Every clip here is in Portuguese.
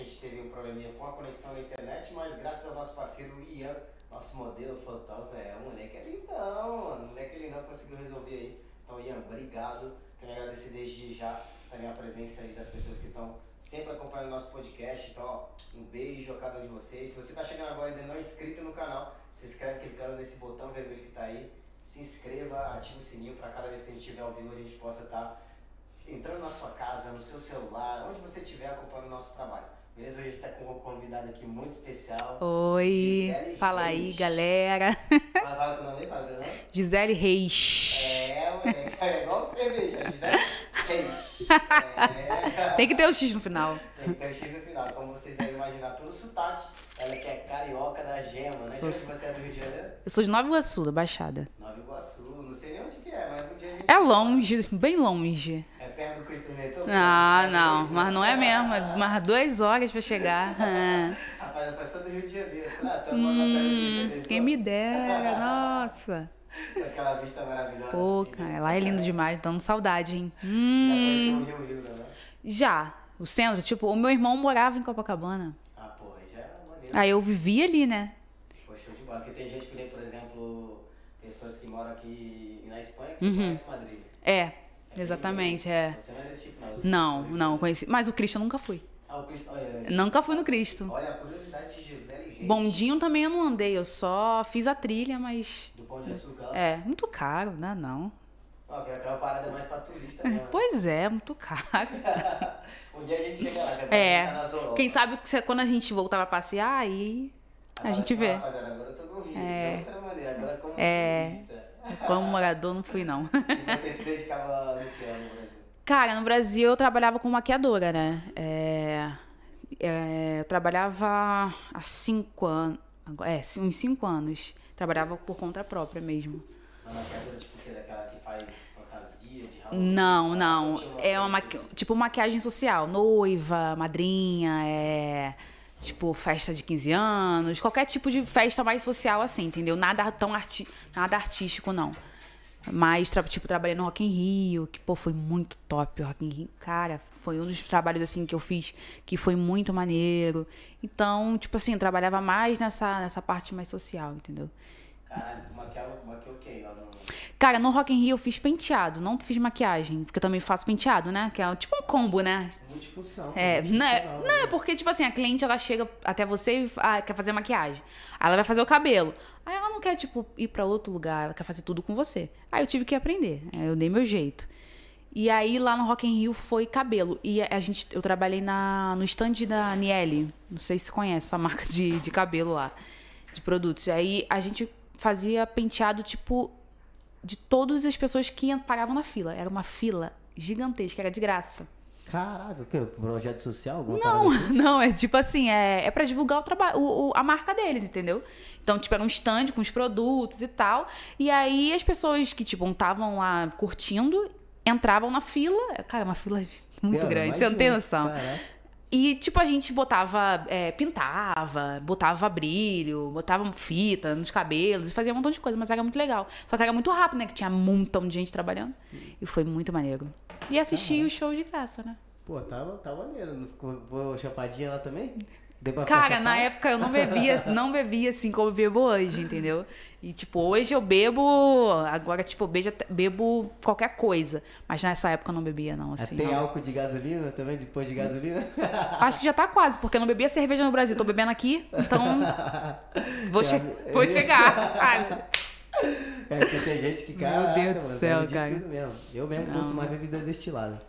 a gente teve um probleminha com a conexão na internet, mas graças ao nosso parceiro Ian, nosso modelo fotógrafo, é, o moleque é lindão, mano. Moleque é lindão conseguiu resolver aí. Então, Ian, obrigado. Quero agradecer desde já também a presença aí das pessoas que estão sempre acompanhando o nosso podcast. Então, ó, um beijo a cada um de vocês. Se você está chegando agora e ainda não é inscrito no canal, se inscreve clicando nesse botão vermelho que está aí. Se inscreva, ative o sininho para cada vez que a gente estiver ao vivo a gente possa estar tá entrando na sua casa, no seu celular, onde você estiver acompanhando o nosso trabalho. Beleza? Hoje a gente está com uma convidada aqui muito especial. Oi, Gisele fala Reis. aí, galera. Fala, fala teu nome, fala teu nome. Gisele Reis. É, moleque, é igual cerveja, Gisele Reis. É. Tem que ter o um X no final. Tem que ter o um X no final, como vocês devem imaginar pelo sotaque. Ela que é carioca da gema, né? Sou... De onde você é do Rio de Janeiro? Eu sou de Nova Iguaçu, da Baixada. Nova Iguaçu, não sei nem onde que é, mas um dia a gente... É longe, bem longe. É perto do Cristo Redentor? Ah, não, não, mas não é mesmo, é mais duas horas pra chegar. Rapaz, eu passou do Rio de Janeiro. Ah, tô hum, Quem me dera, nossa. Aquela vista maravilhosa. Pô, assim, cara, lá é lindo demais, dando saudade, hein? Hum. Já conheceu o Rio, Rio, né? Já. O centro, tipo, o meu irmão morava em Copacabana. Aí eu vivia ali, né? Poxa, show de bola. Porque tem gente que, por exemplo, pessoas que moram aqui na Espanha que uhum. conhecem Madrid. É, é exatamente, é. Você não é desse tipo, não. Você não, não, conheci. Mas o Cristo eu nunca fui. Ah, o Cristo, olha, Nunca fui no Cristo. Olha a curiosidade de José Reis. Bondinho também eu não andei, eu só fiz a trilha, mas. Do Pão de Açúcar? É, muito caro, né? Não. Ó, que é uma parada mais pra turista, né? Pois é, muito caro. um dia a gente chega lá, que é. Quem sabe quando a gente voltar pra passear, aí a gente vê. Rapaziada, agora eu tô no Rio, é. de outra maneira, agora como é. turista. Como morador, não fui, não. E você se dedicava no que no Brasil? Cara, no Brasil eu trabalhava como maquiadora, né? É, é, eu trabalhava há cinco anos. É, uns cinco anos. Trabalhava por conta própria mesmo. Uma maquiadora tipo o quê? Daquela que faz fantasia de Halloween? Não, não. É uma maqui... tipo maquiagem social. Noiva, madrinha, é Tipo, festa de 15 anos, qualquer tipo de festa mais social assim, entendeu? Nada tão arti nada artístico, não. Mas, tipo, trabalhei no Rock in Rio, que, pô, foi muito top o Rock in Rio. Cara, foi um dos trabalhos, assim, que eu fiz que foi muito maneiro. Então, tipo assim, trabalhava mais nessa, nessa parte mais social, entendeu? Caralho, tu maquiava, maquiou quê lá no... Cara, no Rock in Rio eu fiz penteado, não fiz maquiagem, porque eu também faço penteado, né? Que é tipo um combo, né? Multifunção. É, não é, não é porque, tipo assim, a cliente ela chega até você e ah, quer fazer maquiagem. Aí ela vai fazer o cabelo. Aí ela não quer, tipo, ir para outro lugar, ela quer fazer tudo com você. Aí eu tive que aprender, eu dei meu jeito. E aí lá no Rock in Rio foi cabelo. E a gente, eu trabalhei na, no stand da Niele, não sei se conhece essa marca de, de cabelo lá, de produtos. E aí a gente fazia penteado, tipo, de todas as pessoas que paravam na fila. Era uma fila gigantesca, era de graça. Caraca, o quê? Projeto social? Não, assim? não, é tipo assim, é, é pra divulgar o trabalho, o, a marca deles, entendeu? Então, tipo, era um stand com os produtos e tal. E aí as pessoas que, tipo, estavam lá curtindo, entravam na fila. Cara, uma fila muito grande, você não tem noção. Caraca. E, tipo, a gente botava, é, pintava, botava brilho, botava fita nos cabelos, fazia um montão de coisa, mas era muito legal. Só que era muito rápido, né? Que tinha um montão de gente trabalhando. E foi muito maneiro. E assisti o show de graça, né? Pô, tava, tava maneiro. Não ficou chapadinha lá também? Cara, na época eu não bebia, não bebia assim como bebo hoje, entendeu? E tipo, hoje eu bebo, agora tipo, eu bebo, qualquer coisa, mas nessa época eu não bebia não, assim. Tem não. álcool de gasolina também depois de gasolina? Acho que já tá quase, porque eu não bebia cerveja no Brasil, tô bebendo aqui, então vou, che vou chegar. É, porque tem gente que, cara, Meu Deus do céu, cara. Mesmo. Eu mesmo não. curto mais bebida destilada.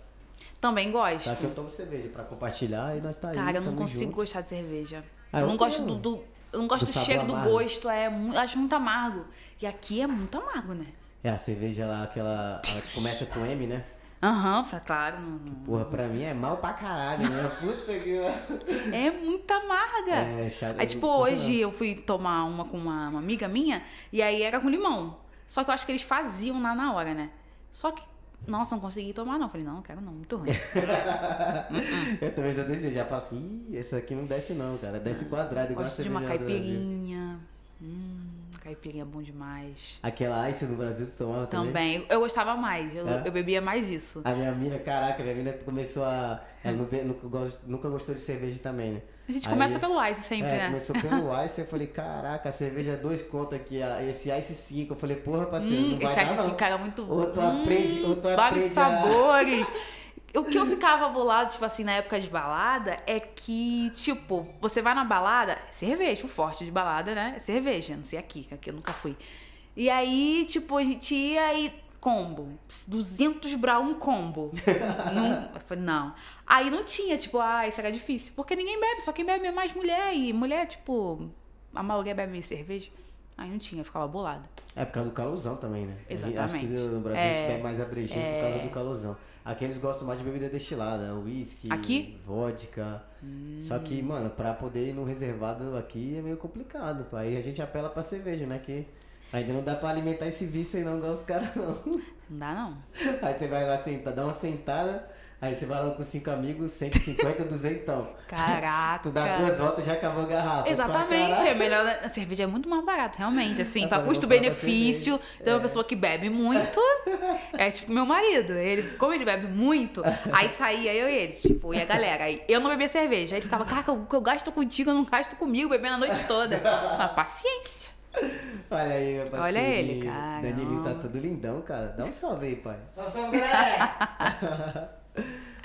Também gosto. Só que eu tomo cerveja pra compartilhar e nós tá aí. Cara, eu não consigo junto. gostar de cerveja. Ah, eu, não gosto do, do, Eu não gosto do, do cheiro amargo. do gosto, é, acho muito amargo. E aqui é muito amargo, né? É, a cerveja lá, aquela. que começa com M, né? Aham, uhum, claro. Porra, pra mim é mal pra caralho, né? Puta que. é muito amarga. É, chato. Aí, tipo, hoje eu fui tomar uma com uma, uma amiga minha, e aí era com limão. Só que eu acho que eles faziam lá na hora, né? Só que nossa, não consegui tomar, não. Falei, não, não quero não, muito ruim. eu também já desci, já falo assim, esse aqui não desce não, cara. Desce quadrado, igual Gosto de uma caipirinha. Hum, caipirinha é bom demais. Aquela Ice no Brasil tu tomava também? Também. Eu gostava mais. Eu, É? eu bebia mais isso. A minha mina, caraca, a minha mina começou a. Ela nunca, nunca gostou de cerveja também, né? A gente Aí- começa pelo ice sempre, É, né? começou pelo Ice, eu falei, caraca, a cerveja é dois contos aqui, esse Ice 5. Eu falei, porra, parceiro, Hum, não vai esse dar ice não. assim, cara, muito Ou tu Hum, aprende, ou tu Vários aprende a- sabores. O que eu ficava bolado, tipo assim, na época de balada, é que, tipo, você vai na balada, cerveja, o forte de balada, né? É cerveja, não sei aqui, que aqui eu nunca fui. E aí, tipo, a gente ia e combo. 200 brau um combo. não, não. Aí não tinha, tipo, ah, isso era difícil. Porque ninguém bebe, só quem bebe é mais mulher. E mulher, tipo, a maioria bebe cerveja. Aí não tinha, ficava bolada. É por causa do calorzão também, né? Acho que Exatamente. no Brasil a É, gente bebe mais abregido por causa do calorzão. Aqui eles gostam mais de bebida destilada, whisky, Aqui? vodka. Só que, mano, pra poder ir no reservado aqui é meio complicado. pô. Aí a gente apela pra cerveja, né? Que ainda não dá pra alimentar esse vício aí não, igual os caras não. Não dá, não. Aí você vai lá sentar, dá uma sentada, aí você vai lá com cinco amigos, 150, 200. Caraca. Tu dá duas voltas já acabou a garrafa. Exatamente, é melhor. A cerveja é muito mais barato, realmente. Assim, Eu pra custo-benefício, pra tem uma pessoa que bebe muito. É tipo meu marido. Ele, como ele bebe muito, aí saía eu e ele, tipo, e a galera. Aí eu não bebia cerveja. Aí ele ficava, caraca, o que eu gasto contigo, eu não gasto comigo, bebendo a noite toda. Mas paciência. Olha aí, meu parceiro. Olha ele, cara. Danilinho tá todo lindão, cara. Dá um salve aí, pai. Salve, salve, galera!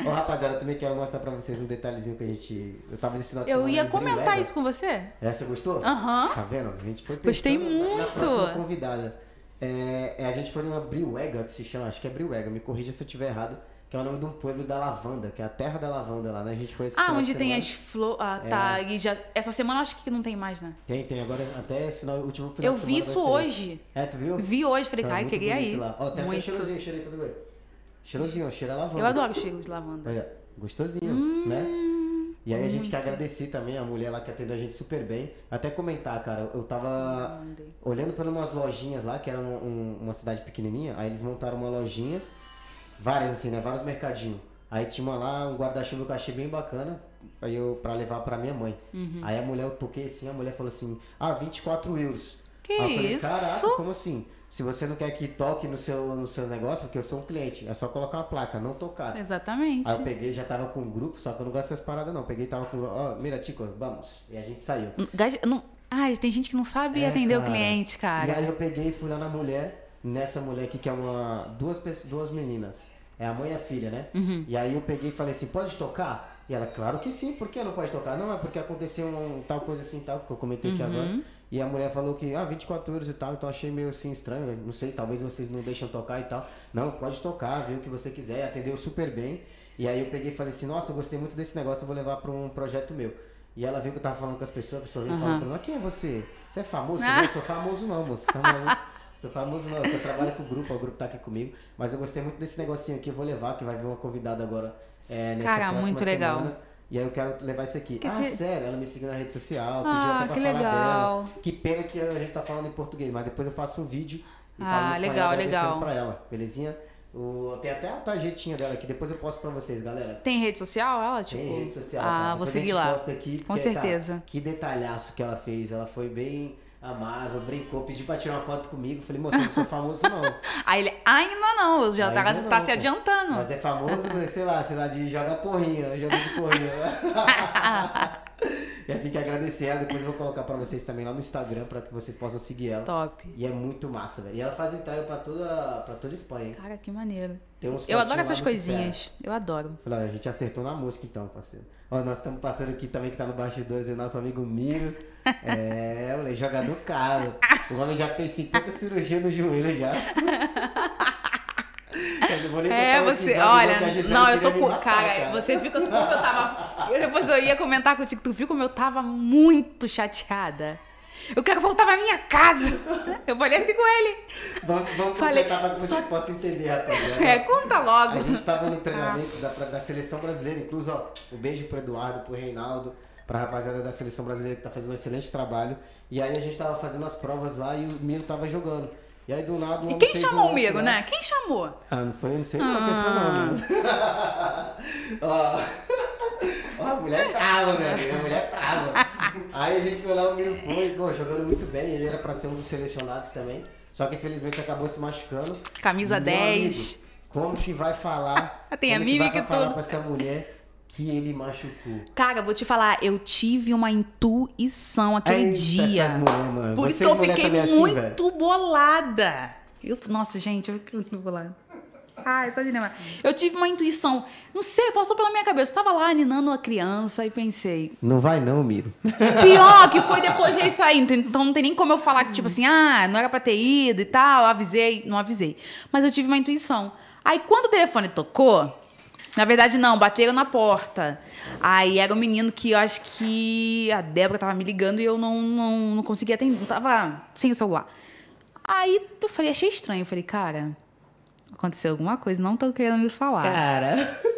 Ô, rapaziada, eu também quero mostrar pra vocês um detalhezinho que a gente... Eu tava nesse final de Eu ia comentar isso com você. É, você gostou? Aham. Tá vendo? A gente foi Gostei pensando na- Na muito. próxima convidada. É, é, a gente foi numa Briwega, que se chama, acho que é Briwega, me corrija se eu estiver errado, que é o nome de um pueblo da lavanda, que é a terra da lavanda lá, né? A gente foi esse Ah, onde tem semana. as flores. Ah, É. tá. E já... Essa semana eu acho que não tem mais, né? Tem, tem, agora até esse final, último final Eu vi isso hoje. esse. É, tu viu? Vi hoje, falei, Tá cara, muito queria ir. Lá. Ó, tem até Muito. cheirosinho, cheiro aí pra tu ver. Cheirosinho, cheira lavanda. Eu adoro cheiro de lavanda. Olha, gostosinho, Hum, né? E aí a gente quer agradecer também a mulher lá que atendeu a gente super bem. Até comentar, cara, eu tava olhando por umas lojinhas lá, que era um- um- uma cidade pequenininha, aí eles montaram uma lojinha, várias assim, né? Vários mercadinhos. Aí tinha uma lá, um guarda-chuva que eu achei bem bacana, aí eu, pra levar pra minha mãe. Uhum. Aí a mulher, eu toquei assim, a mulher falou assim, ah, 24 euros. Que Aí eu falei, isso? caraca, como assim? Se você não quer que toque no seu, no seu negócio, porque eu sou um cliente, é só colocar uma placa, não tocar. Exatamente. Aí eu peguei, já tava com um grupo, só que eu não gosto dessas paradas não. Peguei, tava com, ó, mira, Tico, vamos. E a gente saiu. Gás- não... Ai, tem gente que não sabe É, atender o cara. cliente, E cara. aí eu peguei e fui lá na mulher, nessa mulher aqui que é uma. Duas, duas meninas. É a mãe e a filha, né? Uhum. E aí eu peguei e falei assim, pode tocar? E ela, claro que sim, por que não pode tocar? Não, é porque aconteceu um, tal coisa assim tal, que eu comentei aqui Uhum. agora. E a mulher falou que, ah, 24 euros e tal, então achei meio assim estranho, né? não sei, talvez vocês não deixam tocar e tal. Não, pode tocar, vê o que você quiser, atendeu super bem. E aí eu peguei e falei assim, nossa, eu gostei muito desse negócio, eu vou levar para um projeto meu. E ela viu que eu tava falando com as pessoas, a pessoa veio e pra mim, "Mas quem é você? Você é famoso? Eu falei, não, sou famoso não, moço. Tá maluco? Sou famoso não, eu trabalho com o grupo, o grupo tá aqui comigo. Mas eu gostei muito desse negocinho aqui, eu vou levar, que vai vir uma convidada agora é, Cara, muito legal. E aí eu quero levar isso aqui. Que ah, se- sério, ela me seguiu na rede social, podia Ah, até pra que falar legal. dela. Que pena que a gente tá falando em português, mas depois eu faço um vídeo e Ah, falo legal, agradecendo legal. pra ela, belezinha? O, tem até a tarjetinha dela aqui, depois eu posto pra vocês, galera. Tem rede social, ela? Tipo... Tem rede social. Ah, cara. vou Depois seguir lá. aqui, Com certeza. que detalhaço que ela fez. Ela foi bem amável, brincou, pediu pra tirar uma foto comigo. Falei, moça, eu não sou famoso não. Aí ele, ainda não, já tá, Ainda tá não, se pô. adiantando. Mas é famoso, sei lá, sei lá, de jogar porrinha, jogo de porrinha. e assim que agradecer ela, depois eu vou colocar pra vocês também lá no Instagram pra que vocês possam seguir ela. Top. E é muito massa, velho. E ela faz entrega pra toda, pra toda a Espanha. hein? Cara, que maneiro. Tem uns Eu adoro essas coisinhas. Eu adoro. Falei, a gente acertou na música então, parceiro. Ó, nós estamos passando aqui também que tá no bastidores, o nosso amigo Miro. É, moleque, jogador caro. O homem já fez 50 cirurgias no joelho já. É, você, olha, não, eu tô com. matar, Cara, você viu como eu tava. Depois eu ia comentar contigo, tu viu como eu tava muito chateada? Eu quero voltar pra minha casa. Eu falei assim com ele. Vamos, vamos Falei, completar pra que vocês só- possam entender, rapaziada. É, conta logo. A gente tava no treinamento da, da seleção brasileira, inclusive, ó, um beijo pro Eduardo, pro Reinaldo, pra rapaziada da seleção brasileira que tá fazendo um excelente trabalho. E aí a gente tava fazendo as provas lá e o Miro tava jogando. E aí do nada E quem chamou um o lá. né? Quem chamou? Ah, não foi, não sei qual que foi não. né? Ó, ó, a mulher trava, meu amigo, a mulher trava. Aí a gente foi lá, o Miro foi, pô, jogando muito bem, ele era pra ser um dos selecionados também. Só que infelizmente acabou se machucando. Camisa Meu 10. amigo, como que vai falar? Tem a como que mímica vai falar toda. pra essa mulher que ele machucou? Cara, vou te falar, eu tive uma intuição aquele Eita, dia. essas mulher, mano. Por isso que eu fiquei é assim, muito velho? bolada. Eu, nossa, gente, eu fiquei muito bolada. Ai, só de lembrar. Eu tive uma intuição. Não sei, passou pela minha cabeça. Eu tava lá aninando a criança e pensei. Não vai não, Miro. Pior que foi depois de sair. Então não tem nem como eu falar que, tipo assim, ah, não era pra ter ido e tal. Avisei. Não avisei. Mas eu tive uma intuição. Aí quando o telefone tocou, na verdade não, bateram na porta. Aí era um menino que eu acho que a Débora tava me ligando e eu não, não, não conseguia atender. Tava sem o celular. Aí eu falei, achei estranho. Eu falei, cara, aconteceu alguma coisa, não tô querendo me falar. Cara.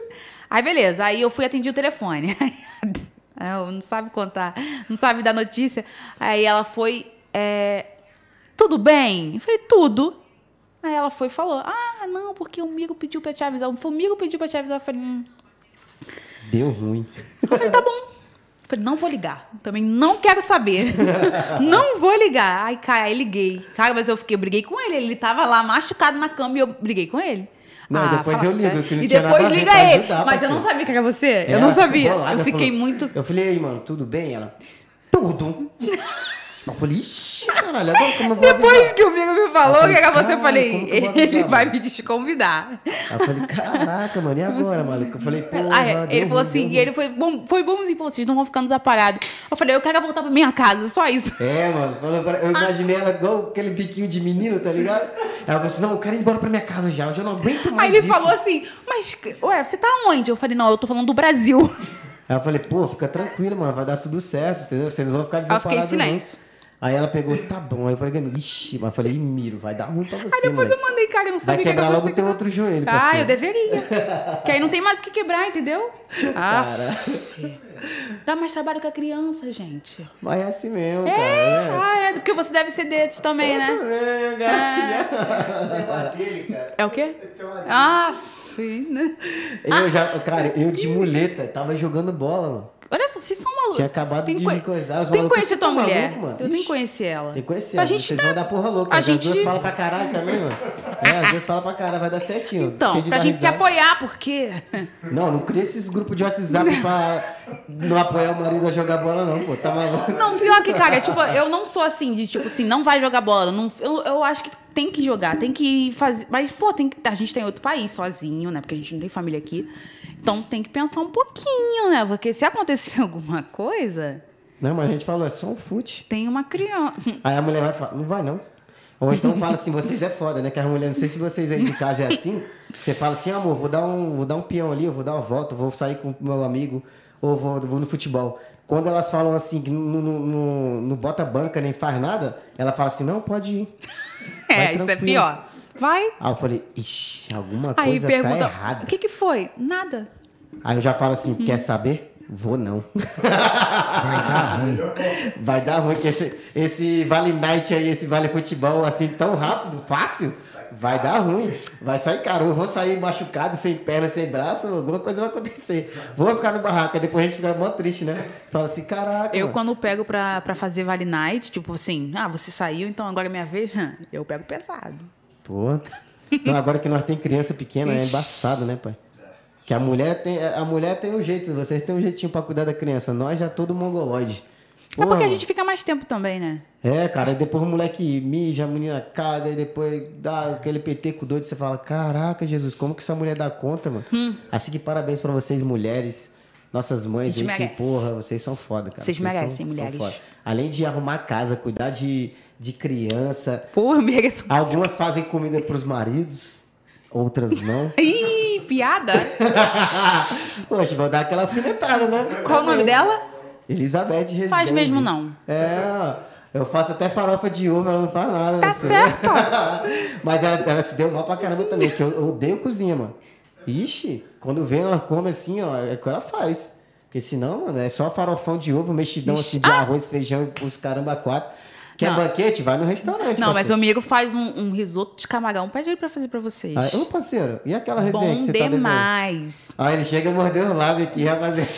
Aí beleza, aí eu fui atender o telefone. Ela não sabe contar, não sabe dar notícia. Aí ela foi, é, tudo bem? Eu falei, tudo. Aí ela foi e falou, ah, não, porque o Migo pediu pra te avisar. O Migo pediu pra te avisar. Eu falei, hum. Deu ruim. Eu falei, tá bom. Eu falei, não vou ligar. Também não quero saber. não vou ligar. Aí, cara, aí liguei. Cara, mas eu fiquei, eu briguei com ele. Ele tava lá machucado na cama e eu briguei com ele. Não, e depois eu ligo, que não E depois liga ele. ajudar, mas eu não sabia que era você. eu É, não ela sabia. bolada, Eu fiquei falou- muito. Eu falei, aí, mano, tudo bem? Ela, tudo. Eu falei, ixi, caralho, agora como eu vou Depois avisar? que o amigo me falou Eu falei, que era você, eu "Caralho, falei, eu ele vai mano?" me desconvidar. Aí eu falei, caraca, mano, e agora, maluco? Eu falei, pô, ele falou assim, e ele foi, bom, foi bonzinho, pô, vocês não vão ficando desamparados. Eu falei, eu quero voltar pra minha casa, só isso. É, mano, falou eu imaginei ela igual aquele biquinho de menino, tá ligado? Ela falou assim, não, eu quero ir embora pra minha casa já, eu já não aguento mais Aí ele isso. falou assim, mas, ué, você tá onde? Eu falei, não, eu tô falando do Brasil. Aí eu falei, pô, fica tranquilo, mano, vai dar tudo certo, entendeu? Vocês não vão ficar Aí eu fiquei em desamparados não. Aí ela pegou, tá bom. Aí eu falei, ixi, mas eu falei, Miro, vai dar ruim pra você, Aí depois mano. eu mandei, cara, eu não Vai sabia que quebrar era logo teu que- outro joelho, Ah, eu deveria. que aí não tem mais o que quebrar, entendeu? Ah, Cara, dá mais trabalho que a criança, gente. mas é assim mesmo, É, cara. ah, é, porque você deve ser desses também, né? É, cara. É o quê? Ah, fui, né? Eu já, cara, eu de muleta, tava jogando bola, mano. Olha só, vocês são malucos. Tinha acabado Tem de me coisar. Os Tem que conhecer tua mulher. malucos, mano. Eu tenho que conhecer ela. Tem que conhecer. Ela. gente, Vocês né? vão dar porra louca. A As gente- duas falam pra caralho também, mano. É, as duas falam pra caralho, vai dar certinho. Então, pra gente se risada. apoiar, porque. Não, não cria esses grupos de WhatsApp pra não apoiar o marido a jogar bola, não, pô. Tá maluco? Não, pior que, cara, tipo, eu não sou assim, de tipo assim, não vai jogar bola. Não, eu, eu acho que tem que jogar, tem que fazer. Mas, pô, tem que, a gente tem outro país sozinho, né? Porque a gente não tem família aqui. Então tem que pensar um pouquinho, né? Porque se acontecer alguma coisa, Não, mas a gente falou, é só um fute. tem uma criança. Aí a mulher vai falar, não vai não. Ou então fala assim, vocês é foda, né? Que as mulheres, não sei se vocês aí de casa é assim. Você fala assim, amor, vou dar um, vou dar um peão ali, eu vou dar uma volta, vou sair com o meu amigo, ou vou, vou no futebol. Quando elas falam assim, que não, não, não, não bota banca nem faz nada, ela fala assim, não, pode ir. Vai É, isso é tranquilo. pior. Vai. Aí eu falei, ixi, alguma Aí coisa pergunta, tá errada. o que que foi? Nada. Aí eu já falo assim, quer saber? Vou não. Vai dar ruim. Vai dar ruim, que esse, esse Vale Night aí, esse Vale Futebol, assim, tão rápido, fácil, vai dar ruim. Vai sair caro. Eu vou sair machucado, sem perna, sem braço, alguma coisa vai acontecer. Vou ficar no barraco, aí depois a gente fica mó triste, né? Fala assim, caraca. Eu, mano. quando pego pra, pra fazer Vale Night, tipo assim, ah, você saiu, então agora é minha vez, eu pego pesado. Pô. Não, agora que nós tem criança pequena, é embaçado, né, pai? Que a mulher tem, a mulher tem um jeito, vocês têm um jeitinho pra cuidar da criança. Nós já todo mongoloide. é porque a gente fica mais tempo também, né? É, cara, e depois o moleque mija, a menina caga, e depois dá aquele peteco doido, você fala, caraca, Jesus, como que essa mulher dá conta, mano? Assim que parabéns pra vocês, mulheres, nossas mães Hum. Aí, que, porra, vocês são foda, cara. Vocês merecem, são- são mulheres. foda. Além de arrumar casa, cuidar de, de criança, eu mereço. algumas fazem comida pros maridos, outras não. Ih, piada? Poxa, vou dar aquela alfinetada, né? Qual o nome dela? Elizabeth Rezende. Faz mesmo não. É, eu faço até farofa de ovo, ela não faz nada. Tá você. certo. Mas ela, ela se deu mal pra caramba também, que eu, eu odeio cozinha, mano. Ixi, quando vem ela come assim, ó, é o que ela faz. Porque senão, mano, é só farofão de ovo, mexidão Ixi. assim de arroz, feijão e os caramba quatro. Quer Não. banquete? Vai no restaurante. Não, mas o parceiro. amigo faz um, um risoto de camarão. Pede ele pra fazer pra vocês. Ah, ô, parceiro, e aquela resenha Bom que você tá devendo? demais. Ah, ele chega a morder o lábio aqui, rapaziada.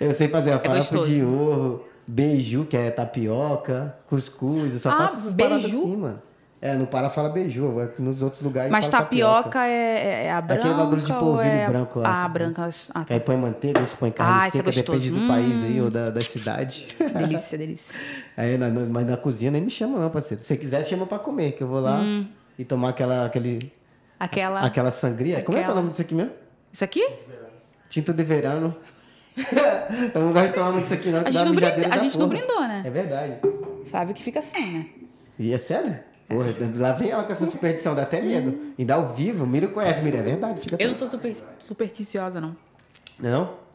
Eu sei fazer a farofa gostoso. de ovo, beiju, que é tapioca, cuscuz. Eu só Ah, faço essas paradas beiju? assim, mano. É, no Pará fala beiju, nos outros lugares Mas fala tapioca é, é- é a branca aquele bagulho de polvilho é... branco lá, Ah, tipo. branca. Ah, Aí põe manteiga, ou se põe carne Ah, isso é seca, depende gostoso. do país aí ou da, da cidade. delícia, delícia. Aí, na, mas na cozinha nem me chama não, parceiro. Se você quiser, chama pra comer, que eu vou lá Hum. e tomar aquela, aquele, Aquela... aquela sangria. Como é que é o Aquela. nome disso aqui mesmo? Isso aqui? Tinto de verano. eu não gosto de tomar muito isso aqui não, que A dá gente não brinda- a gente não brindou, né? É verdade. Sabe que fica sem, né? E é sério? Porra, lá vem ela com essa superstição, dá até medo. E dá ao vivo, o Miro conhece, Miro, é verdade. Fica Eu não sou super, supersticiosa, não. Não? é?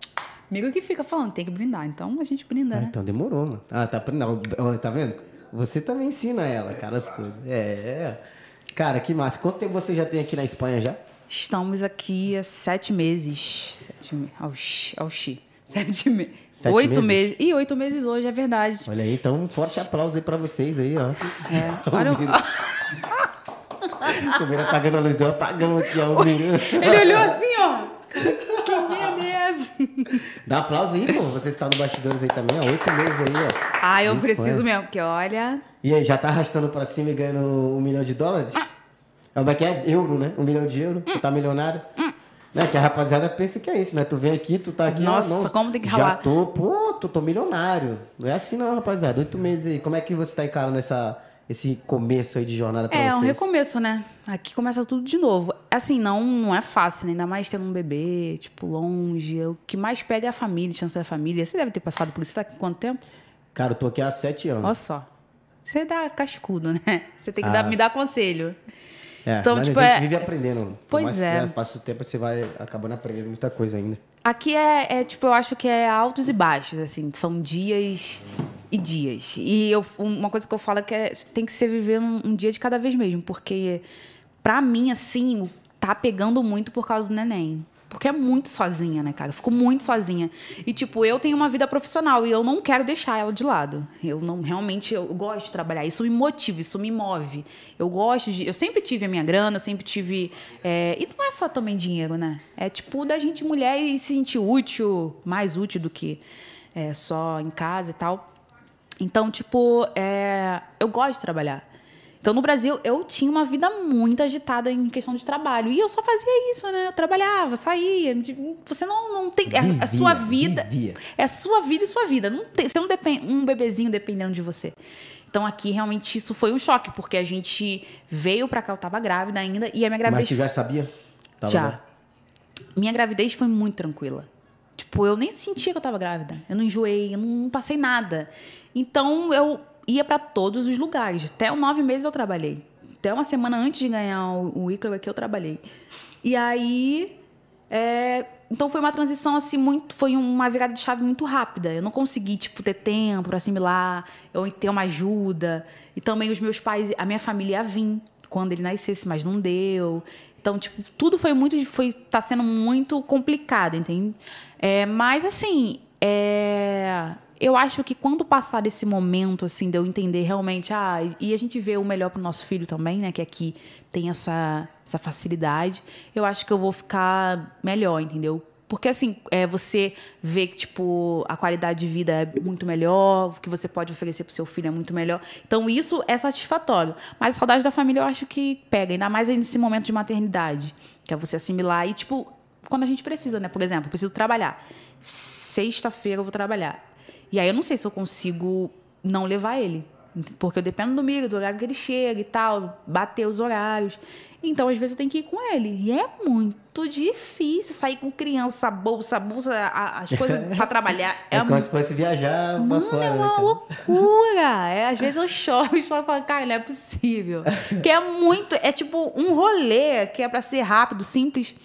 Amigo que fica falando, tem que brindar. Então a gente brinda, Ah, né? então demorou, mano. Ah, tá aprendendo. Ó, Tá vendo? Você também ensina ela, cara, as coisas. É, é. Cara, que massa. Quanto tempo você já tem aqui na Espanha já? Estamos aqui há sete meses. Sete meses. Oxi, oxi. Sete meses. Sete Oito meses? meses. E oito meses hoje, é verdade. Olha aí, então um forte aplauso aí pra vocês aí, ó. É. Olha, O Miro apagando a luz, deu apagão aqui, ó. O ele olhou assim, ó. Que merda é essa? Dá aplauso aí, pô. Você está no bastidores aí também, ó. Oito meses aí, ó. Ah, eu preciso mesmo, porque olha. E aí, já tá arrastando pra cima e ganhando um milhão de dólares? Como é que é? Euro, né? Um milhão de euros. Tu tá milionário? Né? Que a rapaziada pensa que é isso, né? Tu vem aqui, tu tá aqui. Nossa, não, como tem que Já ralar. tô, pô, tu tô milionário. Não é assim não, rapaziada. Oito meses aí. Como é que você tá encarando essa, esse começo aí de jornada pra É, vocês? um recomeço, né? Aqui começa tudo de novo. Assim, não, não é fácil, né? ainda mais tendo um bebê, tipo, longe. O que mais pega é a família, chance da família. Você deve ter passado por isso. Você tá aqui quanto tempo? Cara, eu tô aqui há sete anos. Olha só. Você dá cascudo, né? Você tem que Ah. dar- me dar conselho. É, então, mas tipo, a gente é- vive aprendendo. Pois é. Que passa o tempo, você vai acabando aprendendo muita coisa ainda. Aqui é, é, tipo, eu acho que é altos e baixos, assim. São dias e dias. E eu, uma coisa que eu falo é que é, tem que ser viver um, um dia de cada vez mesmo. Porque, pra mim, assim, tá pegando muito por causa do neném. Porque é muito sozinha, né, cara? Eu fico muito sozinha. E, tipo, eu tenho uma vida profissional e eu não quero deixar ela de lado. Eu não, realmente, eu gosto de trabalhar. Isso me motiva, isso me move. Eu gosto de... Eu sempre tive a minha grana, eu sempre tive... é, e não é só também dinheiro, né? É, tipo, da gente mulher e se sentir útil, mais útil do que é, só em casa e tal. Então, tipo, é, eu gosto de trabalhar. Então, no Brasil, eu tinha uma vida muito agitada em questão de trabalho. E eu só fazia isso, né? Eu trabalhava, saía. Você não, não tem. É a Vivia, sua vida. vivia. É sua vida e sua vida. Não tem, você não depende. Um bebezinho dependendo de você. Então, aqui, realmente, isso foi um choque, porque a gente veio pra cá, eu tava grávida ainda, e a minha gravidez Mas tu já sabia? Tava já. grávida? Minha gravidez foi muito tranquila. Tipo, eu nem sentia que eu tava grávida. Eu não enjoei, eu não passei nada. Então, eu ia pra todos os lugares. Até os nove meses eu trabalhei. Até uma semana antes de ganhar o, o Ícaro aqui, eu trabalhei. E aí... é, Então, foi uma transição, assim, muito... Foi uma virada de chave muito rápida. Eu não consegui, tipo, ter tempo pra assimilar. Eu ter uma ajuda. E também os meus pais... A minha família ia vir quando ele nascesse, mas não deu. Então, tipo, tudo foi muito. Foi, tá sendo muito complicado, entende? É, mas, assim, é, eu acho que quando passar desse momento, assim, de eu entender realmente, ah, e a gente vê o melhor pro nosso filho também, né? Que aqui tem essa, essa facilidade, eu acho que eu vou ficar melhor, entendeu? Porque, assim, é, você vê que, tipo, a qualidade de vida é muito melhor, o que você pode oferecer pro seu filho é muito melhor. Então, isso é satisfatório. Mas a saudade da família eu acho que pega, ainda mais nesse momento de maternidade, que é você assimilar e, tipo, quando a gente precisa, né? Por exemplo, eu preciso trabalhar. Sexta-feira eu vou trabalhar. E aí eu não sei se eu consigo não levar ele. Porque eu dependo do Miro, do horário que ele chega e tal, bater os horários. Então, às vezes, eu tenho que ir com ele. E é muito difícil sair com criança, bolsa, bolsa, a- as coisas pra trabalhar. É, É, como muito se fosse viajar pra Mano, fora, é né, uma cara? loucura. É, às vezes eu choro e choro e falo, cara, não é possível. Porque é muito. É tipo um rolê que é pra ser rápido, simples.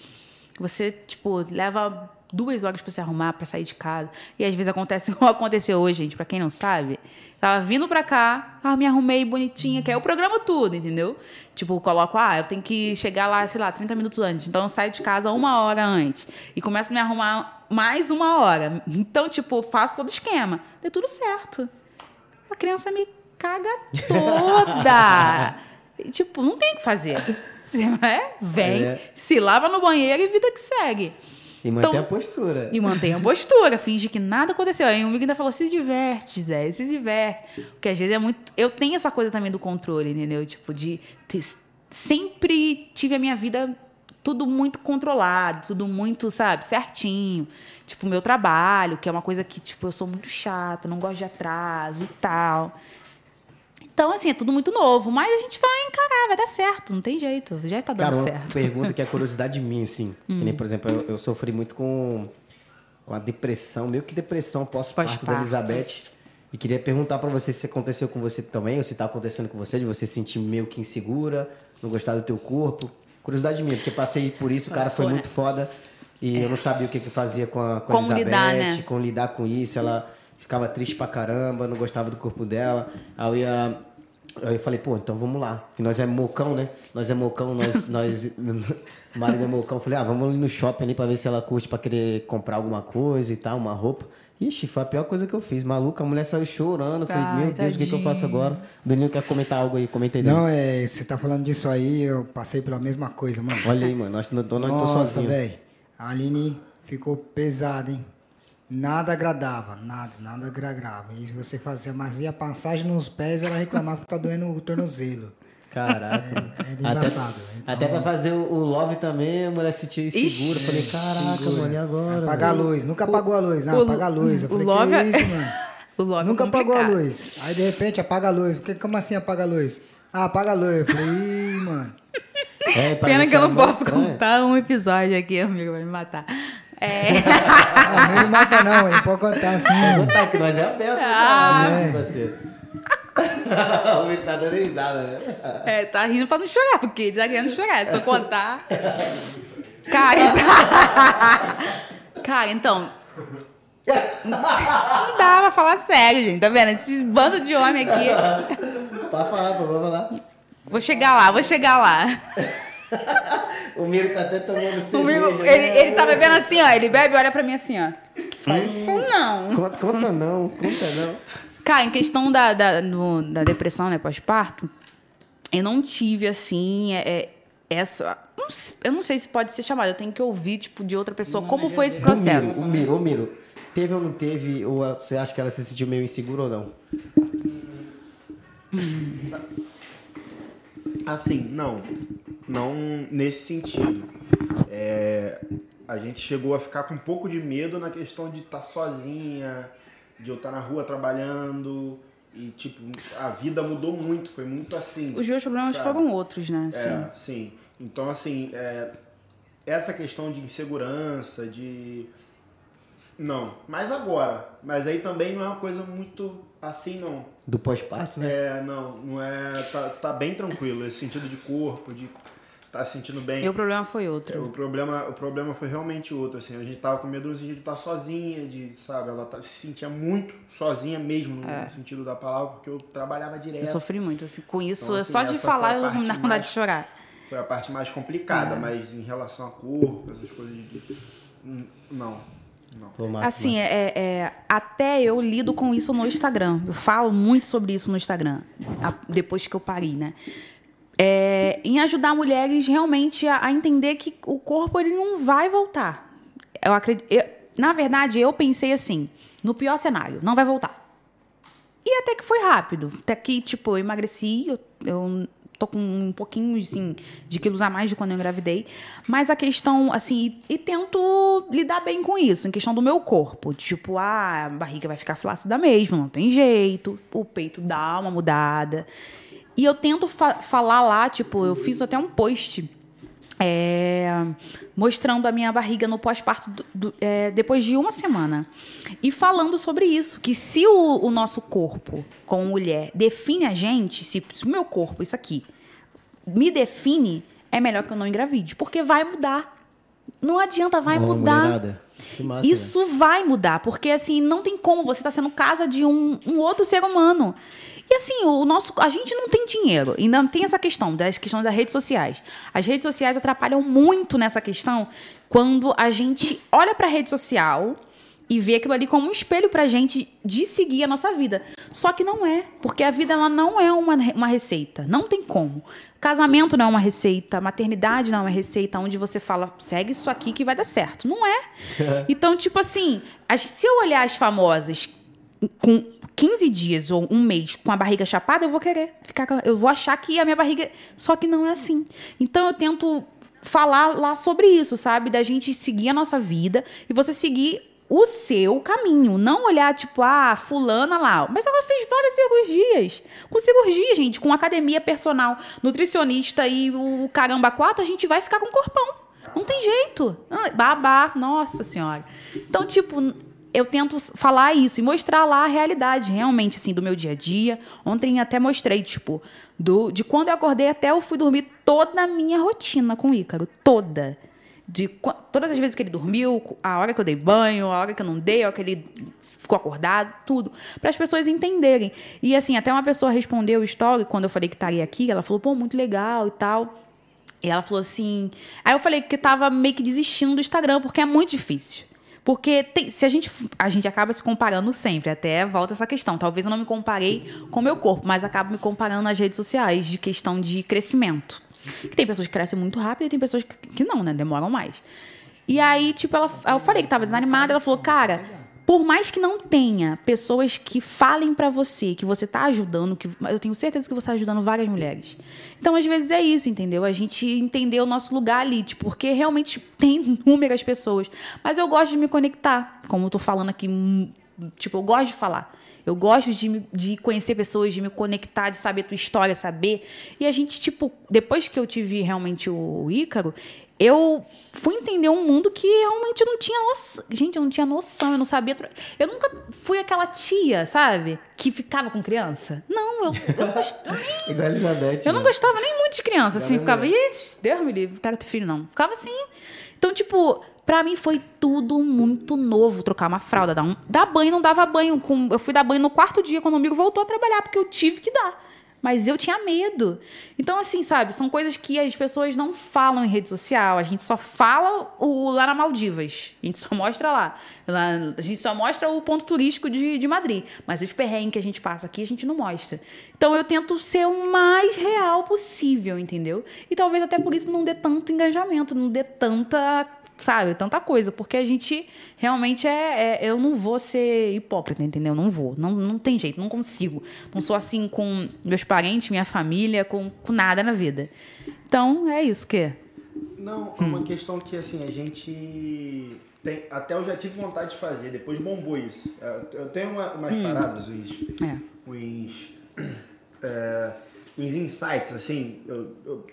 Você, tipo, leva duas horas pra se arrumar, pra sair de casa. E às vezes acontece como aconteceu hoje, gente, pra quem não sabe. Tava vindo pra cá, ah, me arrumei bonitinha, que é o programa tudo, entendeu? Tipo, coloco, ah, eu tenho que chegar lá, sei lá, 30 minutos antes. Então eu saio de casa uma hora antes. E começo a me arrumar mais uma hora. Então, tipo, faço todo o esquema. Deu tudo certo. A criança me caga toda. E, tipo, não tem o que fazer. Você vai, vem, É. se lava no banheiro e vida que segue. E mantém Então- a postura. E mantém a postura, finge que nada aconteceu. Aí o amigo ainda falou: se diverte, Zé, se diverte. Porque às vezes é muito. Eu tenho essa coisa também do controle, entendeu? Tipo, de. ter- Sempre tive a minha vida tudo muito controlado, tudo muito, sabe, certinho. Tipo, o meu trabalho, que é uma coisa que, tipo, eu sou muito chata, não gosto de atraso e tal. Então, assim, é tudo muito novo. Mas a gente vai encarar, vai dar certo, não tem jeito. Já tá dando Cara, uma certo. pergunta que é curiosidade minha, assim. Que Hum. nem, por exemplo, eu, eu sofri muito com, com a depressão, meio que depressão pós-parto da. Elizabeth. E queria perguntar pra você se aconteceu com você também, ou se tá acontecendo com você, de você se sentir meio que insegura, não gostar do teu corpo. Curiosidade minha, porque passei por isso, o cara foi muito foda. E eu não sabia o que que fazia com a, com a Elizabeth, lidar, né? como lidar com isso. Ela ficava triste pra caramba, não gostava do corpo dela. Aí eu ia Aí eu falei, pô, então vamos lá. Que nós é mocão, né? Nós é mocão, nós. nós o marido é mocão. Falei, ah, vamos ali no shopping ali pra ver se ela curte pra querer comprar alguma coisa e tal, uma roupa. Ixi, foi a pior coisa que eu fiz. Maluca, a mulher saiu chorando. Eu falei, Ai, meu Deus, o que, que eu faço agora? O Danilo quer comentar algo aí, comenta aí. Não, é, você tá falando disso aí, eu passei pela mesma coisa, mano. Olha aí, mano, nós não tô, Nossa, sozinho. velho. A Aline ficou pesada, hein? Nada agradava, nada, nada agradava. E se você fazia, fazia passagem nos pés, ela reclamava que tá doendo o tornozelo. Caraca. É, é engraçado. Então- Até pra fazer o, o love também, a mulher se sentia insegura. Eu Falei, caraca, Segura. mano, e agora? Apagar a luz. Nunca apagou a luz. Não, o- apaga a luz. Eu o falei, love que é- isso, mano? O love é Nunca apagou a complicado. luz. Aí de repente apaga a luz. Que- Como assim apaga a luz? Ah, apaga a luz. Eu falei, ih, mano. É, Pena que eu era não posso estranho. contar um episódio aqui, amigo, vai me matar. É. Não ele mata não, ele pode contar assim. Vou botar que nós é aberto, Ah. né, parceiro? o menino tá dando risada, né? É, tá rindo pra não chorar, porque ele tá querendo chorar. Se eu contar. Cara, então... Cara, então. Não dá pra falar sério, gente. Tá vendo? Esses bandos de homem aqui. Pode falar, pô, vou falar. Vou chegar lá, vou chegar lá. O Miro tá até tomando cerveja. Né? ele, ele tá bebendo assim, ó. Ele bebe e olha pra mim assim, ó. Faz isso não. Conta, conta não, conta não. Cara, em questão da, da, no- da depressão, né, pós-parto, eu não tive, assim, é, é, essa... não Eu não sei se pode ser chamado, eu tenho que ouvir, tipo, de outra pessoa, como foi esse O Miro, processo. o Miro, o Miro, teve ou não teve, ou você acha que ela se sentiu meio insegura ou não? Assim, não. Não nesse sentido. É, a gente chegou a ficar com um pouco de medo na questão de estar sozinha, de eu estar na rua trabalhando. E, tipo, a vida mudou muito, foi muito assim. Os meus problemas sabe? foram outros, né? assim. É, sim. Então, assim, é, essa questão de insegurança, de. Não, mas agora. Mas aí também não é uma coisa muito assim, não. Do pós-parto, né? É, não, não é. Tá, tá bem tranquilo, esse sentido de corpo, de tá se sentindo bem. Meu problema foi É, O outro. problema, o problema foi realmente outro, assim, a gente tava com medo de estar sozinha, de, sabe, ela tá- se sentia muito sozinha mesmo, no sentido da palavra, porque eu trabalhava direto. Eu sofri muito, assim, com isso. Então, assim, só de falar, eu me dá vontade de chorar. Foi a parte mais complicada, É. mas em relação a corpo, essas coisas de... hum, Não, não. Assim, massa. é, é- até eu lido com isso no Instagram. Eu falo muito sobre isso no Instagram, a- depois que eu parei, né? É, em ajudar mulheres realmente a, a entender que o corpo ele não vai voltar. Eu acredito, eu- na verdade, eu pensei assim, no pior cenário, não vai voltar. E até que foi rápido. Até que, tipo, eu emagreci, eu, eu tô com um pouquinho, assim, de quilos a mais de quando eu engravidei. Mas a questão, assim, e, e tento lidar bem com isso, em questão do meu corpo. Tipo, ah, a barriga vai ficar flácida mesmo, não tem jeito. O peito dá uma mudada. E eu tento fa- falar lá, tipo, eu fiz até um post é, mostrando a minha barriga no pós-parto é, depois de uma semana. E falando sobre isso, que se o, o nosso corpo, como mulher, define a gente, se o meu corpo, isso aqui, me define, é melhor que eu não engravide, porque vai mudar. Não adianta, vai Ó, mudar. massa, Isso vai mudar, porque assim, não tem como você estar sendo casa de um, um outro ser humano. E assim, o nosso, a gente não tem dinheiro. Ainda tem essa questão das questões das redes sociais. As redes sociais atrapalham muito nessa questão quando a gente olha para a rede social, e ver aquilo ali como um espelho pra gente de seguir a nossa vida. Só que não é, porque a vida ela não é uma, uma receita, não tem como. Casamento não é uma receita, maternidade não é uma receita onde você fala, segue isso aqui que vai dar certo. Não é. então, tipo assim, as- se eu olhar as famosas com 15 dias ou um mês com a barriga chapada, eu vou querer ficar. Eu vou achar que a minha barriga. Só que não é assim. Então eu tento falar lá sobre isso, sabe? Da gente seguir a nossa vida e você seguir o seu caminho. Não olhar, tipo, ah, fulana lá. Mas ela fez várias cirurgias. Com cirurgia, gente, com academia personal, nutricionista e o caramba quatro, a gente vai ficar com corpão. Não tem jeito. Ah, Babá, nossa senhora. Então, tipo, eu tento falar isso e mostrar lá a realidade, realmente, assim, do meu dia a dia. Ontem até mostrei, tipo, do, de quando eu acordei até eu fui dormir, toda a minha rotina com o Ícaro. Toda. De todas as vezes que ele dormiu, a hora que eu dei banho, a hora que eu não dei, a hora que ele ficou acordado, tudo. Para as pessoas entenderem. E assim, até uma pessoa respondeu o story quando eu falei que estaria aqui, ela falou, pô, muito legal e tal. E ela falou assim. Aí eu falei que tava meio que desistindo do Instagram, porque é muito difícil. Porque tem- se a gente, a gente acaba se comparando sempre, até volta essa questão. Talvez eu não me comparei com o meu corpo, mas acabo me comparando nas redes sociais, de questão de crescimento. Que tem pessoas que crescem muito rápido e tem pessoas que, não, né? Demoram mais. E aí, tipo, ela, eu falei que tava desanimada, ela falou, cara, por mais que não tenha pessoas que falem pra você que você tá ajudando, que eu tenho certeza que você tá ajudando várias mulheres. Então, às vezes é isso, entendeu? A gente entender o nosso lugar ali, tipo, porque realmente tem inúmeras pessoas. Mas eu gosto de me conectar, como eu tô falando aqui, hum, tipo, eu gosto de falar. Eu gosto de, de conhecer pessoas, de me conectar, de saber a tua história, saber. E a gente, tipo, depois que eu tive realmente o Ícaro, eu fui entender um mundo que realmente eu não tinha noção. Gente, eu não tinha noção, eu não sabia. Eu nunca fui aquela tia, sabe? Que ficava com criança. Não, eu, eu, não gost- eu nem Igual Elizabeth. eu não né? gostava nem muito de criança, assim. Ficava, ih, Deus me livre, não quero ter filho, não. Ficava assim. Então, tipo, pra mim foi tudo muito novo. Trocar uma fralda, dar, um, dar banho, não dava banho. Com, eu fui dar banho no quarto dia, quando o amigo voltou a trabalhar, porque eu tive que dar. Mas eu tinha medo. Então, assim, sabe, são coisas que as pessoas não falam em rede social. A gente só fala o, lá na Maldivas. A gente só mostra lá. Lá- A gente só mostra o ponto turístico de, de Madrid. Mas os perrengues que a gente passa aqui, a gente não mostra. Então, eu tento ser o mais real possível, entendeu? E talvez até por isso não dê tanto engajamento, não dê tanta, sabe, tanta coisa. Porque a gente realmente é, é- Eu não vou ser hipócrita, entendeu? Não vou. Não, não tem jeito, não consigo. Não sou assim com meus parentes, minha família, com, com nada na vida. Então, é isso que. Não, é uma questão que assim, a gente tem. Até eu já tive vontade de fazer, depois bombou isso. É, Eu tenho uma- umas paradas, uns. É. uns, é, uns insights, assim, eu, eu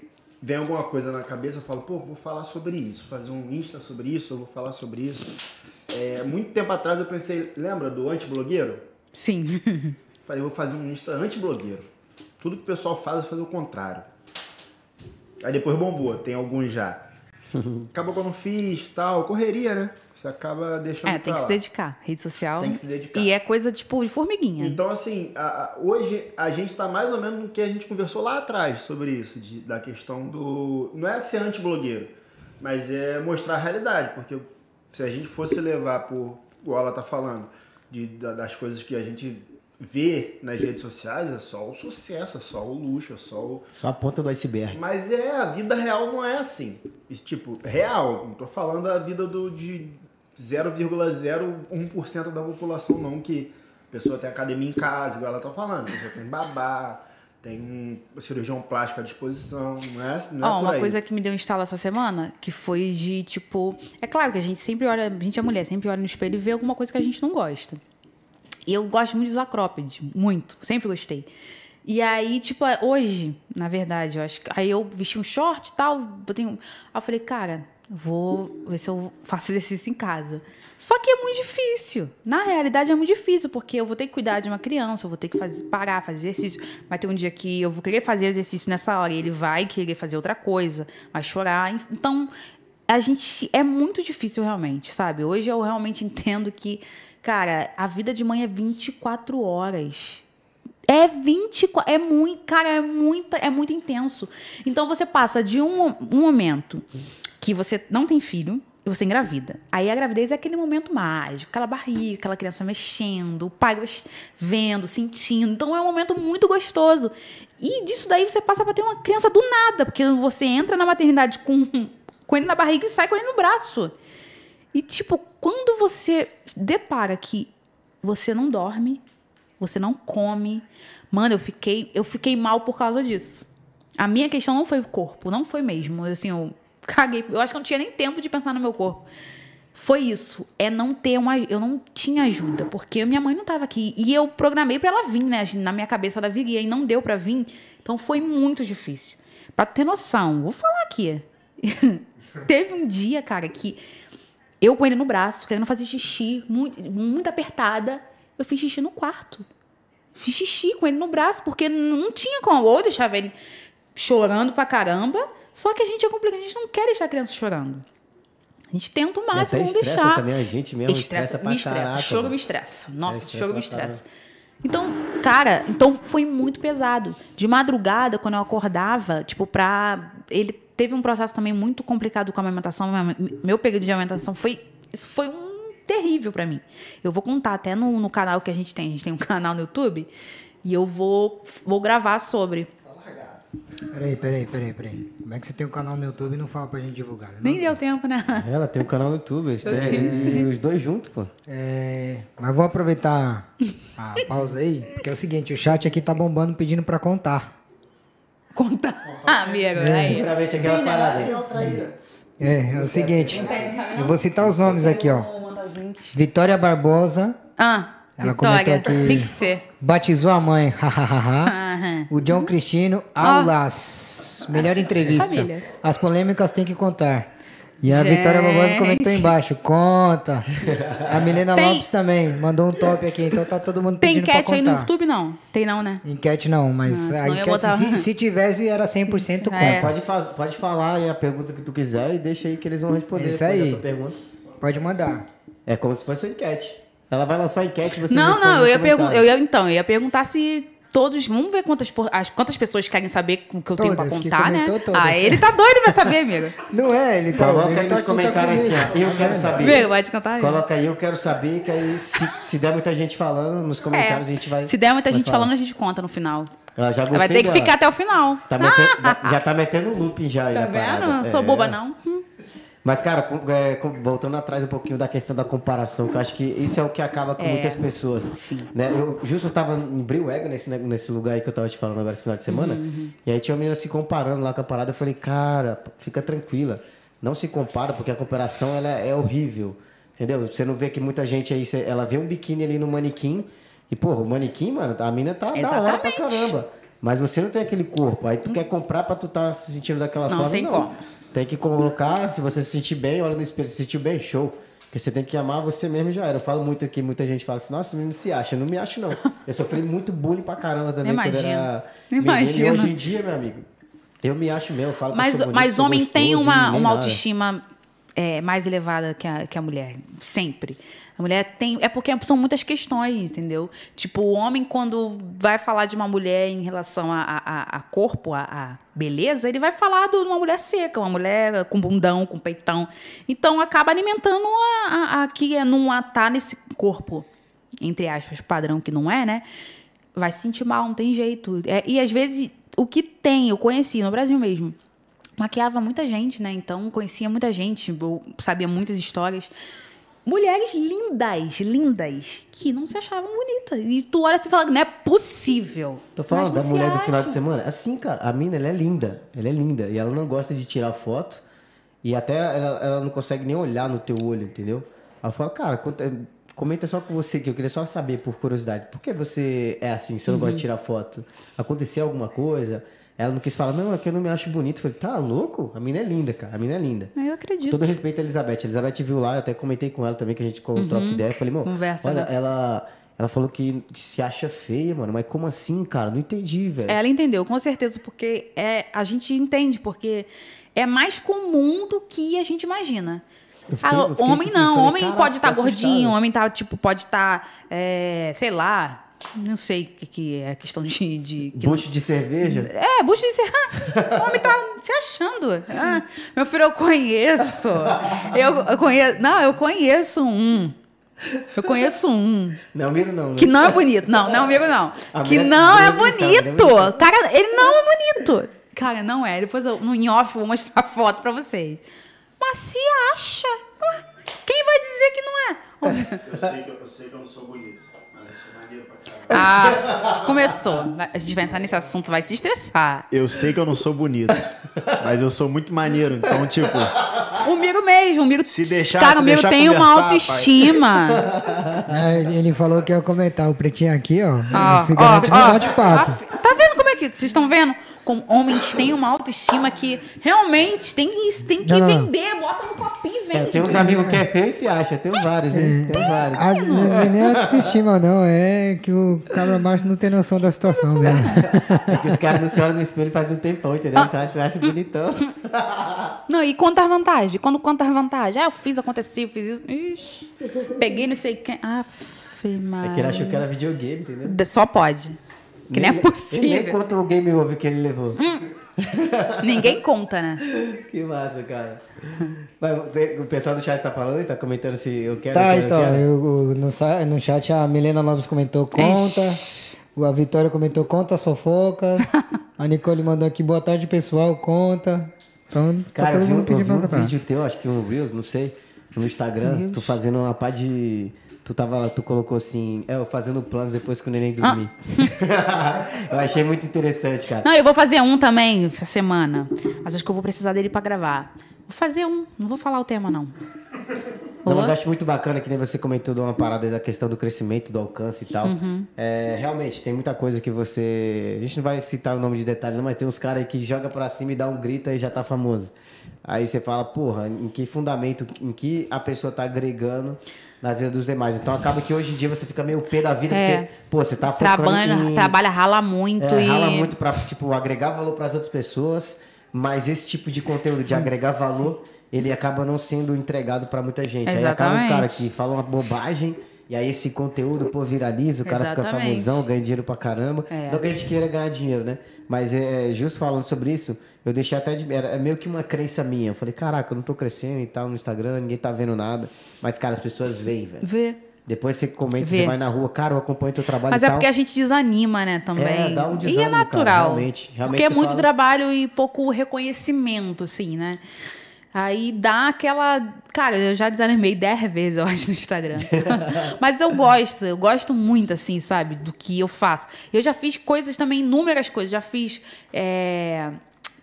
vem alguma coisa na cabeça, eu falo, pô, vou falar sobre isso, fazer um Insta sobre isso, eu vou falar sobre isso. É, muito tempo atrás eu pensei, lembra do anti-blogueiro? Sim. Falei, vou fazer um Insta anti-blogueiro. Tudo que o pessoal faz é fazer o contrário. Aí depois bombou, tem alguns já. Acabou que eu não fiz, tal, correria, né? Você acaba deixando É, tem pra que se dedicar. Rede social. Tem que se dedicar. E é coisa, tipo, de formiguinha. Então, assim, a- a- hoje a gente está mais ou menos no que a gente conversou lá atrás sobre isso, de- da questão do. Não é ser anti-blogueiro, mas é mostrar a realidade, porque se a gente fosse levar por. igual ela tá falando, de, da- das coisas que a gente vê nas redes sociais, é só o sucesso, é só o luxo, é só o. Só a ponta do iceberg. Mas é, a vida real não é assim. Isso, tipo, real. Não tô falando da vida do, de 0,01% da população, não, que a pessoa tem academia em casa, igual ela tá falando. A pessoa tem babá, tem um cirurgião plástico à disposição, não é, não é por uma coisa que me deu um estalo essa semana, que foi de, tipo... É claro que a gente sempre olha... A gente é mulher, sempre olha no espelho e vê alguma coisa que a gente não gosta. E eu gosto muito de usar cropped. Muito. Sempre gostei. E aí, tipo, hoje, na verdade, eu acho que... Aí eu vesti um short e tal, botei um... Aí eu falei, cara, vou ver se eu faço exercício em casa. Só que é muito difícil. Na realidade, é muito difícil, porque eu vou ter que cuidar de uma criança, eu vou ter que fazer, parar, fazer exercício. Vai ter um dia que eu vou querer fazer exercício nessa hora e ele vai querer fazer outra coisa, vai chorar. Então, a gente. É muito difícil, realmente, sabe? Hoje eu realmente entendo que, cara, a vida de mãe é 24 horas. É 24, é muito, cara, é muito, é muito intenso. Então você passa de um, um momento que você não tem filho, você engravida. Aí a gravidez é aquele momento mágico, aquela barriga, aquela criança mexendo, o pai vendo, sentindo. Então é um momento muito gostoso. E disso daí você passa pra ter uma criança do nada, porque você entra na maternidade com, com ele na barriga e sai com ele no braço. E, tipo, quando você depara que você não dorme, você não come. Mano, eu fiquei, eu fiquei mal por causa disso. A minha questão não foi o corpo, não foi mesmo. Eu, assim, eu caguei. Eu acho que eu não tinha nem tempo de pensar no meu corpo. Foi isso. É não ter uma. Eu não tinha ajuda, porque minha mãe não estava aqui. E eu programei para ela vir, né? Na minha cabeça ela viria e não deu para vir. Então foi muito difícil. Pra ter noção, vou falar aqui. Teve um dia, cara, que eu com ele no braço, querendo fazer xixi, muito, muito apertada. Eu fiz xixi no quarto. Fiz xixi com ele no braço, porque não tinha como. Ou deixava ele chorando pra caramba. Só que a gente é complicado, a gente não quer deixar a criança chorando. A gente tenta o máximo não estressa deixar. também a gente mesmo, estressa pra me estressa. caraca, choro mano. me estressa. Nossa, É, estressa choro me estressa. Então, cara, então foi muito pesado. De madrugada, quando eu acordava, tipo, pra. Ele teve um processo também muito complicado com a amamentação. Meu período de amamentação foi. Isso foi um terrível pra mim. Eu vou contar até no, no canal que a gente tem. A gente tem um canal no YouTube. E eu vou, vou gravar sobre. Peraí, peraí, peraí, peraí. Como é que você tem um canal no YouTube e não fala pra gente divulgar? né? Nem deu tempo, né? Ela tem um canal no YouTube, eles têm- e os dois juntos, pô. É, mas vou aproveitar a pausa aí, porque é o seguinte, o chat aqui tá bombando pedindo pra contar. Contar. Amigo, aí. Seguramente aquela parada aí. É, é o seguinte, eu vou citar os nomes aqui, ó. Vitória Barbosa, Ah, Ela Vitória, comentou aqui- tem que ser. batizou a mãe. O John Cristino, aulas. Melhor entrevista. Família. As polêmicas tem que contar. E a Gente. Vitória Barbosa comentou embaixo, conta. A Milena Tem- Lopes também mandou um top aqui, então tá todo mundo Tem pedindo pra enquete aí no YouTube, não? Tem não, né? Enquete não, mas Ah, a enquete, botar- se, se tivesse, era 100% conta. É. Pode, faz- pode falar aí a pergunta que tu quiser e deixa aí que eles vão responder. É isso aí. tua pergunta. Pode mandar. É como se fosse uma enquete. Ela vai lançar a enquete e você Não, não, eu ia, pergun comentários. eu ia então, eu ia perguntar se todos, vamos ver quantas, por- as, quantas pessoas querem saber o que eu tenho pra Todas, contar, né? todas. Ah, ele tá doido pra saber, amigo. Não é, ele tá Coloca ele aí tá nos tá comentários assim, ó. Eu quero saber. Amigo, pode contar aí. Coloca aí, eu quero saber, que aí se, se der muita gente falando, nos comentários a gente vai. É. Se der muita vai gente falar. falando, a gente conta no final. Ela já gostei Vai ter que dela. ficar até o final. Tá metendo- já tá metendo looping já aí Tá vendo? Não sou É. boba, não. Hum. Mas, cara, é, voltando atrás um pouquinho da questão da comparação, que eu acho que isso é o que acaba com É. muitas pessoas. Sim. Né? Eu justo eu tava em Brewego, nesse, ne- nesse lugar aí que eu tava te falando agora esse final de semana, Uhum, e aí tinha uma menina se comparando lá com a parada, eu falei, cara, fica tranquila, não se compara, porque a comparação ela é horrível, entendeu? Você não vê que muita gente aí, ela vê um biquíni ali no manequim, e, porra, o manequim, mano, a mina tá da hora pra Exatamente. caramba. Mas você não tem aquele corpo, aí tu quer comprar pra tu tá se sentindo daquela Não forma, tem como. Tem que colocar, se você se sentir bem, olha no espelho, se sentir bem, show. Porque você tem que amar você mesmo já era. Eu falo muito aqui, muita gente fala assim, nossa, menino se acha. Eu não me acho, não. Eu sofri muito bullying pra caramba também quando Imagino. era menino. E hoje em dia, meu amigo, eu me acho mesmo, eu falo Mas, bonito, mas homem tem gostoso, uma, nem uma nada. autoestima é, mais elevada que a, que a mulher. Sempre. A mulher tem. É porque são muitas questões, entendeu? Tipo, o homem, quando vai falar de uma mulher em relação a, a, a- corpo, a, a beleza, ele vai falar de uma mulher seca, uma mulher com bundão, com peitão. Então acaba alimentando a, a, que é, não tá nesse corpo, entre aspas, padrão que não é, né? Vai se sentir mal, não tem jeito. É, e às vezes, o que tem, eu conheci no Brasil mesmo maquiava muita gente, né? Então conhecia muita gente, sabia muitas histórias. Mulheres lindas, lindas, que não se achavam bonitas. E tu olha assim e fala, não é possível. Tô falando da mulher do acha. final de semana. Assim, cara, a mina, ela é linda. Ela é linda. E ela não gosta de tirar foto. E até ela, ela não consegue nem olhar no teu olho, entendeu? Ela fala, cara, conta- comenta só com você que eu queria só saber, por curiosidade. Por que você é assim, você não Uhum. gosta de tirar foto? Aconteceu alguma coisa? Ela não quis falar, não, é que eu não me acho bonito. Eu falei, tá louco? A mina é linda, cara. A mina é linda. Eu acredito. Todo respeito a Elizabeth. A Elizabeth viu lá, eu até comentei com ela também, que a gente uhum. troca ideia. Eu falei, mano, Conversa, olha, né? ela, ela falou que, que se acha feia, mano. Mas como assim, cara? Não entendi, velho. Ela entendeu, com certeza, porque é, a gente entende, porque é mais comum do que a gente imagina. Fiquei- Ah, homem assim, não, falei, homem pode estar fiquei gordinho, assustado. homem tá, tipo, pode estar, sei lá, Não sei o que, que é questão de. de que Bucho de cerveja? É, bucho de ser. O homem tá se achando. Ah, meu filho, eu conheço. Eu, eu conheço. Não, eu conheço um. Eu conheço um. Não, miro não. né? Que não é bonito. Não, não é amigo, não. A Que não é mulher gritando, bonito. Cara, ele não é bonito. Cara, não é. Depois eu, no em off eu vou mostrar a foto pra vocês. Mas se acha. Ué, Quem vai dizer que não é? Eu sei que eu, eu sei que eu não sou bonito, mas eu sou maneiro pra caralho. Ah, começou. A gente vai entrar nesse assunto, vai se estressar. Eu sei que eu não sou bonito, mas eu sou muito maneiro. Então, tipo, O Miro mesmo, o Miro. Se deixar- cara, se o Miro deixar tem uma autoestima. Ele, ele falou que ia comentar o pretinho aqui, ó. Ó, se ó, ó. bate-papo. Ah, Tá vendo como é que. Vocês estão vendo? Como homens têm uma autoestima que realmente tem, isso, tem que Não, não. vender. Bota no copinho e É, vende. tem uns amigos que é feio e se acha. Tem vários, hein? Tem vários. A, não é nem autoestima, não. É que o cabra macho não tem noção da situação mesmo. Porque os caras não se olham no espelho faz um tempão, entendeu? Você acha, acha bonitão. Não, e conta as vantagens. Quando conta as vantagens. Ah, eu fiz, aconteceu, eu fiz isso. Ixi, peguei não sei quem. Ah, É que ele achou que era videogame, entendeu? Só pode. Que nem é Nem- Ele nem possível. conta o game over que ele levou. Ninguém conta, né? Que massa, cara. Mas tem- o pessoal do chat tá falando e tá comentando se eu quero. Tá, eu quero, então, eu quero. eu, eu- no, no chat a Milena Lopes comentou conta. A Vitória comentou conta as fofocas. A Nicole mandou aqui boa tarde, pessoal, conta. Então, tá Cara, eu todo vi, um- mundo eu pedindo vi pra um contar. vídeo teu, acho que um Reels, não sei, no Instagram, tu fazendo uma pá de. Tu tava lá, tu colocou assim, é, eu fazendo planos depois que o neném dormir. eu achei muito interessante, cara. Não, eu vou fazer um também essa semana. Mas acho que eu vou precisar dele pra gravar. Vou fazer um. Não vou falar o tema, não. Não, mas acho muito bacana que nem você comentou de uma parada da questão do crescimento, do alcance e tal. Uhum. É, realmente, tem muita coisa que você. A gente não vai citar o nome de detalhe, não, mas tem uns caras aí que joga pra cima e dá um grito e já tá famoso. Aí você fala, porra, em que fundamento, em que a pessoa tá agregando na vida dos demais. Então acaba que hoje em dia você fica meio pé da vida, É. porque, pô, você tá focando Trabalha, em... trabalha, rala muito É, e. rala muito pra, tipo, agregar valor pras outras pessoas, mas esse tipo de conteúdo de agregar valor, ele acaba não sendo entregado pra muita gente. Aí acaba um Exatamente. cara que fala uma bobagem, e aí esse conteúdo, pô, viraliza, o cara fica Exatamente. famosão, ganha dinheiro pra caramba. É. Não que a gente queira ganhar dinheiro, né? Mas é, justo falando sobre isso, eu deixei até de. Era é meio que uma crença minha. Eu falei, caraca, eu não tô crescendo e tal no Instagram, ninguém tá vendo nada. Mas, cara, as pessoas veem, velho. Vê. Depois você comenta, Vê. você vai na rua, cara, eu acompanho teu trabalho Mas e é tal. porque a gente desanima, né, também. É, dá um e desânimo, é cara, natural. realmente. Realmente porque é muito fala- trabalho e pouco reconhecimento, assim, né? Aí dá aquela. Cara, eu já desanimei 10 vezes, eu acho, no Instagram. Mas eu gosto, eu gosto muito, assim, sabe, do que eu faço. Eu já fiz coisas também, inúmeras coisas. Já fiz. é,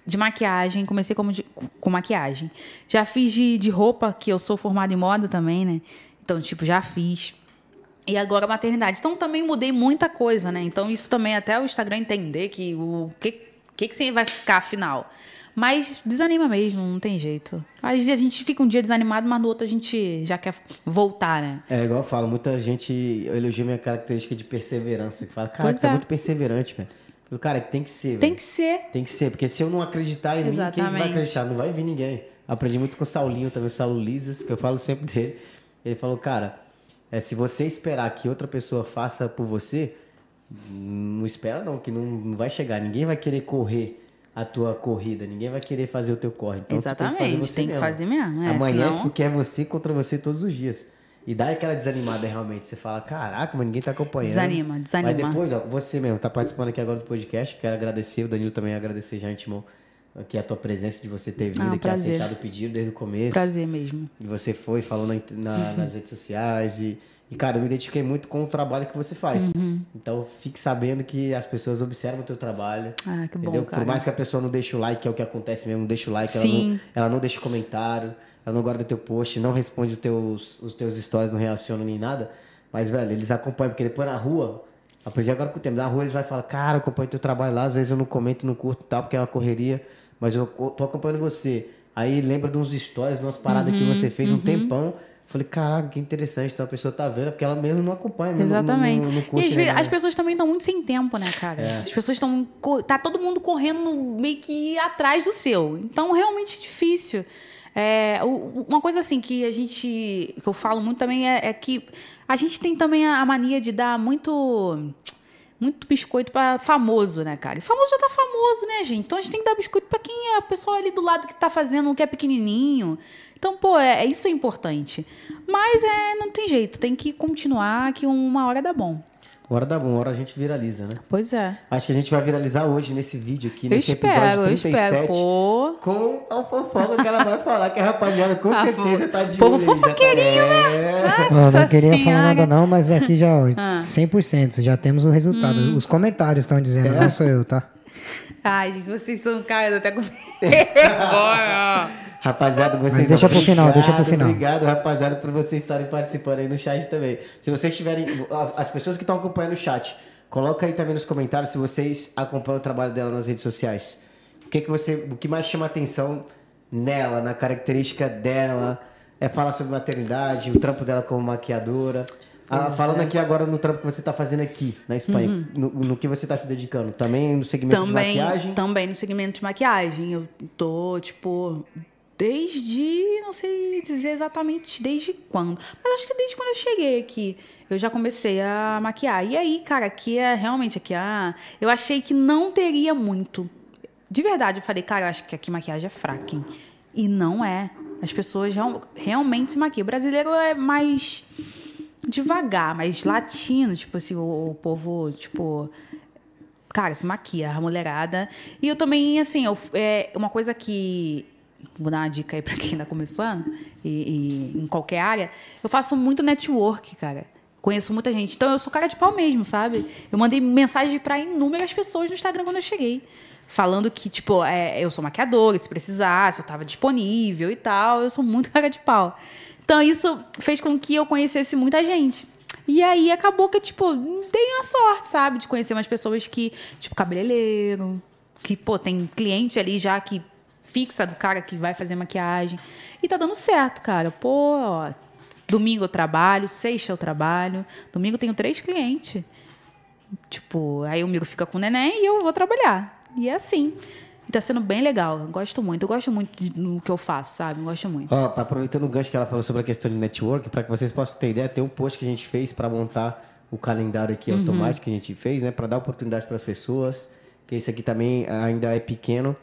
De maquiagem, comecei como de- com maquiagem. Já fiz de, de roupa, que eu sou formada em moda também, né? Então, tipo, já fiz. E agora a maternidade. Então também mudei muita coisa, né? Então isso também até o Instagram entender que o que que, que você vai ficar afinal. Mas desanima mesmo, não tem jeito. Às vezes a gente fica um dia desanimado, mas no outro a gente já quer voltar, né? É, igual eu falo, muita gente elogia minha característica de perseverança. Que fala, cara, você é é. muito perseverante, velho. Cara, tem que ser, Tem que ser. Tem que ser, porque se eu não acreditar em mim, quem vai Exatamente. acreditar? Não vai vir ninguém. Aprendi muito com o Saulinho também, o Saulo Lisas, que eu falo sempre dele. Ele falou, cara, é, se você esperar que outra pessoa faça por você, não espera não, que não, não vai chegar. Ninguém vai querer correr a tua corrida, ninguém vai querer fazer o teu corre. Então, Exatamente, tem que fazer mesmo, é, Amanhã senão- porque é você contra você todos os dias. E dá aquela desanimada realmente. Você fala, caraca, mas ninguém tá acompanhando. Desanima, desanima. Mas depois, ó, você mesmo tá participando aqui agora do podcast. Quero agradecer, o Danilo também agradecer já, Intimão, aqui a tua presença, de você ter vindo Ah, aqui, prazer. aceitado o pedido desde o começo. Prazer mesmo. E você foi, falou na- na- nas redes sociais e, e, cara, eu me identifiquei muito com o trabalho que você faz. Uhum. Então, fique sabendo que as pessoas observam o teu trabalho. Ah, que bom, entendeu? cara. Por mais que a pessoa não deixe o like, que é o que acontece mesmo, não deixa o like, ela não, ela não deixa o comentário, ela não guarda teu post, não responde os teus, os teus stories, não reaciona nem nada. Mas, velho, eles acompanham, porque depois na rua, aprendi agora com o tempo, na rua eles vão falar, cara, acompanho teu trabalho lá, às vezes eu não comento, não curto e tal, porque é uma correria, mas eu tô acompanhando você. Aí lembra de uns stories, de umas paradas Uhum, que você fez um tempão. Falei, caraca, que interessante. Então a pessoa tá vendo, porque ela mesmo não acompanha, Exatamente. Não, não, não e às vezes, as pessoas também estão muito sem tempo, né, cara? É. As pessoas estão. Tá todo mundo correndo meio que atrás do seu. Então, realmente difícil. É, uma coisa assim que a gente. que eu falo muito também é, é que a gente tem também a, mania de dar muito. muito biscoito pra famoso, né, cara? E famoso já tá famoso, né, gente? Então a gente tem que dar biscoito pra quem é o pessoal ali do lado que tá fazendo, que é pequenininho. Então, pô, é, é- isso é importante. Mas é, não tem jeito, tem que continuar que uma hora dá bom. Hora dá bom, uma hora a gente viraliza, né? Pois é. Acho que a gente vai viralizar hoje nesse vídeo aqui, Eu nesse espero, episódio eu 37. espero. Pô. Com a fofoca que ela vai falar, que a rapaziada com Ah, certeza fo- tá de povo tá- fofoqueirinho, né? Ó, não Nossa queria falar Senhora. nada não, mas aqui já, ó, Ah. 100%, já temos o resultado. Hum. Os comentários estão dizendo, não sou eu, tá? Ai, gente, vocês são caras até com vergonha. Rapaziada, vocês Mas deixa pro final, deixa pro final. Obrigado, rapaziada, por vocês estarem participando aí no chat também. Se vocês tiverem. As pessoas que estão acompanhando o chat, coloca aí também nos comentários se vocês acompanham o trabalho dela nas redes sociais. O que, que você. O que mais chama atenção nela, na característica dela? É falar sobre maternidade, o trampo dela como maquiadora. Ah, falando é. aqui agora no trampo que você está fazendo aqui na Espanha, no, no que você está se dedicando? Também no segmento de também, maquiagem? também no segmento de maquiagem. Eu tô, tipo, desde. Não sei dizer exatamente desde quando. Mas acho que desde quando eu cheguei aqui. Eu já comecei a maquiar. E aí, cara, aqui é realmente aqui a. Eu achei que não teria muito. De verdade, eu falei, cara, eu acho que aqui maquiagem é fraca, hein? E não é. As pessoas real- realmente se maquiam. O brasileiro é mais devagar, mais latino, tipo assim, o, o povo, tipo, cara, se maquia, a mulherada. E eu também, assim, eu, é uma coisa que. Vou dar uma dica aí pra quem tá começando, e, e em qualquer área. Eu faço muito network, cara. Conheço muita gente. Então eu sou cara de pau mesmo, sabe? Eu mandei mensagem pra inúmeras pessoas no Instagram quando eu cheguei. Falando que, tipo, é, eu sou maquiadora, se precisasse, eu tava disponível e tal. Eu sou muito cara de pau. Então isso fez com que eu conhecesse muita gente. E aí acabou que, tipo, dei uma sorte, sabe? De conhecer umas pessoas que, tipo, cabeleireiro, que, pô, tem cliente ali já que fixa do cara que vai fazer maquiagem. E tá dando certo, cara. Pô, ó, domingo eu trabalho, sexta eu trabalho. Domingo eu tenho três clientes. Tipo, aí o Miro fica com o neném e eu vou trabalhar. E é assim. E tá sendo bem legal. Eu gosto muito. Eu gosto muito do que eu faço, sabe? Eu gosto muito. Ó, tá aproveitando o gancho que ela falou sobre a questão de network, para que vocês possam ter ideia, tem um post que a gente fez para montar o calendário aqui Uhum. automático que a gente fez, né, para dar oportunidade para as pessoas. Que esse aqui também ainda é pequeno,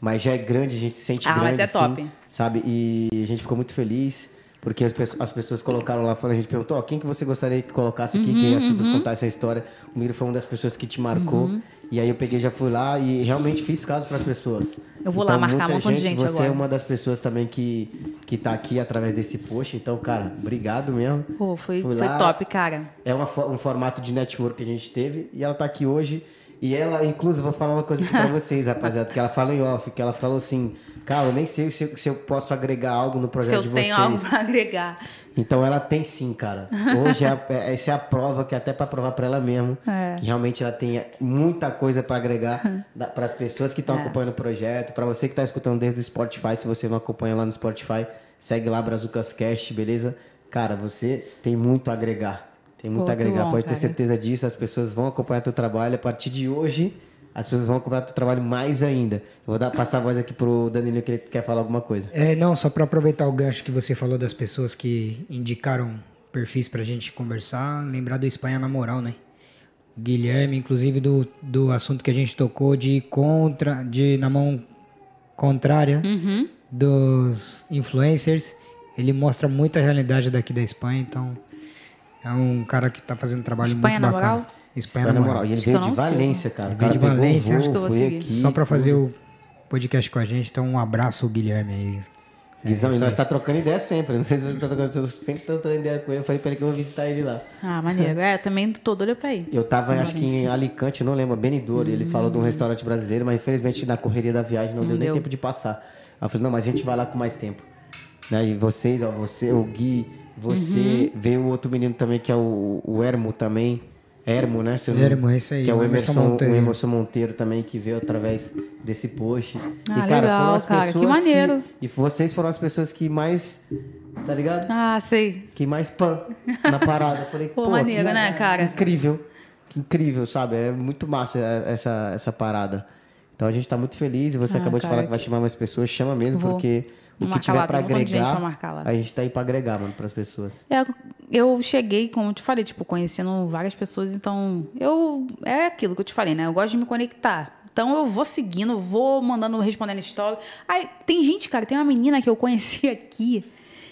mas já é grande, a gente se sente Ah, grande, mas é sim, top. sabe? E a gente ficou muito feliz. Porque as pessoas, as pessoas colocaram lá, falando, a gente perguntou, ó, quem que você gostaria que colocasse aqui, Uhum, que as pessoas contassem a história. O Miro foi uma das pessoas que te marcou. Uhum. E aí eu peguei, já fui lá e realmente fiz caso para as pessoas. Eu vou lá marcar um montão de gente Você agora. é uma das pessoas também que, que tá aqui através desse post. Então, cara, obrigado mesmo. Pô, foi, foi top, cara. É uma, um formato de network que a gente teve. E ela tá aqui hoje. E ela, inclusive, vou falar uma coisa aqui pra vocês, rapaziada. Que ela falou em off, que ela falou assim... Cara, eu nem sei se, eu- se eu posso agregar algo no Se projeto eu de tenho vocês. algo pra agregar. Então ela tem sim, cara. Hoje é é- essa é a prova, que é até pra provar pra ela mesmo, É. que realmente ela tem muita coisa pra agregar para as pessoas que É. estão acompanhando o projeto, pra você que tá escutando desde o Spotify, se você não acompanha lá no Spotify, segue lá Brazucas Cast, beleza? Cara, você tem muito a agregar. Tem muito Pô, a agregar, bom, pode ter cara. certeza disso. As pessoas vão acompanhar teu trabalho a partir de hoje. As pessoas vão acompanhar teu trabalho mais ainda. Eu vou dar, passar a voz aqui pro Danilo que ele quer falar alguma coisa. É, não, só para aproveitar o gancho que você falou das pessoas que indicaram perfis pra gente conversar, lembrar do Espanha na moral, né? Guilherme, inclusive do, do assunto que a gente tocou de contra, de na mão contrária Uhum. dos influencers, ele mostra muito a realidade daqui da Espanha, então é um cara que tá fazendo um trabalho Espanha muito na bacana. moral? Espanha, Espanha na moral. E ele Acho veio de sei. Valência, cara. Ele veio de Valência. Acho que eu vou seguir. Só para fazer o podcast com a gente, então um abraço Guilherme aí. É Guizão, e nós aí. tá trocando ideia sempre. Não sei se você tá trocando, eu sempre tô trocando ideia com ele. Eu falei pra ele que eu vou visitar ele lá. Ah, maneiro. É, eu também tô doida pra ir. Eu tava, acho que em Alicante, não lembro, Benidorm. Ele falou de um restaurante brasileiro, mas infelizmente na correria da viagem não, Não deu nem deu. tempo de passar. Aí eu falei, não, mas a gente vai lá com mais tempo. Né? E vocês, ó, você, o Gui, você, veio o outro menino também, que é o, o Ermo também. Ermo, né? Se eu não- Ermo, é isso aí, Que é o Emerson Emerson, Monteiro. o Emerson Monteiro também, que veio através desse post. Ah, legal, cara, que maneiro. e vocês foram as pessoas que mais, tá ligado? Ah, sei. que mais pan na parada. Eu falei, Pô, pô, maneiro, que né, cara? Incrível. Que incrível, sabe? É muito massa essa, essa parada. Então a gente tá muito feliz e você Ah, acabou de cara, falar que vai chamar mais pessoas, chama mesmo, Vou. porque O que tiver um gente agregar, lá. a gente tá aí pra agregar, mano, pras pessoas. É, eu cheguei, como eu te falei, tipo, conhecendo várias pessoas, então eu. É aquilo que eu te falei, né? Eu gosto de me conectar. Então eu vou seguindo, vou mandando, respondendo story. Aí tem gente, cara, tem uma menina que eu conheci aqui,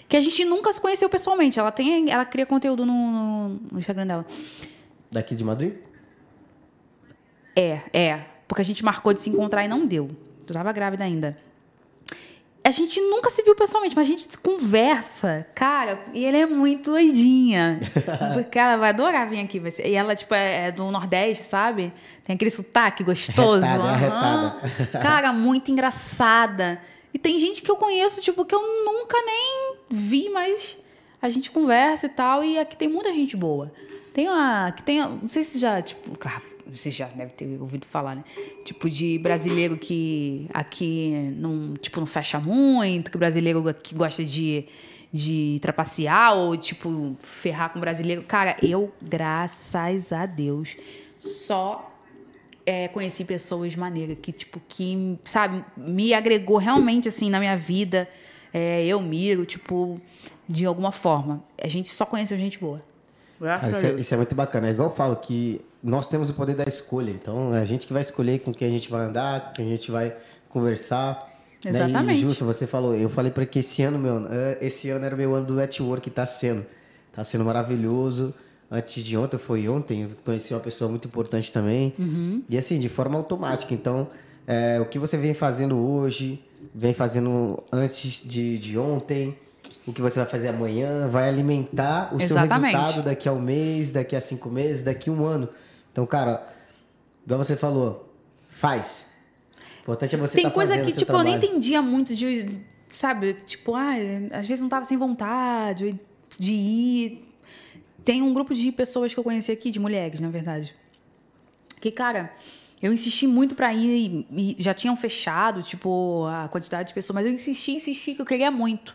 que a gente nunca se conheceu pessoalmente. Ela tem. Ela cria conteúdo no, no, no Instagram dela. Daqui de Madrid? É, é. Porque a gente marcou de se encontrar e não deu. Tu tava grávida ainda. A gente nunca se viu pessoalmente, mas a gente conversa, cara, e ela é muito doidinha. Porque ela vai adorar vir aqui. vai ser- E ela, tipo, é é do Nordeste, sabe? Tem aquele sotaque gostoso. Retada, aham. Cara, muito engraçada. E tem gente que eu conheço, tipo, que eu nunca nem vi, mas a gente conversa e tal. E aqui tem muita gente boa. Tem uma. Que tem, não sei se já, tipo, claro, você já deve ter ouvido falar, né? Tipo, de brasileiro que aqui não, tipo, não fecha muito, que brasileiro que gosta de, de trapacear ou, tipo, ferrar com brasileiro. Cara, eu, graças a Deus, só é, conheci pessoas maneiras que, tipo, que, sabe, me agregou realmente, assim, na minha vida. É, eu miro, tipo, de alguma forma. A gente só conheceu gente boa. Cara, Graças a isso, é, isso é muito bacana. É igual eu falo que nós temos o poder da escolha. Então, é a gente que vai escolher com quem a gente vai andar, com quem a gente vai conversar. né? Exatamente. E justo, você falou, eu falei para que esse ano, meu, eh, esse ano era meu ano do network, tá sendo. Tá sendo maravilhoso. Antes de ontem, foi ontem, eu conheci uma pessoa muito importante também. Uhum. E assim, de forma automática. Então, é, o que você vem fazendo hoje, vem fazendo antes de, de ontem, o que você vai fazer amanhã, vai alimentar o Exatamente. seu resultado daqui a um mês, daqui a cinco meses, daqui a um ano. Então, cara, igual você falou, faz. O importante é você Tem tá coisa que, tipo, eu nem trabalho. entendia muito de, sabe, tipo, ah, às vezes não tava sem vontade de ir. Tem um grupo de pessoas que eu conheci aqui, de mulheres, na verdade. Que, cara, eu insisti muito pra ir e, e já tinham fechado, tipo, a quantidade de pessoas, mas eu insisti, insisti, que eu queria muito.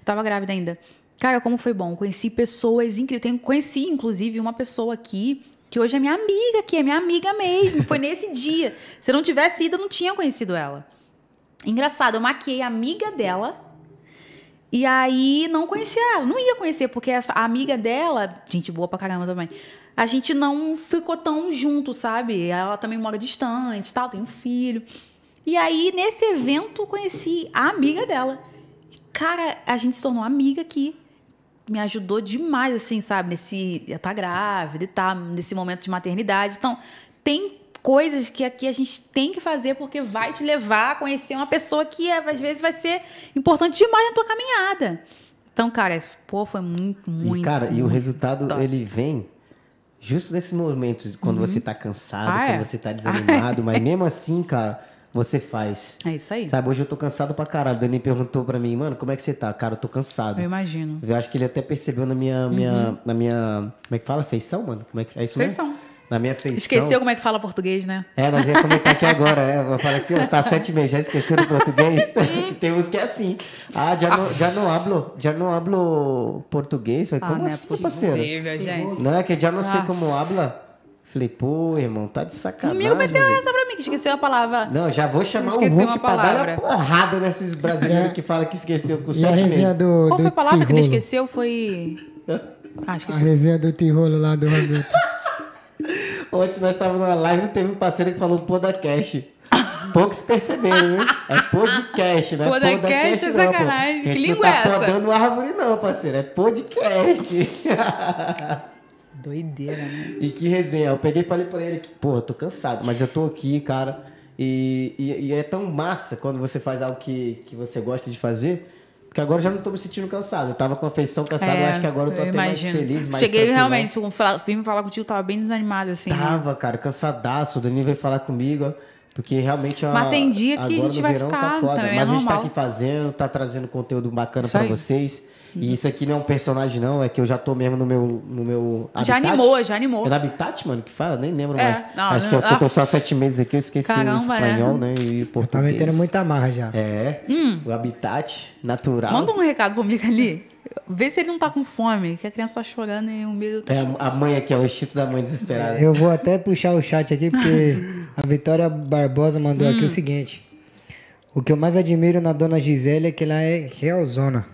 Eu tava grávida ainda. Cara, como foi bom. Conheci pessoas incríveis. Tenho- Conheci, inclusive, uma pessoa aqui que hoje é minha amiga, que é minha amiga mesmo. Foi nesse dia. Se eu não tivesse ido, eu não tinha conhecido ela. Engraçado, eu maquiei a amiga dela. E aí não conhecia ela, não ia conhecer, porque essa a amiga dela, gente boa pra caramba também, a gente não ficou tão junto, sabe? Ela também mora distante tal, tem um filho. E aí, nesse evento, conheci a amiga dela. Cara, a gente se tornou amiga aqui. Me ajudou demais, assim, sabe? Nesse. Ela tá grávida e tá, nesse momento de maternidade. Então, tem coisas que aqui a gente tem que fazer porque vai te levar a conhecer uma pessoa que é, às vezes vai ser importante demais na tua caminhada. Então, cara, pô, foi muito, muito. E, cara, e o muito resultado, top. ele vem justo nesse momento, quando você tá cansado, Ah, quando é? você tá desanimado, mas mesmo assim, cara, você faz. É isso aí. Sabe, hoje eu tô cansado pra caralho. O Dani perguntou pra mim, mano, como é que você tá? Cara, eu tô cansado. Eu imagino. Eu acho que ele até percebeu na minha, minha, na minha, como é que fala? Feição, mano? Como é que é isso mesmo? Feição. Na minha feição. Esqueceu como é que fala português, né? É, nós ia comentar aqui agora. É, eu falei assim, ó, tá sete meses, já esqueceu do português? Temos que é assim. Ah, já não, já não hablo, já não hablo português? Falei, Ah, como não é assim, parceiro? possível, gente. Não, é que já não sei Ah. como habla. Falei, pô, irmão, tá de sacanagem. Comigo meteu essa pra esqueceu a palavra. Não, já vou chamar o Esqueci Hulk uma pra dar palavra. uma porrada nesses brasileiros que falam que esqueceu com a sete meses. do, Qual do foi a palavra que ele esqueceu? Foi. Ah, A esqueci. resenha do tijolo lá do Roberto. Ontem nós estávamos numa live e teve um parceiro que falou podcast. Poucos perceberam, né? É podcast, né? Podcast é não, pô. sacanagem. A gente Que não língua é tá essa? podando árvore não, parceiro. É podcast. Doideira, né? e que resenha. Eu peguei e falei pra ele que, pô, eu tô cansado, mas eu tô aqui, cara. E, e, e é tão massa quando você faz algo que, que você gosta de fazer. Porque agora eu já não tô me sentindo cansado. Eu tava com a feição cansada, eu acho que agora eu tô até mais feliz, mais É, Cheguei tranquilão. realmente, quando falar- vim me falar contigo, tava bem desanimado, assim. né? Tava, cara, cansadaço. O Danilo veio falar comigo, ó, porque realmente a, Mas tem dia que a agora gente no vai verão ficar, tá foda. também é Mas a gente tá aqui fazendo, tá trazendo conteúdo bacana aí. vocês. E isso aqui não é um personagem, não, é que eu já tô mesmo no meu. No meu Já habitat. animou, já animou. É no Habitat, mano, que fala? Nem lembro É, mais. não, Acho que eu, ah, eu tô só sete meses aqui, eu esqueci caramba, o espanhol, né? E o Tá português. metendo muita marra já. É, o Habitat natural. Hum. Manda um recado pro amigo ali. Vê se ele não tá com fome, que a criança tá chorando e o medo tá É a mãe aqui, é o instinto da mãe desesperada. Eu vou até puxar o chat aqui, porque a Vitória Barbosa mandou Hum. aqui o seguinte. O que eu mais admiro na dona Gisele é que ela é realzona.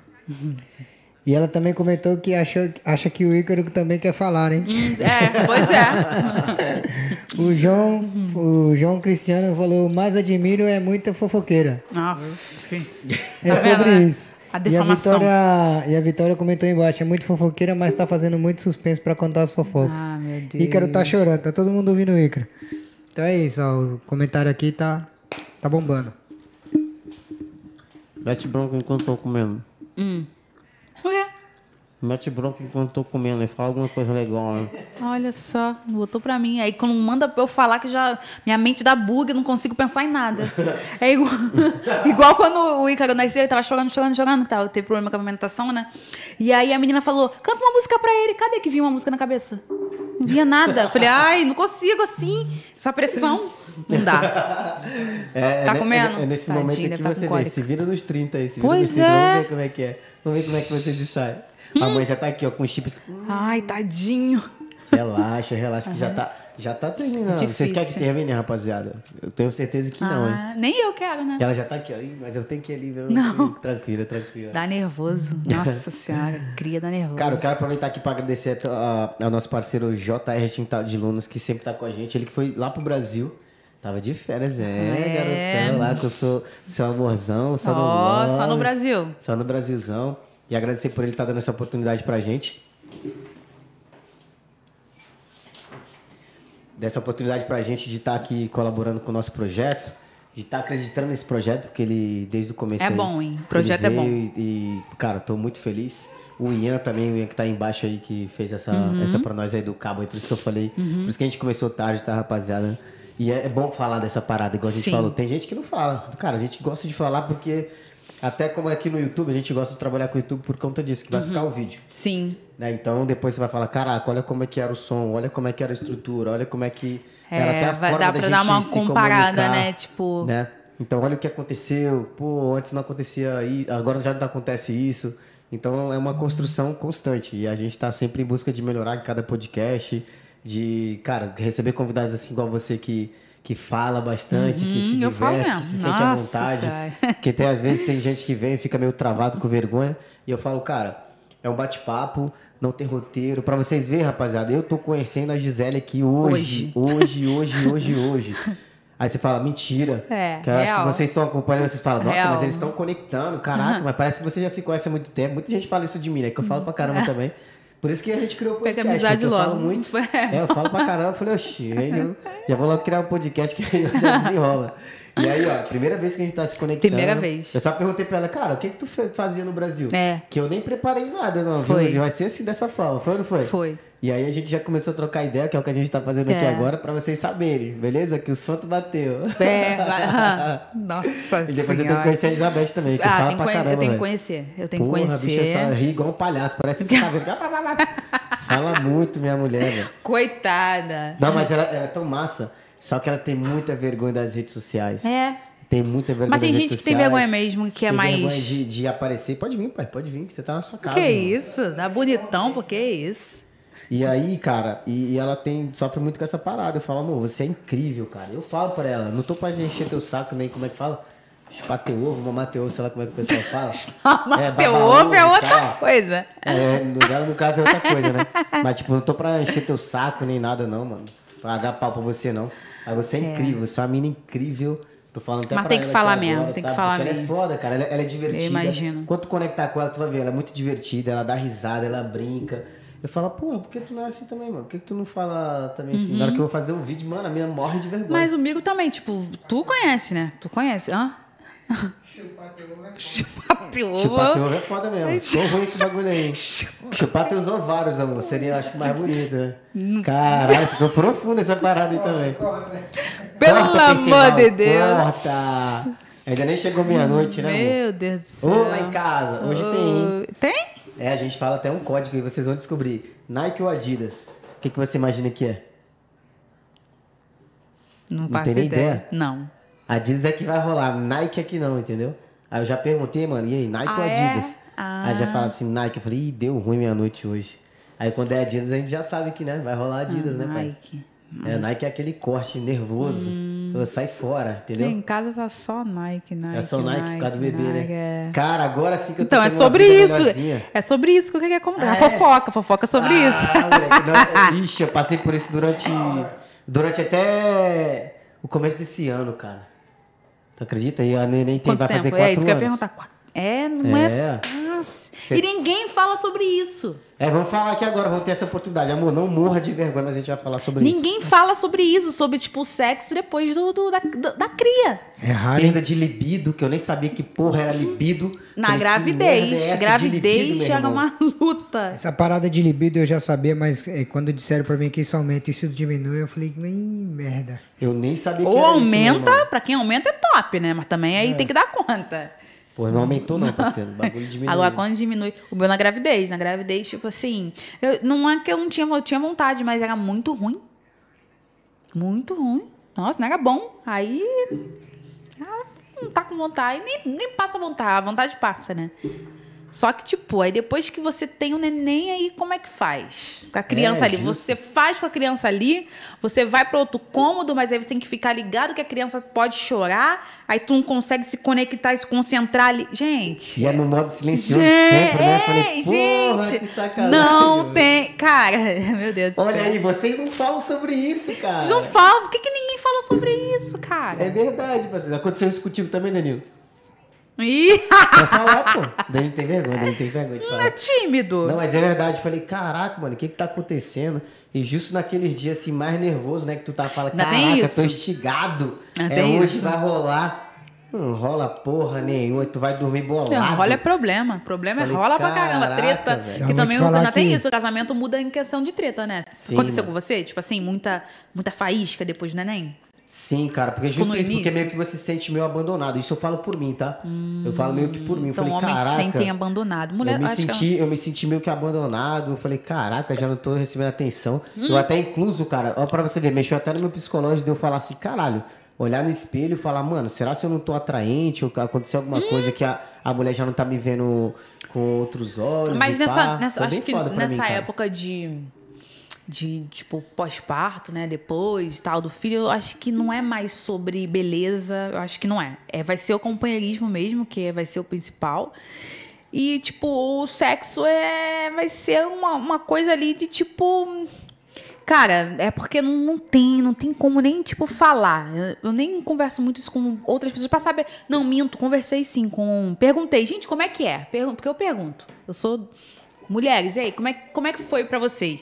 E ela também comentou que achou, acha que o Ícaro também quer falar, hein? É, pois é. O João, o João Cristiano falou: mais admiro é muita fofoqueira. Ah, É Tá sobre vendo, né? isso. A e, a defamação. Vitória, e a Vitória comentou embaixo: é muito fofoqueira, mas tá fazendo muito suspense pra contar as fofocas. Ah, meu Deus. Ícaro tá chorando, tá todo mundo ouvindo o Ícaro. Então é isso, ó, o comentário aqui tá, tá bombando. Mete bronca enquanto tô comendo. Ué, Mete bronca enquanto tô comendo. E fala alguma coisa legal, né? olha só, botou pra mim. Aí quando manda eu falar que já. Minha mente dá bug, eu não consigo pensar em nada. É igual, igual quando o Ícaro nasceu, ele tava chorando, chorando, chorando, tava, teve problema com a alimentação, né? E aí a menina falou: canta uma música pra ele. Cadê que vinha uma música na cabeça? Não vinha nada. Eu Falei, ai, não consigo assim. Essa pressão. Não dá. É, Tá é, comendo? É, é nesse Tadinho, momento que tá você vê. Se vira nos 30 aí. Se vira Pois nos 30. é. Vamos ver como é que é. Vamos ver como é que você se sai. A mãe já tá aqui, ó, com chips. Ai, tadinho. Relaxa, relaxa, que já tá, já tá terminando. Vocês Difícil. querem que termine, rapaziada? Eu tenho certeza que não, hein? Ah, nem eu quero, né? Ela já tá aqui, ó. Mas eu tenho que ir ali ver. Não. Tranquila, tranquila. Dá nervoso. Nossa senhora, cria dá nervoso. Cara, eu quero aproveitar aqui para agradecer ao nosso parceiro JR Tintal de Lunas, que sempre tá com a gente. Ele que foi lá pro Brasil. Tava de férias, é, É. garotão, lá com o seu, seu amorzão, só no Ó, só no Brasil. Só no Brasilzão. E agradecer por ele estar dando essa oportunidade pra gente. Dessa oportunidade pra gente de estar aqui colaborando com o nosso projeto, de estar acreditando nesse projeto, porque ele, desde o começo. É aí, bom, hein? O projeto é bom. E, cara, tô muito feliz. O Ian também, o Ian que tá aí embaixo aí, que fez essa, Uhum. essa pra nós aí do cabo aí, por isso que eu falei. Por isso que a gente começou tarde, tá, rapaziada? E é, é bom falar dessa parada, igual a gente Sim. falou. Tem gente que não fala. Cara, a gente gosta de falar porque, até como aqui no YouTube, a gente gosta de trabalhar com o YouTube por conta disso, que vai ficar o vídeo. Sim. Né? Então depois você vai falar, caraca, olha como é que era o som, olha como é que era a estrutura, olha como é que era até É, a vai forma dar da pra dar gente uma se comparada, né? Tipo, né? Então olha o que aconteceu, pô, antes não acontecia isso, agora já não acontece isso. Então é uma construção constante e a gente tá sempre em busca de melhorar em cada podcast, de, cara, receber convidados assim igual você que que fala bastante, que se Uhum, diverte, que se sente à Nossa vontade. Senhora. Porque tem, às vezes tem gente que vem e fica meio travado com vergonha. E eu falo, cara, é um bate-papo, não tem roteiro. Pra vocês verem, rapaziada, eu tô conhecendo a Gisele aqui hoje. Hoje, hoje, hoje, hoje. Aí você fala, mentira. É, que eu acho real. que vocês estão acompanhando, vocês falam, nossa, Real. mas eles estão conectando, caraca, mas parece que você já se conhece há muito tempo. Muita gente fala isso de mim, né? Que eu falo pra caramba também. Por isso que a gente criou o podcast. amizade eu logo. falo muito. É. Eu falo pra caramba. Eu falei, oxi, eu já vou logo criar um podcast que já desenrola. E aí, ó, primeira vez que a gente tá se conectando. Primeira vez. Eu só perguntei pra ela, cara, o que que tu fazia no Brasil? É. Que eu nem preparei nada, não. Foi. Viu? Vai ser assim dessa forma. Foi ou não foi? Foi. E aí a gente já começou a trocar ideia, que é o que a gente tá fazendo aqui É. agora, pra vocês saberem, beleza? Que o santo bateu. É. Nossa E depois eu tenho que Senhora. conhecer a Elizabeth também, que ah, fala pra conhe- caramba. eu tenho que conhecer. Eu tenho Porra, que a bicha conhecer. só ri igual um palhaço, parece que sabe. Fala muito, minha mulher, velho. Coitada. Não, mas ela, ela é tão massa, só que ela tem muita vergonha das redes sociais. É. Tem muita vergonha Mas tem gente redes que tem sociais. vergonha mesmo, que é tem mais- vergonha de, de aparecer. Pode vir, pai, pode vir, que você tá na sua casa. Que mano. isso? Tá bonitão, por que isso? E aí, cara, e, e ela tem sofre muito com essa parada. Eu falo, amor, você é incrível, cara. Eu falo pra ela, não tô pra encher teu saco, nem como é que fala. Chupar teu ovo, mamar teu ovo, sei lá como é que o pessoal fala. Teu babar ovo é outra coisa. É, no, no caso é outra coisa, né? Mas, tipo, não tô pra encher teu saco nem nada, não, mano. Pra dar pau pra você, não. Mas você é, incrível, você é uma mina incrível. Tô falando até Mas tem que falar aqui mesmo, agora, tem que sabe? falar Porque Ela é mesmo. foda, cara. Ela, ela é divertida. Eu imagino. Quando tu conectar com ela, tu vai ver. Ela é muito divertida, ela dá risada, ela brinca. Eu falo, porra, por que tu não é assim também, mano? Por que, que tu não fala também assim? Na hora que eu vou fazer um vídeo, mano, a minha morre de vergonha. Uhum. Mas o Migo também, tipo, tu conhece, né? Tu conhece, hã? Chupar teu ovo. Chupar teu ovo é foda mesmo. Tô ruim esse bagulho aí. Chupar teus ovários, amor. Seria, acho que, mais bonito, né? Hum. Caralho, ficou profundo essa parada aí também. Pelo Corta, amor de Deus. Corta! Ainda nem chegou meia-noite, né, amor? Meu Deus do céu. Ô, lá em casa. Hoje tem, hein? Tem? É, a gente fala até um código e vocês vão descobrir. Nike ou Adidas? O que, que você imagina que é? Não faço tem nem ideia. ideia? Não. Adidas é que vai rolar, Nike é que não, entendeu? Aí eu já perguntei, mano, e aí, Nike Ah, ou é? Adidas? Ah. Aí já fala assim, Nike. Eu falei, ih, deu ruim meia-noite hoje. Aí quando é Adidas, a gente já sabe que, né, vai rolar Adidas, né, pai? Nike. É, Nike é aquele corte nervoso. Hum. Falou, sai fora, entendeu? Em casa tá só Nike, Nike. É só Nike, por causa do bebê, Nike, né? é. Cara, agora sim que eu tô Então, é sobre isso. melhorzinha. É sobre isso que eu queria contar. Ah, é? fofoca, fofoca sobre isso. Ah, moleque, não, ixi, eu passei por isso durante. Durante até o começo desse ano, cara. Tu acredita? E a neném tem, Quanto vai tempo? fazer quatro é isso que eu ia anos. perguntar. É, não é, É. Cê- E ninguém fala sobre isso. É, vamos falar aqui agora, vamos ter essa oportunidade. Amor, não morra de vergonha, mas a gente vai falar sobre isso. Ninguém fala sobre isso, sobre, tipo, o sexo depois do, do- da, do- da cria. É raro? Perda de libido, que eu nem sabia que porra era libido. Na Falei, que gravidez. é gravidez libido, chega uma luta. Essa parada de libido eu já sabia, mas é, quando disseram pra mim que isso aumenta e isso diminui, eu falei, ih, merda. Eu nem sabia que Ou era isso, meu aumenta, irmão. pra quem aumenta é top, né? Mas também aí tem que dar conta. Pô, não aumentou não, parceiro. O bagulho diminuiu. Agora, quando diminui. O meu na gravidez. Na gravidez, tipo assim. Eu, não é que eu não tinha, eu tinha vontade, mas era muito ruim. Muito ruim. Nossa, não era bom. Aí. ah, não tá com vontade. Nem, nem passa vontade. A vontade passa, né? Só que, tipo, aí depois que você tem o neném, aí como é que faz? Com a criança É, ali. justo. Você faz com a criança ali, você vai para outro cômodo, mas aí você tem que ficar ligado que a criança pode chorar, aí tu não consegue se conectar e se concentrar ali. Gente. E é no modo silencioso Gente, sempre, né? Eu é, Falei, porra, gente, que sacanagem. não tem. Cara, meu Deus do Olha céu. aí, vocês não falam sobre isso, cara. Vocês não falam. Por que, que ninguém fala sobre isso, cara? É verdade, parceiro. Aconteceu isso contigo também, Danilo. Ih, Vai falar, pô. Danilo tem vergonha, Danilo tem vergonha de não é falar. tímido. Não, mas é verdade. Falei, caraca, mano, o que que tá acontecendo? E justo naqueles dias assim, mais nervoso, né? Que tu tá falando, tem caraca, tô instigado. Ainda é tem hoje isso. vai rolar. Não rola porra nenhuma, tu vai dormir bolado. Não, rola é problema. Problema Falei, é rola pra caramba. Treta. velho. Que Não, também ainda tem que- isso. O casamento muda em questão de treta, né? Sim, Aconteceu mano. com você? Tipo assim, muita, muita faísca depois do neném? Sim, cara, porque Tipo, justo no isso, porque meio que você se sente meio abandonado. Isso eu falo por mim, tá? eu falo meio que por mim. Eu Então, falei, homens caraca. se sentem abandonados. Mulher, eu, me senti, eu me senti meio que abandonado. Eu falei, caraca, já não tô recebendo atenção. Hum. Eu até incluso, cara, ó, pra você ver, mexeu até no meu psicológico de eu falar assim, caralho, olhar no espelho e falar, mano, será se eu não tô atraente? Ou aconteceu alguma Hum. coisa que a, a mulher já não tá me vendo com outros olhos? Mas nessa, pá? nessa Foi acho que nessa mim, época de, de tipo, pós-parto, né? Depois tal, do filho, eu acho que não é mais sobre beleza. Eu acho que não é. é vai ser o companheirismo mesmo, que é- vai ser o principal. E, tipo, o sexo é, vai ser uma, uma coisa ali de tipo. Cara, é porque não, não tem, não tem como nem, tipo, falar. Eu, eu nem converso muito isso com outras pessoas pra saber. Não, minto, conversei sim com. Perguntei, gente, como é que é? Pergun- Porque eu pergunto. Eu sou. Mulheres, e aí, como é, como é que foi pra vocês?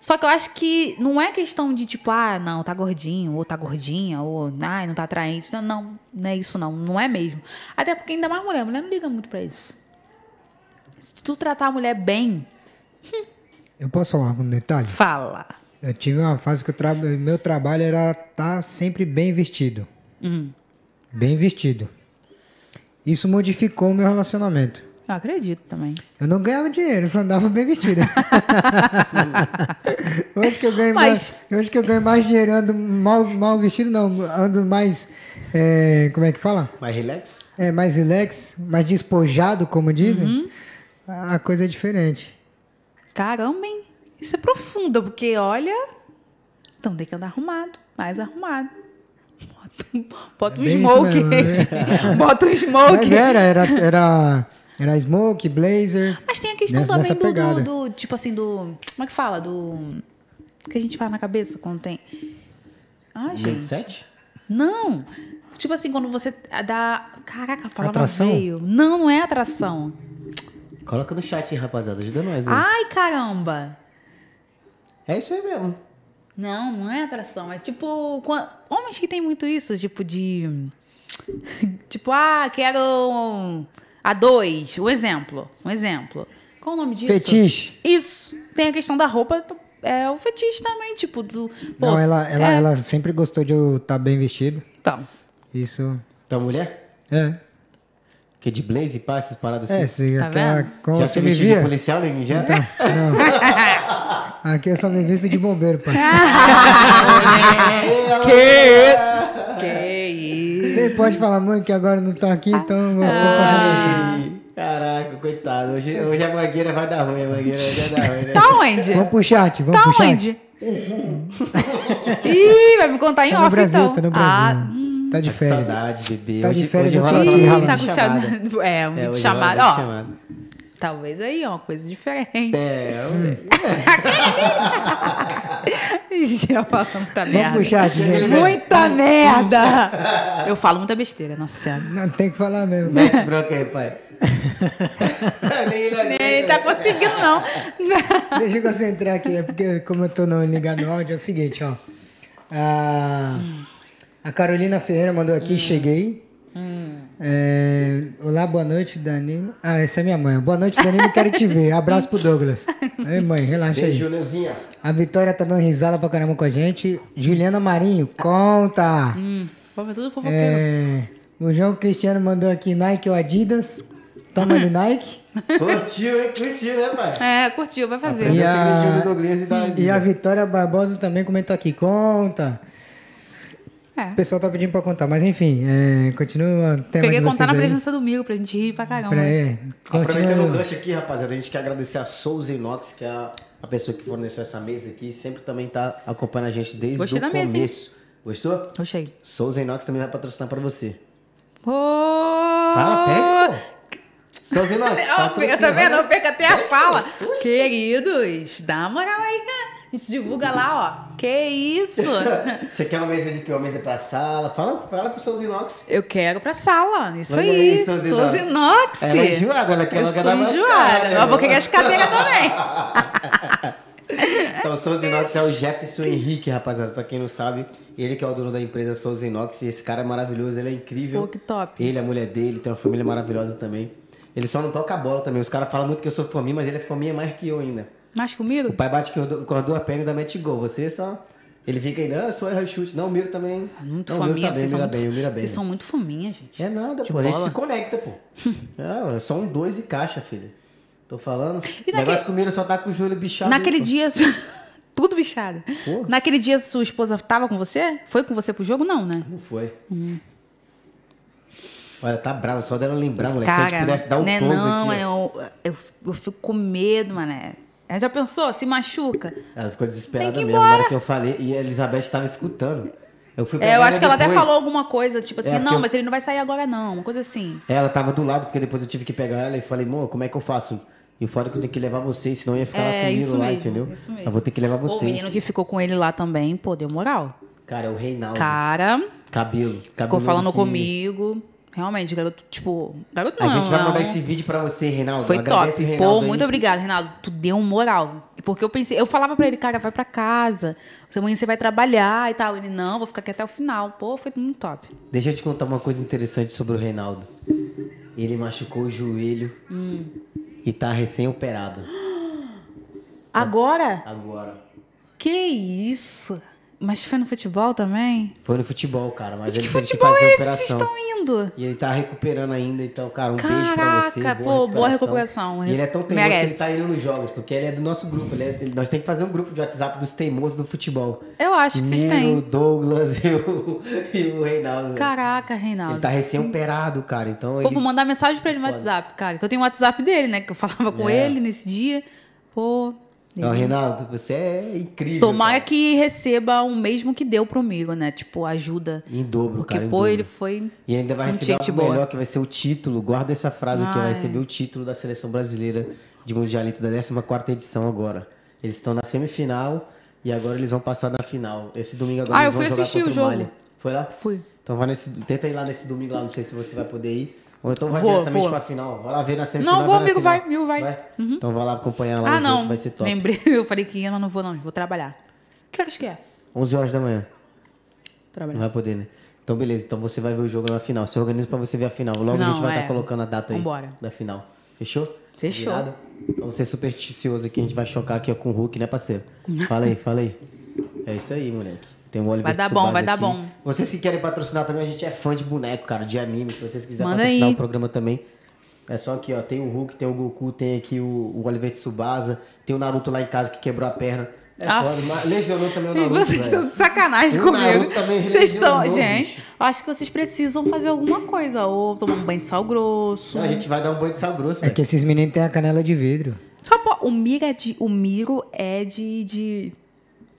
Só que eu acho que não é questão de tipo, ah, não, tá gordinho, ou tá gordinha, ou ai, não tá atraente. Não, não, não é isso não, não é mesmo. Até porque ainda mais mulher, mulher não liga muito pra isso. Se tu tratar a mulher bem, Eu posso falar algum detalhe? fala. Eu tive uma fase que tra... meu trabalho era estar sempre bem vestido. Hum. Bem vestido. Isso modificou o meu relacionamento. Eu acredito também. Eu não ganhava dinheiro, só andava bem vestido. hoje, que eu ganho Mas- mais, hoje que eu ganho mais dinheiro, ando mal, mal vestido, não, ando mais. é, como é que fala? Mais relax? É, mais relax, mais despojado, como dizem. Uhum. A coisa é diferente. Caramba, hein? Isso é profundo, porque olha. Então tem que andar arrumado, mais arrumado. Bota um, bota um É smoke. mesmo, bota um smoke. Mas era, era, era, era smoke, blazer. Mas tem a questão Nessa- também nessa do, do, do- Tipo assim, do. Como é que fala? Do. O que a gente faz na cabeça quando tem. Ai, gente. Mindset? Não! Tipo assim, quando você dá. Caraca, a palavra Atração? veio. Não, não é atração. Coloca no chat aí, rapaziada. Ajuda nós aí. Ai, caramba! É isso aí mesmo. Não, não é atração. É tipo. quan- Homens que tem muito isso, tipo de. Tipo, ah, quero. A dois. Um exemplo. Um exemplo. Qual o nome disso? Fetiche. Isso. Tem a questão da roupa. É o fetiche também, tipo, do. pô, Não, ela, ela, é, ela sempre gostou de eu estar bem vestido. Então. Isso. Tua mulher? É. Que de blaze e pá, essas paradas assim? É, se, Tá aquela, vendo? como já você se me vestiu de via. policial, nem já? Então, não. Aqui eu só me visto de bombeiro, pai. Que? Que isso? Nem pode falar, mãe, que agora não tá aqui, então eu vou. Ai, Caraca, coitado. Hoje, hoje a mangueira vai dar ruim, a mangueira vai dar ruim, né? Tá onde? Vamos pro chat, vamos Tá pro chat. onde? Ih, vai me contar em Tá no off, Brasil, então. tá no Brasil. Ah, hum. tá de Tá com férias. saudade, bebê. Tá de Hoje- férias, hoje eu tô aqui, tá com chamada. chamada. É, um É, hoje chamado. Ó, chamada. Talvez aí é uma coisa diferente. É, Já falando muita Vamos merda. chat, gente. Muita merda! Eu falo muita besteira, nossa senhora. Não, tem que falar mesmo. mete bronca aí, pai. Nem ele tá conseguindo, não. Deixa eu concentrar aqui, é porque como eu tô no, ligado no áudio, é o seguinte, ó. A, a Carolina Ferreira mandou aqui, cheguei. É, olá, boa noite, Danilo. Ah, essa é minha mãe. Boa noite, Danilo, quero te ver. Abraço pro Douglas. Ei, mãe, relaxa aí. Beijo, Leozinha. A Vitória tá dando risada pra caramba com a gente. Juliana Marinho, conta! Hum, é tudo fofoqueiro. É, o João Cristiano mandou aqui Nike ou Adidas. Toma ali Nike. Curtiu, hein? Curtiu, né, pai? É, curtiu, vai fazer. E a E a Vitória Barbosa também comentou aqui, conta. É. O pessoal tá pedindo pra contar, mas enfim, é, continua tema Peguei de contar na aí. presença do Migo pra gente rir pra caramba. Pra, é, Aproveitando o gancho aqui, rapaziada, a gente quer agradecer a Souza Inox, que é a, a pessoa que forneceu essa mesa aqui, sempre também tá acompanhando a gente desde Gostei o da mesa, começo. Gostou? Oxei. Souza Inox também vai patrocinar pra você. Ô! Fala, pede, pô. Souza Inox, Ó, patrocina. tá vendo? Eu perco até a fala. Queridos, dá uma moral aí. A gente divulga lá, ó. Que isso? Você quer uma mesa de quê? Uma mesa pra sala? Fala, fala pro Souza Inox. Eu quero pra sala. Isso Manda aí. aí, Souza Inox. Inox. Ela é enjoada, ela quer Eu sou enjoada. Mas eu vou querer as cadeiras também. Então, o Souza Inox é o Jefferson Henrique, rapaziada. Pra quem não sabe, ele que é o dono da empresa Souza Inox. E esse cara é maravilhoso, ele é incrível. Pô, que top. Ele, a mulher dele, tem uma família maravilhosa também. Ele só não toca a bola também. Os caras falam muito que eu sou fominha, mas ele é fominha mais que eu ainda. Mais comigo? O pai bate com as duas pernas e ainda mete gol. Você só... Ele fica aí, ah, só erra chute. Não, o Miro também. Muito não, o Miro fominha. tá bem, vocês, são bem, muito, bem. vocês são muito fominha, gente. É nada, De pô. A gente bola. se conecta, pô. é, é só um dois e caixa, filho. Tô falando. E o negócio naquele- que o Miro só tá com o joelho bichado. Naquele dia. Tudo bichado. Pô. Naquele dia, sua esposa tava com você? Foi com você pro jogo? Não, né? Não foi. Olha, tá bravo. Só dela lembrar, moleque. Se a gente Cara, pudesse dar um né, close não, aqui. eu, eu, eu fico com medo, mané. Ela Já pensou? Se machuca? Ela ficou desesperada mesmo na hora que eu falei. E a Elizabeth tava escutando. Eu fui É, eu acho que ela até depois. falou alguma coisa, tipo assim, É, não, eu- mas ele não vai sair agora não, uma coisa assim. Ela tava do lado, porque depois eu tive que pegar ela e falei, amor, como é que eu faço? E fora que eu tenho que levar vocês, senão eu ia ficar lá É, com o Miro isso lá, mesmo, entendeu? isso mesmo. Eu vou ter que levar O vocês. menino que ficou com ele lá também, pô, deu moral. Cara, é o Reinaldo. Cara, Cabelo. ficou Cabelo falando que- comigo. Realmente, garoto, tipo. Garoto A não, gente vai não. mandar esse vídeo pra você, Reinaldo. Foi top. Agradece o Reinaldo Pô, aí. muito obrigado, Reinaldo. Tu deu um moral. Porque eu pensei, eu falava pra ele, cara, vai pra casa. Amanhã você vai trabalhar e tal. Ele, não, vou ficar aqui até o final. Pô, foi muito top. Deixa eu te contar uma coisa interessante sobre o Reinaldo. Ele machucou o joelho Hum. e tá recém-operado Agora? agora. Que isso? Mas foi no futebol também? Foi no futebol, cara, mas que ele teve que fazer é esse que operação. vocês estão indo? E ele tá recuperando ainda, então, cara, um beijo pra você. Caraca, pô, boa recuperação. E ele é tão teimoso que ele Merece. tá indo nos jogos, porque ele é do nosso grupo. Ele é- ele- nós temos que fazer um grupo de WhatsApp dos teimosos do futebol. Eu acho que vocês Miro, têm. Douglas e o, e o Reinaldo. Caraca, Reinaldo. Ele tá recém-operado, cara, então Pô, ele... vou mandar mensagem pra ele no WhatsApp, cara. Que eu tenho o WhatsApp dele, né? Que eu falava com É. ele nesse dia. Pô. Ó, Reinaldo, você é incrível, Tomara cara. que receba o mesmo que deu pro Migo, né? Tipo, ajuda. Em dobro, Porque, cara, em pô, ele foi. E ainda vai receber algo boa. melhor, que vai ser o título. Guarda essa frase aqui, Ah, vai receber o título da Seleção Brasileira de Mundialito da 14ª edição agora. Eles estão na semifinal e agora eles vão passar na final. Esse domingo agora Ah, eles eu fui vão jogar assistir contra o jogo. Mali. Foi lá? Fui. Então vai nesse, tenta ir lá nesse domingo lá, não sei se você vai poder ir. Ou então vai Vou, diretamente vou. pra final. Vai lá ver na semifinal. Não, vou, vai amigo, vai, amigo, vai. Uhum. Então vai lá acompanhar lá ah, não. jogo, vai ser top. Lembrei, eu falei que ia, mas não vou, não. Vou trabalhar. Que horas que é? 11 horas da manhã. Não Trabalhar. vai poder, né? Então, beleza. Então você vai ver o jogo na final. Se organiza pra você ver a final. Logo a Não, gente vai é. estar colocando a data aí Vambora. da final. Fechou? Fechou. Combinado? Vamos ser supersticioso aqui. A gente vai chocar aqui ó, com o Hulk, né, parceiro? Fala aí, fala aí. É isso aí, moleque. Tem o Oliver Vai dar bom, vai dar aqui. bom. Vocês que querem patrocinar também, a gente é fã de boneco, cara, de anime. Se vocês quiserem Manda patrocinar aí. o programa também, é só aqui, ó. Tem o Hulk, tem o Goku, tem aqui o, o Oliver Tsubasa, tem o Naruto lá em casa que quebrou a perna. É Ah, foda, mas lesionou também o E Naruto, vocês velho. estão de sacanagem O comigo. Naruto também Vocês estão, gente. bicho. Acho que vocês precisam fazer alguma coisa. Ou tomar um banho de sal grosso. Não, a gente vai dar um banho de sal grosso, É velho. que esses meninos têm a canela de vidro. Só pô, o Miro é de. O Miro é de. de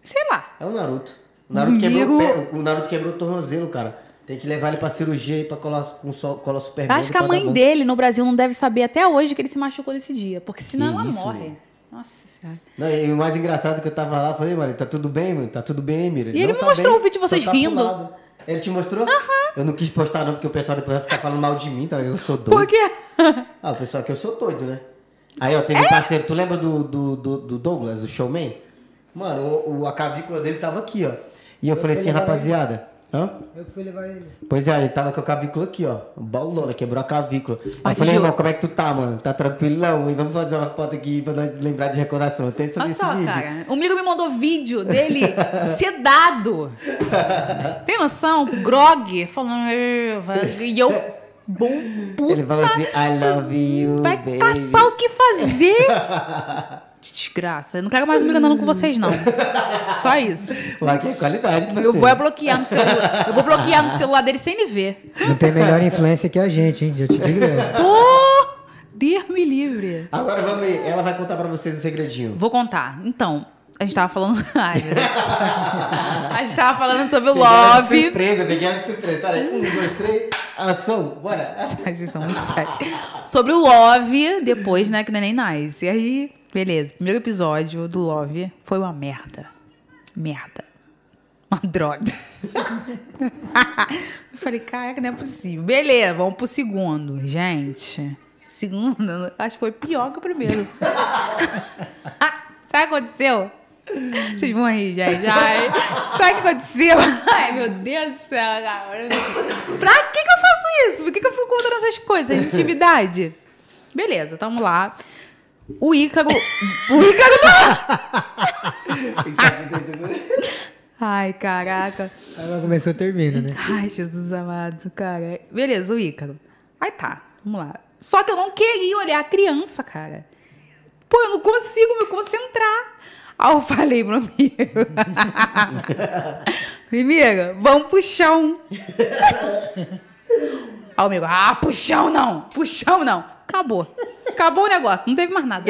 sei lá. É o Naruto. O Naruto, quebrou, o Naruto quebrou o tornozelo, cara. Tem que levar ele pra cirurgia e pra colar com sol, cola super acho que a mãe dele no Brasil não deve saber até hoje que ele se machucou nesse dia. Porque senão Que ela isso, morre. mano. Nossa senhora. Não, e o mais engraçado é que eu tava lá, falei, mano, tá tudo bem, mano? Tá tudo bem, Mira? E ele Não, me tá mostrou bem, o vídeo de vocês tá rindo. Ele te mostrou? Eu não quis postar não, porque o pessoal depois vai ficar falando mal de mim, tá? Eu sou doido. Por quê? Ah, o pessoal que eu sou doido, né? Aí, ó, teve um parceiro, tu lembra do, do, do, do Douglas, o showman? Mano, o, o- a cavícula dele tava aqui, ó. E eu falei assim, rapaziada. Hã? Eu que fui levar ele. Pois é, ele tava com a cavícula aqui, ó. Baulona, quebrou a cavícula. Aí eu falei, irmão, como é que tu tá, mano? Tá tranquilão? E vamos fazer uma foto aqui pra nós lembrar de recordação. Tem esse, Olha esse só, vídeo. cara. O Miro me mandou vídeo dele sedado. Tem noção? Grog. Falando. E eu. Bom puta. Ele falou assim, I love you, Vai baby. caçar o que fazer. Desgraça. Eu não quero mais me enganando com vocês, não. Só isso. Lá que é qualidade, Eu parceiro. vou é bloquear no celular. Eu vou bloquear no celular dele sem ele ver. Não tem melhor influência que a gente, hein? Já te digo. eu. Oh! Deus me livre. Agora vamos aí. Ela vai contar pra vocês o segredinho. Vou contar. Então, a gente tava falando. Ai, meu Deus. A gente tava falando sobre o Peguei love. surpresa, peguei de surpresa. Pera aí, um, dois, três, ação, bora. Vocês são muito sete. Sobre o Love, depois, né, que o Neném Nice. E aí, beleza. Primeiro episódio do Love foi uma merda. Merda. Uma droga. Eu falei, caraca, não é possível. Beleza, vamos pro segundo. Gente, segundo, acho que foi pior que o primeiro. Sabe o que aconteceu? Vocês vão rir, gente. Ai, sabe o que aconteceu? Ai, meu Deus do céu, cara. Pra que, que eu faço isso? Por que, que eu fico contando essas coisas? Intimidade. Beleza, tamo lá. O Ícaro. O Ícaro tá. Isso aconteceu. Ai, caraca. Ela começou, termina, né? Ai, Jesus amado, cara. Beleza, o Ícaro. Aí tá, vamos lá. Só que eu não queria olhar a criança, cara. Pô, eu não consigo me concentrar. Aí eu falei pro amigo. Primeiro, vamos pro chão. Aí o amigo, ah, puxão não, puxão não. Acabou. Acabou o negócio, não teve mais nada.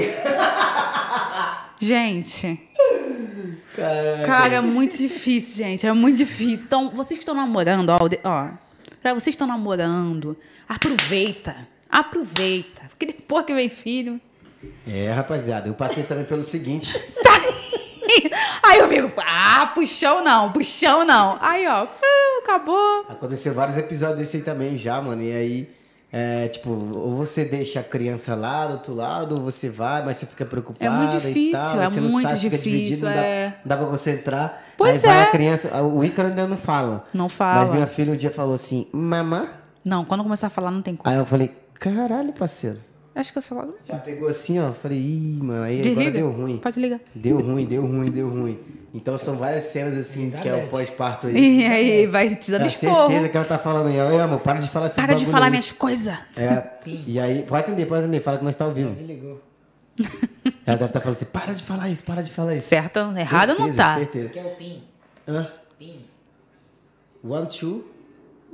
Gente. Cara, é muito difícil, gente. É muito difícil. Então, vocês que estão namorando, ó, ó, pra vocês que estão namorando, aproveita. Aproveita. Porque depois que vem filho. É, rapaziada, eu passei também pelo seguinte. Tá aí. Aí o amigo, ah, puxão não, puxão não. Aí, ó, acabou. Aconteceu vários episódios desse aí também já, mano. E aí, é, tipo, ou você deixa a criança lá do outro lado, ou você vai, mas você fica preocupada. É muito difícil, tal, é muito sabe, difícil, dividido, não dá, é. não dá pra concentrar. Pois aí vai é. a criança, o Ícaro ainda não fala. Não fala. Mas minha filha um dia falou assim, mamã. Não, quando começar a falar, não tem como. Aí eu falei, caralho, parceiro. Acho que eu falo. Já pegou assim, ó. Falei, ih, mano, aí agora Desliga. deu ruim. Pode ligar. Deu ruim, deu ruim, deu ruim. Então são várias cenas assim, que é o pós-parto aí. E aí, vai te dando esporro. certeza que ela tá falando aí, ó, amor, para de falar Para de falar aí. minhas coisas. É, e aí, pode atender, pode atender, fala que nós tá vivo. Desligou. Ela deve estar falando assim, para de falar isso, para de falar isso. Certa, errada não Certeza, tá. Certeza. Que é o PIN. Hã? PIN. One, two,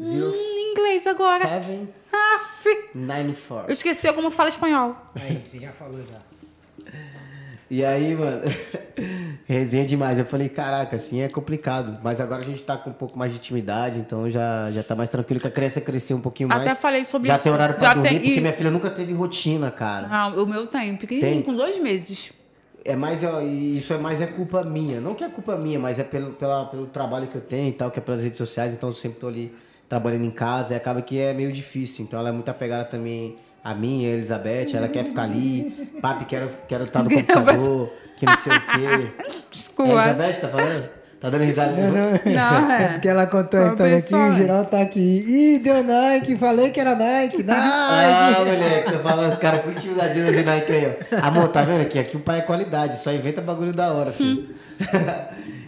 zero, Em inglês agora. seven, Aff. nine, four. Eu esqueci como fala espanhol. Aí, você já falou já. E aí, mano, resenha demais. Eu falei, caraca, assim é complicado. Mas agora a gente tá com um pouco mais de intimidade, então já, já tá mais tranquilo que a criança cresceu um pouquinho mais. Até falei sobre já isso. tem horário pra Já dormir, tem- porque e- minha filha nunca teve rotina, cara. Ah, o meu tem, pequenininho, Tem? com dois meses. É mais, ó, isso é mais é culpa minha. Não que é culpa minha, mas é pelo, pela, pelo trabalho que eu tenho e tal, que é pelas redes sociais, então eu sempre tô ali trabalhando em casa e acaba que é meio difícil. Então ela é muito apegada também a mim, a Elizabeth, ela quer ficar ali, papi, quero estar quero tá no computador, que não sei o quê. É a Desculpa. Elizabeth tá falando? Tá dando risada? Não, não. Não, É é. porque ela contou a história aqui e o geral tá aqui. Ih, deu Nike, falei que era Nike, Ah, Nike. moleque, tô falando, os caras curtindo da Disney Nike aí, ó. Amor, tá vendo aqui? Aqui o pai é qualidade, só inventa bagulho da hora, filho.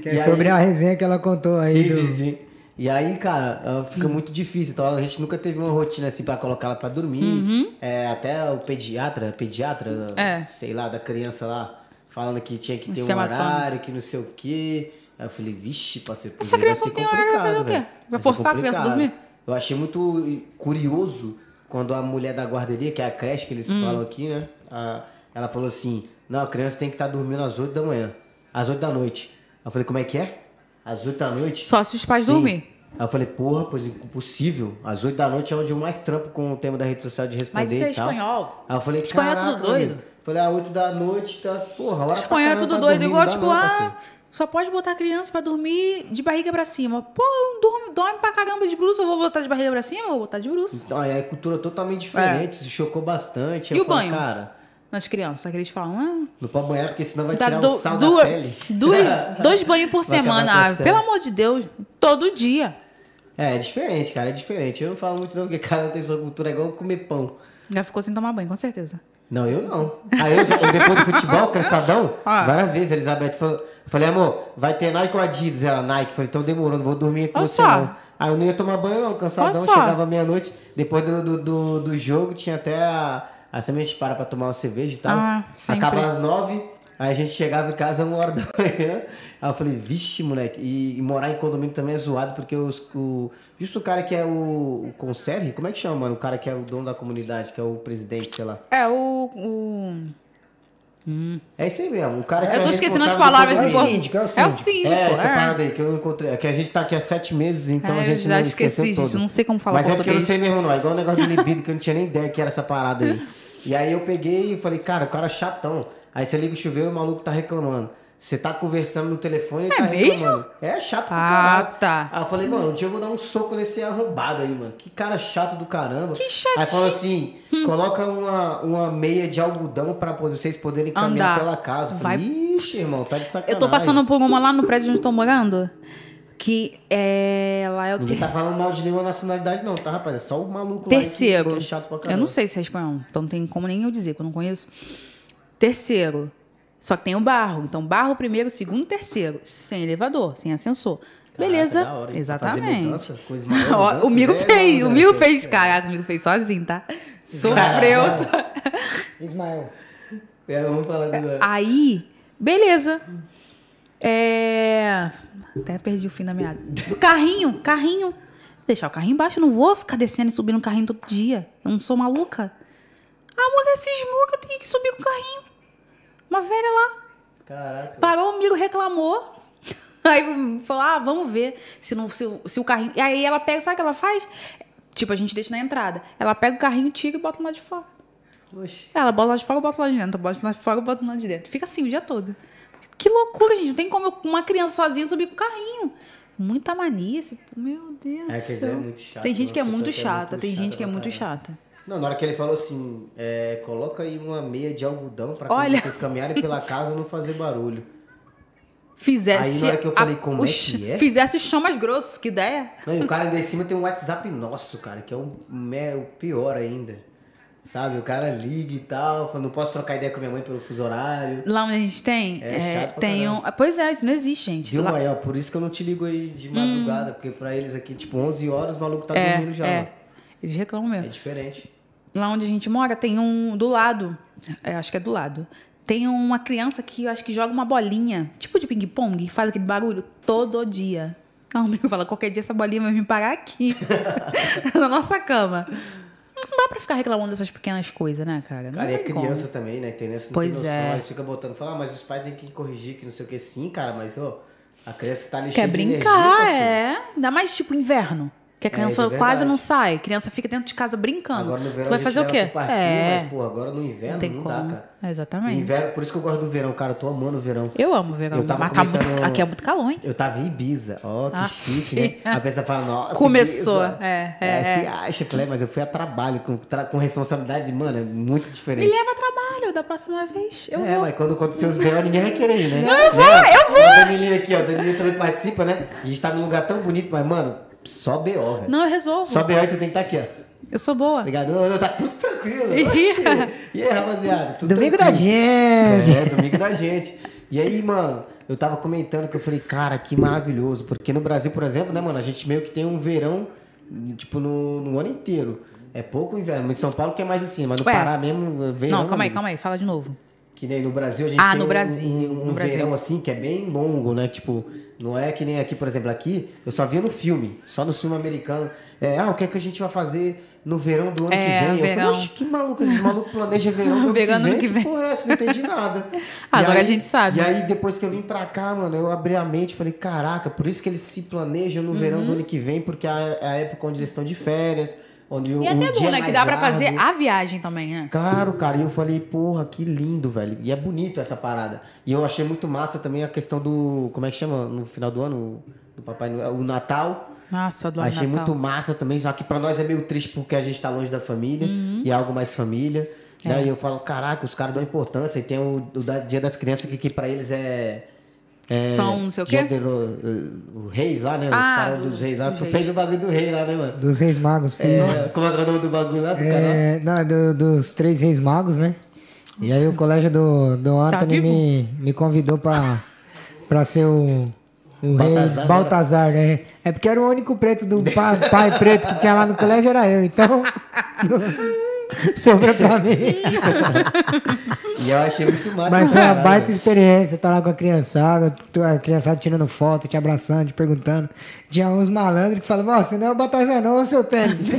que é E sobre aí- a resenha que ela contou aí. Sim, do... sim, sim. E aí, cara, ah, fica muito difícil. Então a gente nunca teve uma rotina assim pra colocar ela pra dormir. É, até o pediatra, pediatra, É. sei lá, da criança lá, falando que tinha que ter um horário, que não sei o quê. Aí eu falei, vixe, parceiro, Essa criança ser não tem horário, vai fazer o quê? Vai forçar a criança a dormir? Eu achei muito curioso quando a mulher da guarderia, que é a creche que eles Hum. falam aqui, né? a- ela falou assim: não, a criança tem que estar dormindo às 8 da manhã, às 8 da noite. Eu falei, como é que é? Às 8 da noite? Só se os pais Sim. dormirem. Aí eu falei, porra, pois impossível. Às 8 da noite é onde eu mais trampo com o tema da rede social de responder Mas isso é espanhol. Aí eu falei, Espanhol é tudo doido. amigo. Falei, às 8 da noite, tá, porra, hora Espanhol é pra tudo caramba doido, igual, dormir, tipo, ah, só pode botar a criança pra dormir de barriga pra cima. Pô, dorme, dorme pra caramba de bruxa, eu vou botar de barriga pra cima, eu vou botar de bruxa. Então, aí a cultura totalmente diferente, se chocou bastante. É. E eu o falei, banho? cara, Nas crianças, que eles falam, ah, não pode banhar porque senão vai dá tirar do- o sal duas, da pele. duas, dois banhos por semana. Ah, pelo amor de Deus, todo dia. É, é diferente, cara, é diferente. Eu não falo muito não, porque cada um tem sua cultura, é igual comer pão. Já ficou sem tomar banho, com certeza. Não, eu não. Aí eu, depois do futebol, cansadão, Ah. várias vezes a Elizabeth falou. Falei, amor, vai ter Nike ou Adidas? Ela, Nike. Falei, então demorou, não vou dormir com Olha você só. não. Aí eu não ia tomar banho não, cansadão, Olha chegava meia-noite. Depois do, do, do, do jogo, tinha até a... Aí sempre a gente para pra tomar uma cerveja e tal. Ah. Acaba às nove, aí a gente chegava em casa uma hora da manhã. Aí eu falei, vixe, moleque. E, e morar em condomínio também é zoado, porque os, o... Justo o cara que é o, o conserje, como é que chama, mano? O cara que é o dono da comunidade, que é o presidente, sei lá. É, o. o... É isso aí mesmo. O cara que Eu é tô esquecendo as palavras É o síndico, é o É o síndico. síndico. É, essa é. parada aí que eu não encontrei. É que a gente tá aqui há sete meses, então É, a gente já não esqueci, esqueceu gente, todo. não sei como falar Mas é porque eu não português. sei mesmo não. É igual o negócio do libido que eu não tinha nem ideia que era essa parada aí. E aí eu peguei e falei, cara, o cara é chatão. Aí você liga o chuveiro, o maluco tá reclamando. Você tá conversando no telefone e É tá mesmo? reclamando. É chato pra Ah, tá. Aí eu falei, mano, um dia eu vou dar um soco nesse arrombado aí, mano. Que cara chato do caramba. Que Aí falou assim, coloca uma, uma meia de algodão pra vocês poderem caminhar Andar. pela casa. Eu Vai- falei, ixi, irmão, tá de sacanagem. Eu tô passando por uma lá no prédio onde eu tô morando. Que é. Lá é o Ninguém ter... tá falando mal de nenhuma nacionalidade, não, tá, rapaz? É só o maluco lá Terceiro. que, que é chato pra caramba. eu não sei se é espanhol, então não tem como nem eu dizer, que eu não conheço. Terceiro. Só que tem o barro. Então, barro primeiro, segundo, terceiro. Sem elevador, sem ascensor. Caraca, Beleza. hora, hein? Pra fazer Exatamente. mudança, coisa maior, mudança, o Migo né? fez, o Migo fez. Caraca, o Migo fez sozinho, tá? Sofreu. Ismael. É, vamos falar do... Aí, beleza. É. Até perdi o fim da meada. Carrinho, carrinho. Deixar o carrinho embaixo, eu não vou ficar descendo e subindo o carrinho todo dia. Eu não sou maluca. A mulher cismou que eu tenho que subir com o carrinho. Uma velha lá. Caraca. Parou, o amigo reclamou. Aí falou: ah, vamos ver se, não, se, o- se o carrinho. E aí ela pega, sabe o que ela faz? Tipo, a gente deixa na entrada. Ela pega o carrinho, tira e bota lá de fora. Oxe. Ela bota lá de fora, bota lá de dentro. Bota lá de fora, bota lá de dentro. Fica assim o dia todo. Que loucura, gente. Não tem como eu- uma criança sozinha subir com o carrinho. Muita mania. Esse... Meu Deus. É, céu. é muito chato, Tem gente né? que é muito que é chata. Tem gente que é muito chata. Não, na hora que ele falou assim, é, coloca aí uma meia de algodão pra Olha. vocês caminharem pela casa não fazer barulho. Fizesse. Aí, na hora que eu falei, como o é que é? Fizesse o chão mais grosso, que ideia. Não, e o cara ainda em cima tem um WhatsApp nosso, cara, que é o, me- o pior ainda. Sabe, o cara liga e tal, fala, não posso trocar ideia com minha mãe pelo fuso horário. Lá onde a gente tem. É chato pra tem um... Pois é, isso não existe, gente. Viu, Lá- Mael? Por isso que eu não te ligo aí de madrugada, porque pra eles aqui, tipo, 11 horas, o maluco tá Hum. é, dormindo já. é. Eles reclamam mesmo. É diferente. Lá onde a gente mora, tem um do lado. é, acho que é do lado. Tem uma criança que eu acho que joga uma bolinha, tipo de ping-pong, que faz aquele barulho todo dia. Não, o amigo fala, qualquer dia essa bolinha vai vir parar aqui. na nossa cama. Não dá pra ficar reclamando dessas pequenas coisas, né, cara? Não Cara, e é tem como. criança também, né? Tem essa Pois noção. é. Aí fica botando, fala, ah, mas os pais têm que corrigir, que não sei o que. Sim, cara, mas, ó, a criança tá ali Quer cheia de brincar, energia, é. Ainda mais tipo inverno. Que a criança isso é quase não sai. A criança fica dentro de casa brincando. Agora no verão tu vai fazer o quê? parquinho, é. mas, pô, agora no inverno não tem não como. dá, cara. No Exatamente. inverno, por isso que eu gosto do verão, cara. Eu tô amando o verão. Eu amo verão. Eu tava tá muito- comentando- aqui é muito calor, hein? Eu tava em Ibiza, ó, que Ah, chique, né? A pessoa fala, nossa, Começou, Ibiza. é, é, é. se acha, eu falei, mas eu fui a trabalho, com, tra- com responsabilidade, mano, é muito Me diferente. leva a trabalho da próxima vez. Eu é, vou. mas quando acontecer os B.O., ninguém vai querer ir, né? Não, eu vou, eu vou! O Danilinho aqui, ó, o também participa, né? A gente tá num lugar tão bonito, mas, mano, só B.O., velho. Não, eu resolvo. Só B.O. e tu tem que estar aqui, ó. Eu sou boa. Obrigado. Não, não, tá tudo tranquilo. E aí, rapaziada? Tudo Domingo da tranquilo? gente. É, domingo da gente. E aí, mano, eu tava comentando que eu falei, cara, que maravilhoso. Porque no Brasil, por exemplo, né, mano, a gente meio que tem um verão, tipo, no, no ano inteiro. É pouco inverno. Mas em São Paulo que é mais assim, mas no Ué. Pará mesmo, verão. Não, calma aí, calma aí. Fala de novo. Que nem no Brasil a gente Ah, tem no um- Brasil, um, um no Brasil. verão assim que é bem longo, né? Tipo, não é que nem aqui, por exemplo, aqui, eu só via no filme, só no filme americano. É, ah, o que é que a gente vai fazer no verão do ano É, que vem? Eu verão. falei, oxe, que maluco, esses malucos planejam verão do ano Verão do que ano vem? que porra é essa? Não entendi nada. Agora E a gente sabe. E aí, depois que eu vim pra cá, mano, eu abri a mente e falei, caraca, por isso que eles se planejam no verão Uhum. do ano que vem, porque é a época onde eles estão de férias, onde E até é dia bom, é né? Que dá pra fazer a viagem também, né? Claro, cara, e eu falei, porra, que lindo, velho. E é bonito essa parada. E eu achei muito massa também a questão do. Como é que chama? No final do ano? Do Papai Noel. O Natal. Nossa, adoro achei Natal. muito massa também, só que pra nós é meio triste porque a gente tá longe da família Uhum. e é algo mais família. É. Né? E eu falo, caraca, os caras dão importância. E tem o, o da- Dia das Crianças que, que pra eles é. É São não sei o quê? o Reis lá, né? Os Ah, caras do- dos reis lá. dos Tu reis. fez o bagulho do rei lá, né, mano? Dos Reis Magos fiz. É, como é que é o nome do bagulho lá do canal? É, não, do- dos três reis magos, né? E aí o colégio do, do Anthony vivo? me, me convidou pra, pra ser o, o rei Baltazar, né? Baltazar, né? É porque era o único preto do pai, pai preto que tinha lá no colégio, era eu, então. Sobrou pra mim. E eu achei muito massa. Mas foi uma parada, baita experiência, tá lá com a criançada, a criançada tirando foto, te abraçando, te perguntando. Tinha uns malandros que falavam, ó, você não é o Baltazar não, seu tênis.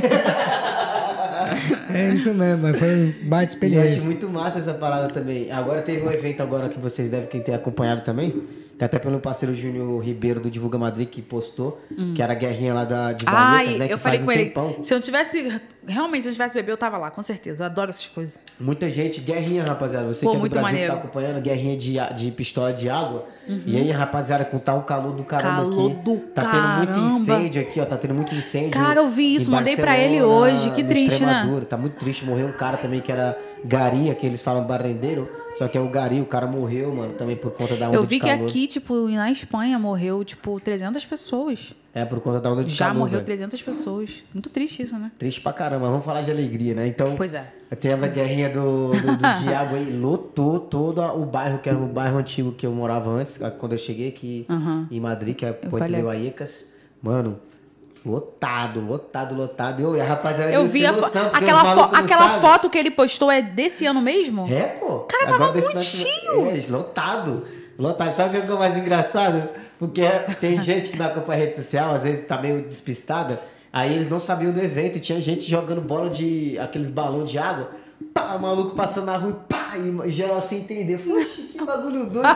é isso mesmo, mas foi baita E eu achei experiência. muito massa essa parada também. Agora teve um evento agora que vocês devem ter acompanhado também. Até pelo parceiro Júnior Ribeiro do Divulga Madrid que postou, que era a guerrinha lá da, de Vallecas, Ai, né? Que eu falei faz um com ele. tempão. Se eu não tivesse. Realmente, se eu tivesse bebê, eu tava lá, com certeza. Eu adoro essas coisas. Muita gente, guerrinha, rapaziada. Você Pô, que é do Brasil maneiro. que tá acompanhando, guerrinha de, de pistola de água. E aí, rapaziada, com tal calor do caramba Calor aqui. do tá tendo muito caramba. incêndio aqui, ó. Tá tendo muito incêndio. Cara, eu vi isso, mandei pra ele hoje. Que triste, né? Tá muito triste. Morreu um cara também que era Garia, que eles falam barrendeiro. Só que é o Gari, o cara morreu, mano, também por conta da onda Eu vi de que calor. aqui, tipo, na Espanha morreu, tipo, 300 pessoas. É por conta da onda de Já calor. morreu velho. 300 pessoas. Muito triste isso, né? Triste pra caramba. Vamos falar de alegria, né? Então, Pois é. tem a guerrinha do, do, do Diago aí. Lotou todo o bairro, que era o bairro antigo que eu morava antes, quando eu cheguei aqui em Madrid, que é Ponte de Vallecas. Mano, lotado, lotado, lotado. Eu, e a rapaziada Eu vi a noção, aquela, fo- aquela foto que ele postou é desse ano mesmo? É, pô. Cara, tava Agora desse muito lance- É, lotado. Lotado. Sabe o que é mais engraçado? Porque tem gente que não acompanha a rede social, às vezes tá meio despistada. Aí eles não sabiam do evento. Tinha gente jogando bola de. aqueles balões de água. Pá, o maluco passando na rua e pá, e geral sem entender. Falei, "Oxi, que bagulho doido.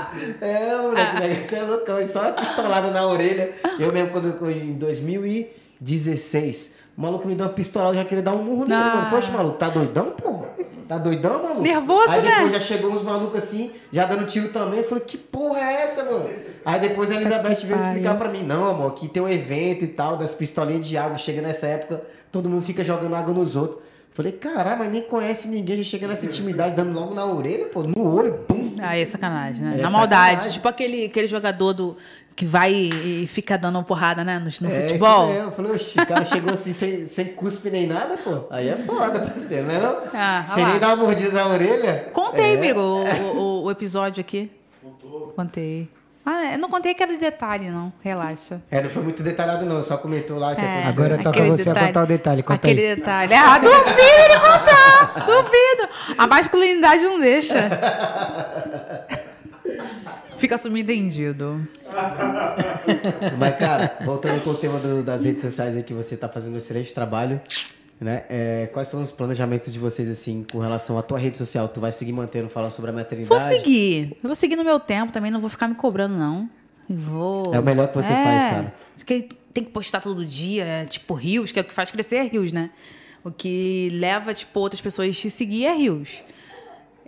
É, moleque, o negócio é loucão. Só uma pistolada na orelha. Eu mesmo, quando em 2016, o maluco me deu uma pistolada, eu já queria dar um murro nele, Ah. mano. Falei, "Oxe, maluco, tá doidão, porra? Tá doidão, maluco? Nervoso, Aí depois né? já chegou uns malucos assim, já dando tiro também. Eu falei, que porra é essa, mano? Aí depois a Elizabeth veio explicar pra mim, não, amor, aqui tem um evento e tal, das pistolinhas de água. Chega nessa época, todo mundo fica jogando água nos outros. Falei, caralho, mas nem conhece ninguém, já chega nessa intimidade, dando logo na orelha, pô, no olho, pum. Ah, é sacanagem, né? É Na maldade. sacanagem. Tipo aquele, aquele jogador do, que vai e fica dando porrada, né? No, no É, futebol. isso mesmo. Eu falei, oxi, o cara chegou assim sem, sem cuspe nem nada, pô. Aí é foda, parceiro, né não? Ah, Sem nem dar uma mordida na orelha. Contei, É. amigo, o, o- o episódio aqui. Contou. Contei. Ah, eu não contei aquele detalhe, não. Relaxa. É, não foi muito detalhado não, só comentou lá que É, aconteceu. Agora toca você a contar o detalhe, conta aquele aí. detalhe. Ah, duvido ele contar! duvido! A masculinidade não deixa. Fica subentendido. Mas, cara, voltando com o tema do- das redes sociais aí, que você tá fazendo um excelente trabalho, né? É, quais são os planejamentos de vocês, assim, com relação à tua rede social? Tu vai seguir mantendo, falando sobre a Vou maternidade? seguir. Eu vou seguir no meu tempo também, não vou ficar me cobrando, não. Vou. É o melhor que você faz, cara. Que tem que postar todo dia, é, tipo rios, que é o que faz crescer é rios, né? O que leva, tipo, outras pessoas a te seguir é rios.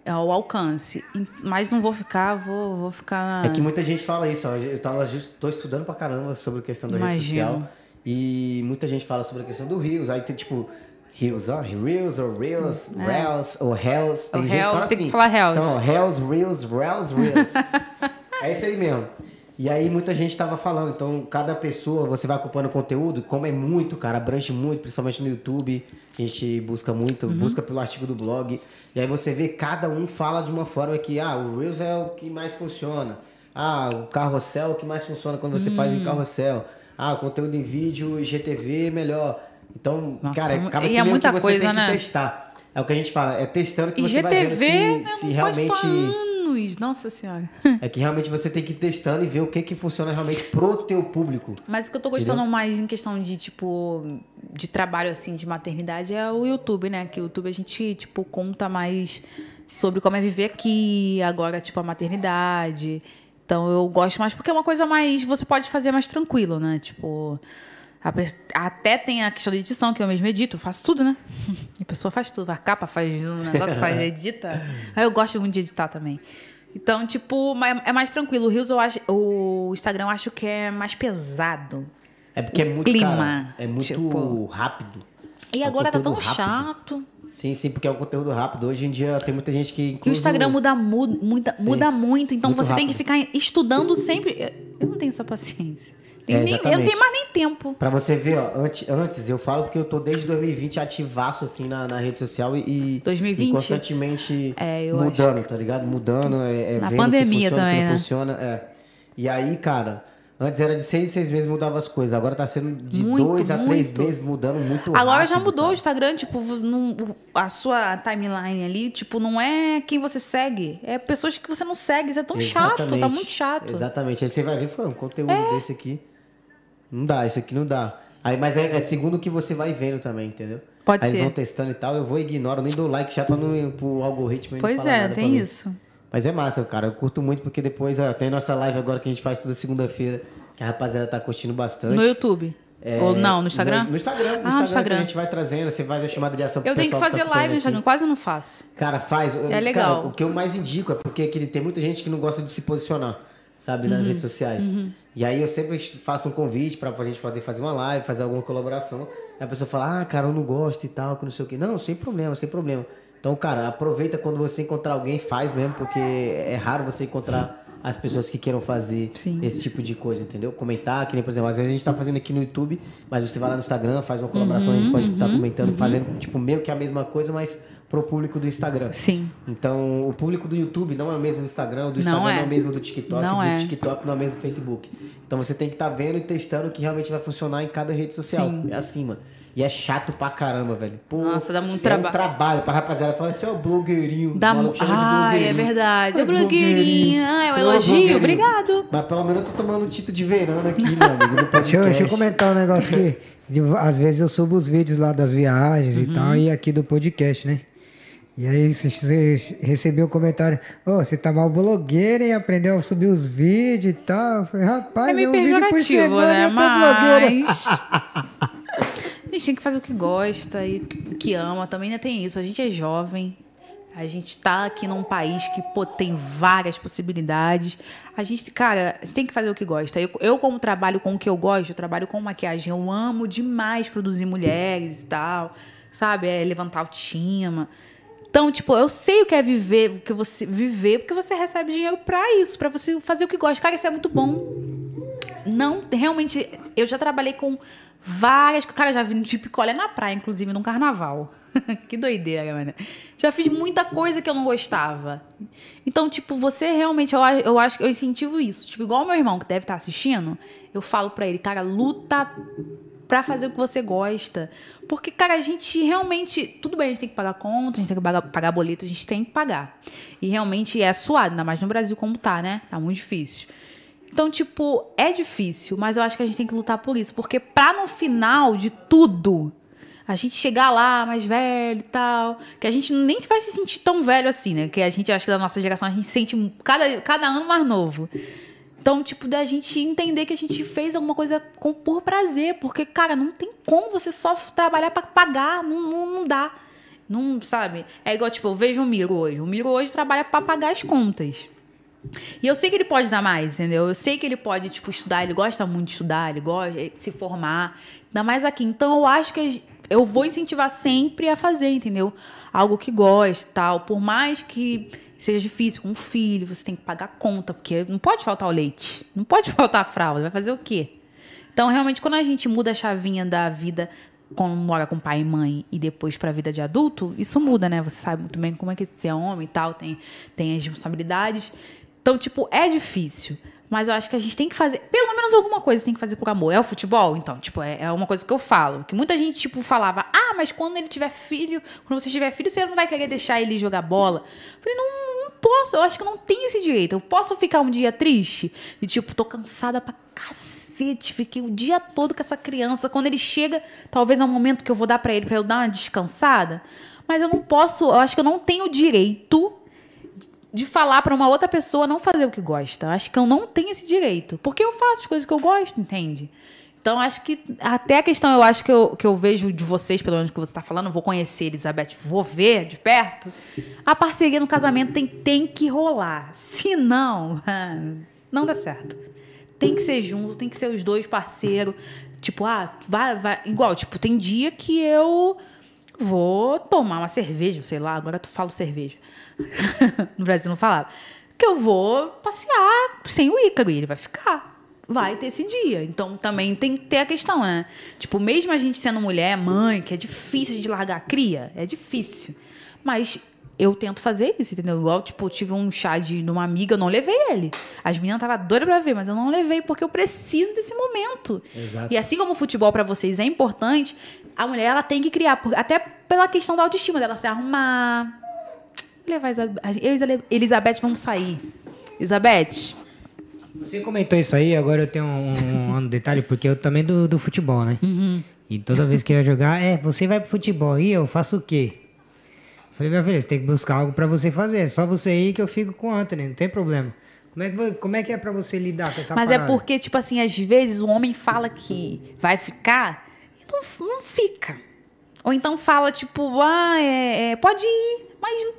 É o alcance. Mas não vou ficar, vou, vou ficar. É que muita gente fala isso, ó. Eu tava just, tô estudando pra caramba sobre a questão da rede Imagino. social. E muita gente fala sobre a questão do Reels. Aí tem tipo, Reels, ó, Reels ou Reels, Reels ou Reels. Tem gente que fala Reels, tem assim. que falar Reels. Então, Reels, Reels, Reels, Reels. é isso aí mesmo. E aí muita gente tava falando, então cada pessoa, você vai acompanhando o conteúdo, como é muito, cara, abrange muito, principalmente no YouTube, a gente busca muito, Uhum. busca pelo artigo do blog, e aí você vê cada um fala de uma forma que, ah, o Reels é o que mais funciona, ah, o carrossel é o que mais funciona quando você Hum. faz em carrossel, ah, conteúdo em vídeo, IGTV é melhor. Então, Nossa, cara, acaba e que é muita que você coisa, tem que né? testar. É o que a gente fala, é testando que E você vai GTV, se, eu se realmente. anos. Nossa senhora. É que realmente você tem que ir testando e ver o que que funciona realmente pro teu público. Mas o que eu tô gostando mais em questão de, tipo, de trabalho, assim, de maternidade é o YouTube, né? Que o YouTube a gente, tipo, conta mais sobre como é viver aqui, agora, tipo, a maternidade. Então eu gosto mais porque é uma coisa mais. Você pode fazer mais tranquilo, né? Tipo. a Até tem a questão da edição, que eu mesmo edito, faço tudo, né? A pessoa faz tudo, a capa faz um negócio, faz, edita. Aí eu gosto muito de editar também. Então, tipo, é mais tranquilo. O Reels eu acho. O Instagram eu acho que é mais pesado. É porque é O muito, clima, cara, é muito tipo- rápido. E É agora tá tão rápido. chato. Sim, sim, porque é um conteúdo rápido. Hoje em dia tem muita gente que. E o Instagram muda, mu- muda, muda muito. Então Muito você tem que rápido. ficar estudando sempre. Eu não tenho essa paciência. É, nem- eu não tenho mais nem tempo. Pra você ver, ó, antes, antes eu falo porque eu tô desde 2020 ativaço assim na, na rede social e, e 2020? e constantemente É, mudando, tá ligado? Mudando, é, é Na vendo pandemia que funciona, também, que não né? funciona, é. E aí, cara, antes era de seis seis meses mudava as coisas, agora tá sendo de Muito, dois a três meses mudando muito Agora rápido, já mudou o cara. Instagram, tipo, não- a sua timeline ali, tipo, não é quem você segue, é pessoas que você não segue. Isso é tão chato, tá Exatamente. muito chato. É. Exatamente. Aí você vai ver, foi um conteúdo desse aqui. Não dá, isso aqui não dá. Aí, mas é, é segundo o que você vai vendo também, entendeu? Pode Aí ser. eles vão testando e tal, eu vou e ignoro, nem dou like já pra não pro algoritmo Pois é, tem isso. Mas é massa, cara. Eu curto muito porque depois ó, tem nossa live agora que a gente faz toda segunda-feira, que a rapaziada tá curtindo bastante. No YouTube. É, Ou não, no Instagram? No, no Instagram. No Ah, Instagram, Instagram. a gente vai trazendo, você faz a chamada de ação pro Eu tenho que fazer tá live no Instagram, quase não faço. Cara, faz. É legal. Cara, o que eu mais indico é porque tem muita gente que não gosta de se posicionar, sabe, nas Uhum. redes sociais. E aí eu sempre faço um convite pra, pra gente poder fazer uma live, fazer alguma colaboração. Aí a pessoa fala, ah, cara, eu não gosto e tal, que não sei o quê. Não, sem problema, sem problema. Então, cara, aproveita quando você encontrar alguém, faz mesmo, porque é raro você encontrar as pessoas que queiram fazer Sim. esse tipo de coisa, entendeu? Comentar, que nem, por exemplo, às vezes a gente tá fazendo aqui no YouTube, mas você vai lá no Instagram, faz uma colaboração, a gente pode estar comentando, fazendo, tipo, meio que a mesma coisa, mas pro público do Instagram. Sim. Então, o público do YouTube não é o mesmo do Instagram, o do Instagram Não não é, é. o mesmo do TikTok, Não do é. TikTok não é o mesmo do Facebook. Então, você tem que estar vendo e testando o que realmente vai funcionar em cada rede social. Sim. É assim, mano. E é chato pra caramba, velho. Pô, Nossa, dá muito é traba- um trabalho pra rapaziada. Fala assim, ó, blogueirinho. Dá mu... Ah, é blogueirinho. verdade. É É blogueirinha. Ah, é um Ô, elogio. blogueirinho. Obrigado. Mas pelo menos eu tô tomando um título de verano aqui, meu amigo. Deixa eu, deixa eu comentar um negócio aqui. De- às vezes eu subo os vídeos lá das viagens Uhum. e tal, e aqui do podcast, né? E aí você- você recebeu o comentário, ô, você tá mal blogueira e aprendeu a subir os vídeos e tal. Eu falei, rapaz, É meio um vídeo por semana né? e eu tô blogueira. Mas. A gente tem que fazer o que gosta e o que ama. Também ainda tem isso. A gente é jovem. A gente tá aqui num país que pô, tem várias possibilidades. A gente, cara, a gente tem que fazer o que gosta. Eu, eu, como trabalho com o que eu gosto, eu trabalho com maquiagem. Eu amo demais produzir mulheres e tal. Sabe? É levantar autoestima. Então, tipo, eu sei o que é viver, o que você viver, porque você recebe dinheiro pra isso, pra você fazer o que gosta. Cara, isso é muito bom. Não, realmente, eu já trabalhei com várias. Cara, já vi de picolé na praia, inclusive, num carnaval. que doideira, mano. Já fiz muita coisa que eu não gostava. Então, tipo, você realmente, eu, eu acho que eu incentivo isso. Tipo, igual meu irmão que deve estar assistindo, eu falo pra ele, cara, luta pra fazer o que você gosta. Porque, cara, a gente realmente. Tudo bem, a gente tem que pagar conta, a gente tem que pagar, pagar boleto, a gente tem que pagar. E realmente é suado, ainda mais no Brasil como tá, né? Tá muito difícil. Então, tipo, é difícil, mas eu acho que a gente tem que lutar por isso. Porque pra no final de tudo, a gente chegar lá mais velho e tal, que a gente nem vai se sentir tão velho assim, né? Que a gente, acho que da nossa geração, a gente se sente cada, cada ano mais novo. Então, tipo, da gente entender que a gente fez alguma coisa com, por prazer. Porque, cara, não tem como você só trabalhar pra pagar. Não, não, não dá. Não, sabe? É igual, tipo, eu vejo o Miro hoje. O Miro hoje trabalha pra pagar as contas. E eu sei que ele pode dar mais, entendeu? Eu sei que ele pode, tipo, estudar, ele gosta muito de estudar, ele gosta de se formar, ainda mais aqui. Então eu acho que eu vou incentivar sempre a fazer, entendeu? Algo que gosta tal. Por mais que seja difícil com um filho, você tem que pagar conta, porque não pode faltar o leite, não pode faltar a fralda, vai fazer o quê? Então, realmente, quando a gente muda a chavinha da vida quando mora com pai e mãe e depois pra vida de adulto, isso muda, né? Você sabe muito bem como é que você é homem e tal, tem, tem as responsabilidades. Então, tipo, é difícil. Mas eu acho que a gente tem que fazer, pelo menos alguma coisa tem que fazer por amor. É o futebol? Então, tipo, é, é uma coisa que eu falo. Que muita gente, tipo, falava, ah, mas quando ele tiver filho, quando você tiver filho, você não vai querer deixar ele jogar bola. Eu falei, não, não posso, eu acho que não tenho esse direito. Eu posso ficar um dia triste e, tipo, tô cansada pra cacete, fiquei o dia todo com essa criança. Quando ele chega, talvez é um momento que eu vou dar pra ele, pra eu dar uma descansada. Mas eu não posso, eu acho que eu não tenho direito de falar pra uma outra pessoa não fazer o que gosta. Acho que eu não tenho esse direito. Porque eu faço as coisas que eu gosto, entende? Então, acho que até a questão, eu acho que eu, que eu vejo de vocês, pelo menos que você está falando, vou conhecer Elizabeth, vou ver de perto. A parceria no casamento tem, tem que rolar. Se não, não dá certo. Tem que ser junto, tem que ser os dois parceiros. Tipo, ah, vai, vai. Igual, tipo, tem dia que eu vou tomar uma cerveja, sei lá, agora tu falo cerveja. no Brasil não falava. Que eu vou passear sem o Ícaro e ele vai ficar. Vai ter esse dia. Então também tem que ter a questão, né? Tipo, mesmo a gente sendo mulher, mãe, que é difícil de largar a cria, é difícil. Mas eu tento fazer isso, entendeu? Igual, tipo, eu tive um chá de uma amiga, eu não levei ele. As meninas estavam doidas pra ver, mas eu não levei porque eu preciso desse momento. Exato. E assim como o futebol para vocês é importante, a mulher ela tem que criar, até pela questão da autoestima dela se arrumar. Levar a eu e a Elizabeth vamos sair. Elizabeth, Você comentou isso aí, agora eu tenho um, um detalhe, porque eu também do, do futebol, né? E toda vez que eu ia jogar, é, você vai pro futebol e eu faço o quê? Falei, minha filha, você tem que buscar algo pra você fazer. É só você ir que eu fico com o Anthony, não tem problema. Como é que, como é, que é pra você lidar com essa Mas é parada? porque, tipo assim, às vezes o homem fala que vai ficar e não, não fica. Ou então fala, tipo, ah, é, é, pode ir, mas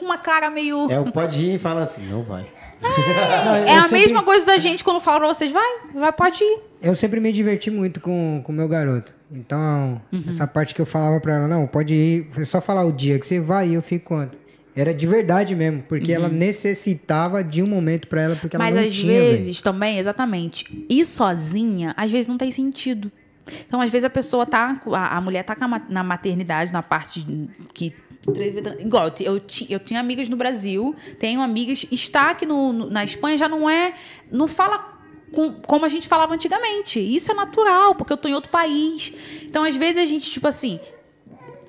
com uma cara meio. É, pode ir e fala assim, não vai. Não, É eu a sempre- mesma coisa da gente quando fala pra vocês, vai, vai, pode ir. Eu sempre me diverti muito com o meu garoto. Então, Uhum. essa parte que eu falava pra ela, não, pode ir, é só falar o dia que você vai e eu fico Anthony. Era de verdade mesmo, porque ela necessitava de um momento pra ela, porque ela Uhum. Mas não às tinha, velho. vezes também, exatamente, ir sozinha, às vezes não tem sentido. Então, às vezes a pessoa tá, a, a mulher tá na maternidade, na parte que igual eu, ti- eu tinha amigas no Brasil, tenho amigas, está aqui no, no- na Espanha já não é, não fala com- como a gente falava antigamente. Isso é natural, porque eu tô em outro país. Então, às vezes a gente tipo assim,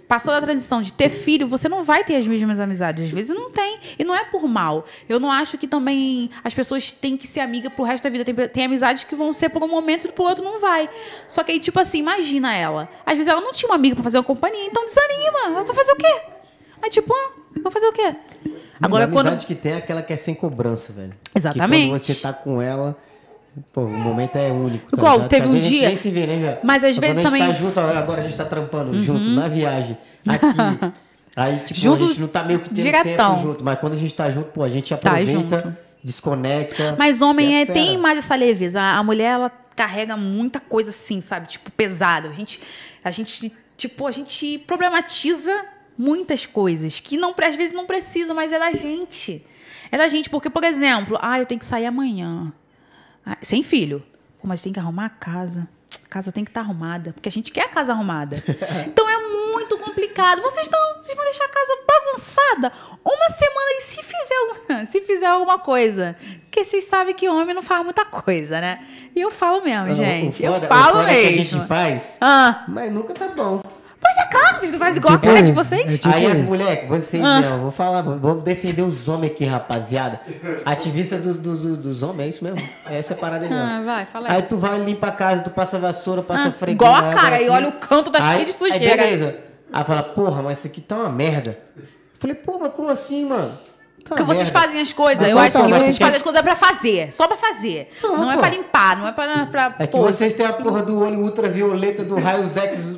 passou da transição de ter filho, você não vai ter as mesmas amizades. Às vezes não tem. E não é por mal. Eu não acho que também as pessoas têm que ser amiga pro resto da vida. Tem, tem amizades que vão ser por um momento e pro outro não vai. Só que aí, tipo assim, imagina ela. Às vezes ela não tinha uma amiga pra fazer uma companhia, então desanima. Ela vai fazer o quê? Aí, tipo, ah, vou fazer o quê? Agora, a quando. amizade que tem é aquela que é sem cobrança, velho. Exatamente. Que quando você tá com ela, pô, o momento é único. tá Igual, teve um a gente dia- nem se vê, né? Mas às vezes quando a gente também- Uhum. tá junto, agora a gente tá trampando junto, na viagem, aqui. Aí, tipo, a Juntos, gente não tá meio que tendo diretão. tempo junto, mas quando a gente tá junto, pô, a gente Tá aproveita, junto. desconecta. Mas homem é, fera. tem mais essa leveza. A, a mulher, ela carrega muita coisa assim, sabe? Tipo, pesada. A gente, a gente, tipo, a gente problematiza muitas coisas que não, às vezes não precisa, mas é da gente. É da gente, porque, por exemplo, ah, eu tenho que sair amanhã. Ah, sem filho. Pô, mas tem que arrumar a casa. A casa tem que estar arrumada, porque a gente quer a casa arrumada. Então é muito complicado. Vocês não, vocês vão deixar a casa bagunçada uma semana e se fizer, alguma- se fizer alguma coisa. Porque vocês sabem que homem não faz muita coisa, né? E eu falo mesmo, Não, gente. Eu foda- o falo foda é que a mesmo. gente faz, Ah, mas nunca tá bom. Pois é claro, vocês não fazem igual Tipo a cara de isso. vocês. É tipo Aí as mulheres, vocês Ah. mesmo, vou falar, vou defender os homens aqui, rapaziada. Ativista dos, dos, dos- dos homens, é isso mesmo. É essa parada aí mesmo. Ah, vai, fala aí. Aí tu vai limpa a casa, tu passa a vassoura, passa Ah, a fregueira. igual a cara, e olha o canto das aí, filhas de Aí sujeira. beleza. Aí fala, porra, mas isso aqui tá uma merda. Falei, pô, mas como assim, mano? Tá Porque uma vocês fazem as coisas. Eu qual acho tá, que vocês quer- fazem as coisas pra fazer. Só pra fazer. Não, Não, é pra limpar, não é pra. pra É que pô, vocês têm a porra do olho ultravioleta do raios X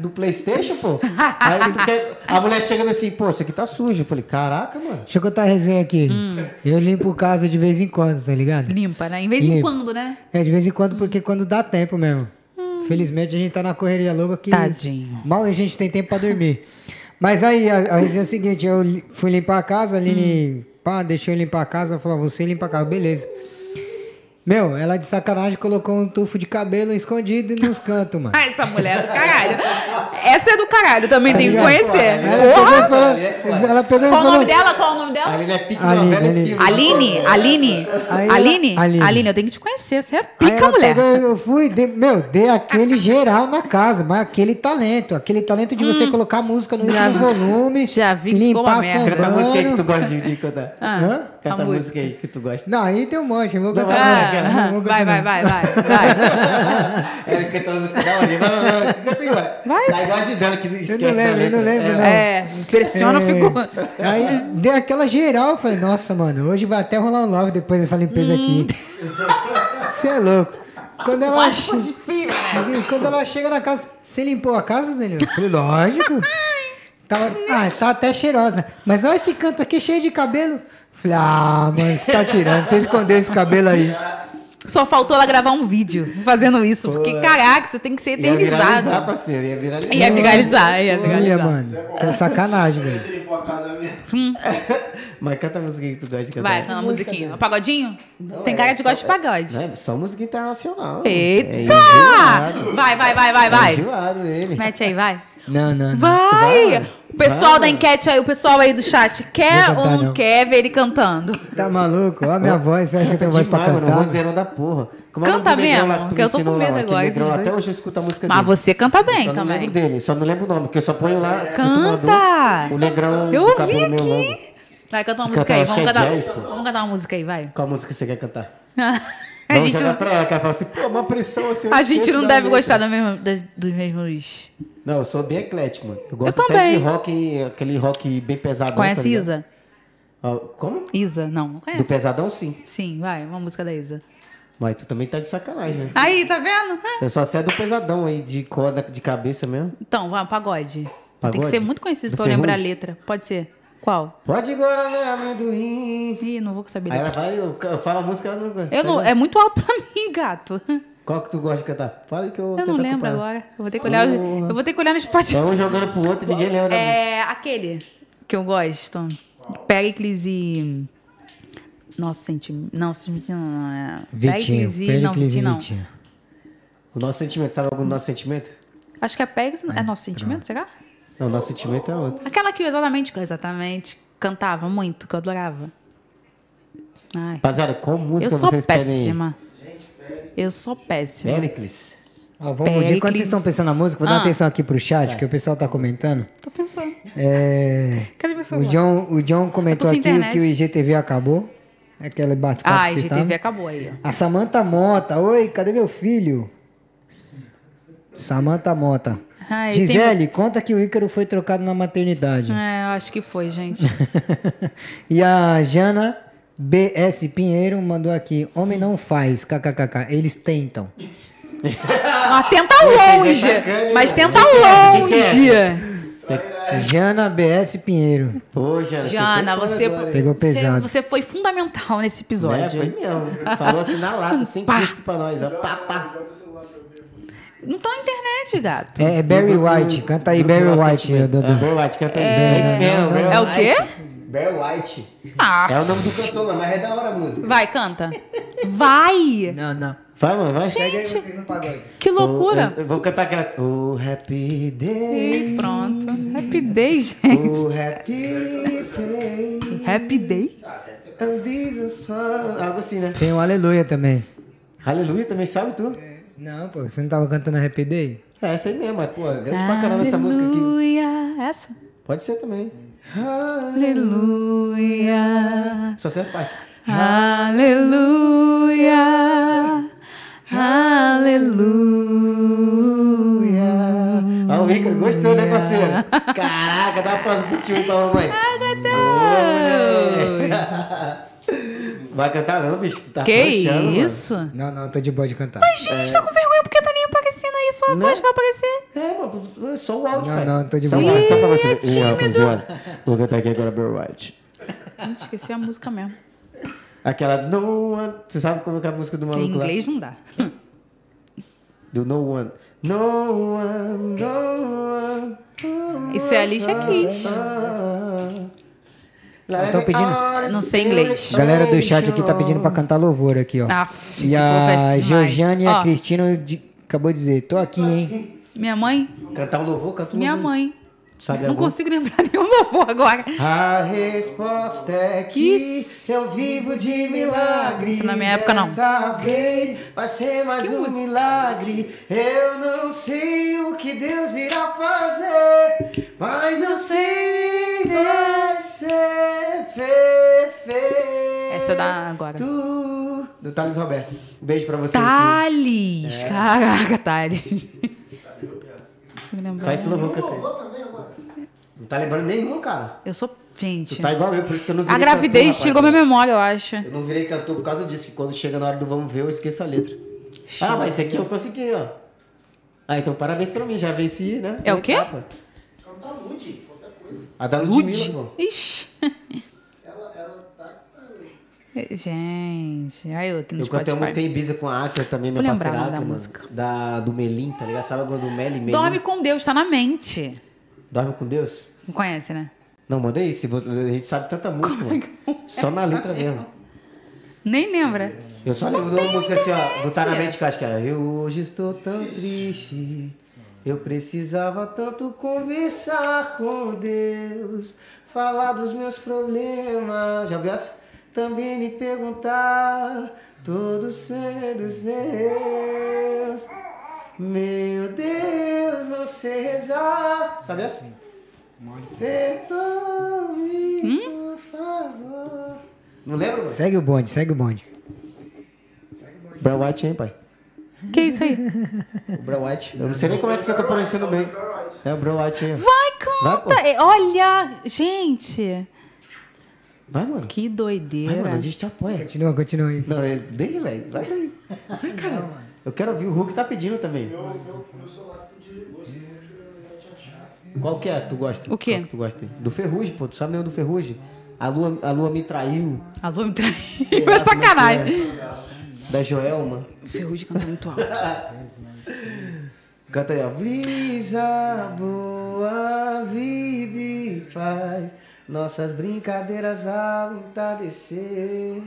do Playstation, pô. Aí quer... a mulher chega assim, pô, isso aqui tá sujo. Eu falei, caraca, mano. Deixa eu contar a resenha aqui. Hum. Eu limpo casa de vez em quando, tá ligado? Limpa, né? Em vez em Limpa. quando, né? É, de vez em quando, porque quando dá tempo mesmo. Felizmente a gente tá na correria louca que Tadinho. mal a gente tem tempo pra dormir. Mas aí, a, a é a seguinte, eu fui limpar a casa, a Aline, pá, deixou eu limpar a casa, falou, você limpa a casa, beleza. Meu, ela de sacanagem colocou um tufo de cabelo escondido nos cantos, mano. Ah, essa mulher é do caralho. Essa é do caralho, também tem que conhecer. Ela pegou falou. Ela pegou e Qual o nome dela? Qual o nome dela? Aline é pique Aline, Aline. Aline, Aline, Aline, Aline. Aline, eu tenho que te conhecer, você é pica, mulher. pegou, eu fui, dei- meu, dei aquele geral na casa, mas aquele talento, aquele talento de você colocar a música no último volume, Hum. já vi limpar uma merda. Canta a música que tu gosta de, de cantar. Ah, Hã? Canta a música aí que tu gosta. Não, aí tem um monte, eu vou Não, cantar. vai, Ah, vai, cantar, vai, vai, vai, vai. Ela canta a música da Aline. Vai, vai, vai. Canta aí, vai. Vai. Tá igual a Gisela que esquece Eu não lembro, da eu não lembro, É, não. É, impressiona, eu fico. Aí deu aquela geral, eu falei, nossa, mano, hoje vai até rolar um love depois dessa limpeza aqui. Você é louco. Quando ela, che... Quando ela chega na casa, você limpou a casa, Danilo? Eu falei, lógico. Tava... Ah, tá até cheirosa. Mas olha esse canto aqui cheio de cabelo. Falei, ah, mano, você tá tirando. Você escondeu esse cabelo aí. Só faltou ela gravar um vídeo fazendo isso. Porque, caraca, isso tem que ser Ia viralizar, eternizado. parceiro. Ia viralizar. Ia viralizar, ia viralizar. mano. É sacanagem, velho. Mesmo. Mas canta a música aí que tu gosta de cantar. Vai, canta uma musiquinha. Pagodinho? Tem cara de gosta de pagode. Não, é só música internacional. Eita! É. Vai, vai, vai, vai, É vai. enjoado ele. Mete aí, vai. Não, não, não. Vai! Vai, O pessoal vai, da enquete aí, o pessoal aí do chat, quer Vou ou cantar, não, não. quer ver ele cantando? Tá maluco? Olha a minha voz. Você acha que eu tenho voz pra mano, cantar? da porra. Como é Canta mesmo, lá tu que me eu tô com lá, medo agora, negrão lá, dois. Até hoje eu escuto a música Mas dele. você canta bem Só não também. lembro dele, só não lembro o nome, porque eu só ponho lá. Canta! O negrão Eu ouvi aqui. Vai, canta uma Canta, música aí. Vamos é cantar, jazz, vamos cantar uma música aí, vai. Qual música você quer cantar? A Vamos gente, jogar não- pra ela, que ela fala assim, pô, uma pressão assim. a gente não deve gostar do mesmo, dos mesmos. Não, eu sou bem eclético, mano. Eu gosto Eu até também. de rock, aquele rock bem pesadão. Conhece tá? Isa? Ó, como? Isa? Não, não Do conhece. pesadão, sim. Sim, vai, uma música da Isa. Mas tu também tá de sacanagem, né? Aí, tá vendo? Ah, Eu só sei do pesadão aí, de corda, de cabeça mesmo. Então, vai, um pagode. Tem que Pagode? ser muito conhecido Do pra eu lembrar a letra. Pode ser. Qual? Pode agora, né, amendoim. Ih, não vou saber. Aí ela vai, eu, eu falo a música, ela não tá Eu não, é muito alto pra mim, gato. Qual que tu gosta de cantar? Fala que eu Eu não lembro acompanhar. agora. Eu vou ter que olhar, eu vou ter que olhar no Spotify. É um jogando pro outro ninguém lembra. É aquele que eu gosto. Pericles e. Nossa, sentimento. Não, sentimento não. É... Vitinho. Pericles e. Não, Pericles e Vitinho não. O nosso sentimento, sabe algum nosso sentimento? Acho que é Pericles. É nosso sentimento, será? Não, o nosso sentimento é outro. Aquela que eu exatamente, exatamente cantava muito, que eu adorava. Ai. Rapaziada, qual música Eu sou vocês pedem? péssima. Eu sou péssima. Pericles. Ó, vamos, enquanto Pericles. vocês estão pensando na música, vou dar Ah. atenção aqui pro chat, que o pessoal tá comentando. Tô pensando. É, Cadê meu o, celular? John, o John comentou aqui internet. que o IGTV acabou. É aquele bate-papo Ah, IGTV acabou aí, ó. A Samanta Mota. Oi, cadê meu filho? Samanta Mota. Ai, Gisele, conta que o Ícaro foi trocado na maternidade. É, eu acho que foi, gente. e a Jana BS Pinheiro mandou aqui: Homem não faz, kkkk. Eles tentam. Mas tenta longe. Mas tenta longe. Jana BS Pinheiro. Pô, Jana, Jana, você, foda agora, hein? Pegou você, pesado. você foi fundamental nesse É, episódio. foi mesmo. Falou assim na lata, sem Pá. cuspe pra nós. Ó. Pá, pá. Não tá na internet, gato. É, é Barry White. Canta aí Barry White. Dudu. É, Barry White, canta aí. É Barry É o quê? Barry White. Ah, É o nome do cantor lá, mas é da hora a música. vai, canta. Vai! Não, não. Vai, mano, vai. Pega aí vocês no pagode. Que loucura. Eu, eu vou cantar aquelas. Oh, happy day. E pronto. Happy Day, gente. Oh, happy day. Happy Day? And this. Algo assim, né? Tem o Aleluia também. Aleluia também, sabe tu? Não, pô, você não tava cantando Happy Day? É, essa aí mesmo, mas, pô, grande pra caramba essa música aqui. Aleluia. Essa? Pode ser também. Aleluia. Só certa parte. Aleluia. Aleluia. Ah, o Ícaro gostou, né, parceiro? Caraca, dá uma pausa pro tio então, mamãe. Vai cantar não, bicho. Tu tá Que mano. isso? Não, não, tô de boa de cantar. Gente, tá com vergonha porque tá nem aparecendo aí. Sua voz vai aparecer. É, mano, é só o áudio, Não, não, tô de só boa. áudio, Só pra você. Vou cantar aqui agora Barry White. Esqueci a música mesmo. Aquela No One. Você sabe como é é a música do Em maluco lá? inglês não dá. Do No One. No One, No One. Isso é a Alicia Keys. Tão pedindo- Não sei inglês. A galera do chat aqui tá pedindo pra cantar louvor aqui, ó. Aff, e esse povo a é. Georgiane e a Ó. Cristina de- acabou de dizer, tô aqui, hein? Minha mãe? Cantar um louvor, canta um Minha louvor. mãe. Sabe Não algum? consigo lembrar nenhum louvor agora. A resposta é que Isso. eu vivo de milagres. Isso na minha época, não. Dessa vez vai ser mais Que um música? milagre. Eu não sei o que Deus irá fazer, mas eu sei vai ser feito. Essa é da agora. Do Thales Roberto. Um beijo pra você. Thales! Caraca, Thales. Só esse louvor que eu sei. Não tá lembrando nenhum, cara. Eu sou. Gente. Tu tá igual eu, por isso que eu não virei A gravidez cantor, tirou minha memória, eu acho. Eu não virei cantor por causa disso, que quando chega na hora do vamos ver, eu esqueço a letra. Ah, mas esse aqui eu consegui, ó. Ah, então parabéns pra mim, já venci, né? É o quê? etapa. Cantar Lud, qualquer coisa. A da Ludmilla, irmão. Ixi. Ela, ela tá. Gente. Aí eu aqui no Eu cantei uma música em Ibiza com a Acker também, minha parceira da Acker, mano. música. Da, do Melim, tá ligado? Sabe agora do Meli? Melim? Dorme com Deus, tá na mente. Dorme com Deus? Não conhece, né? Não, mandei se você- A gente sabe tanta música, mano. Só na letra mesmo. Nem lembra. Eu só lembro de uma música assim, ó, do na Tia. Mente, que eu acho que é Eu hoje estou tão triste, eu precisava tanto conversar com Deus, falar dos meus problemas. Já viu essa? Também me perguntar todo o sangue dos meus. Meu Deus, não sei rezar. Sabe essa? Perdoe, por favor. Não lembra? Segue o bonde, segue o bonde. Brown White, hein, pai? Que isso aí? O Brown White. Eu não sei nem como é que você tá pronunciando bem. É o Brown White aí. Vai, canta! Vai, É, Olha, gente. Vai, mano. Que Vai, doideira. mano, a gente te apoia. Continua, continua aí. Não, é- deixa, velho. Vai, daí. vai, cara. Eu quero ouvir. O Hulk tá pedindo também. Qual que é? Tu gosta? O quê? Qual que tu gosta? Do Ferrugem, pô. Tu sabe nenhum do Ferrugem? A lua, a lua me traiu. A lua me traiu. Sei lá É é que sacanagem. é. Da Joelma. O Ferrugem canta muito alto. Canta aí, ó. Brisa, boa vida e paz. Nossas brincadeiras ao entardecer.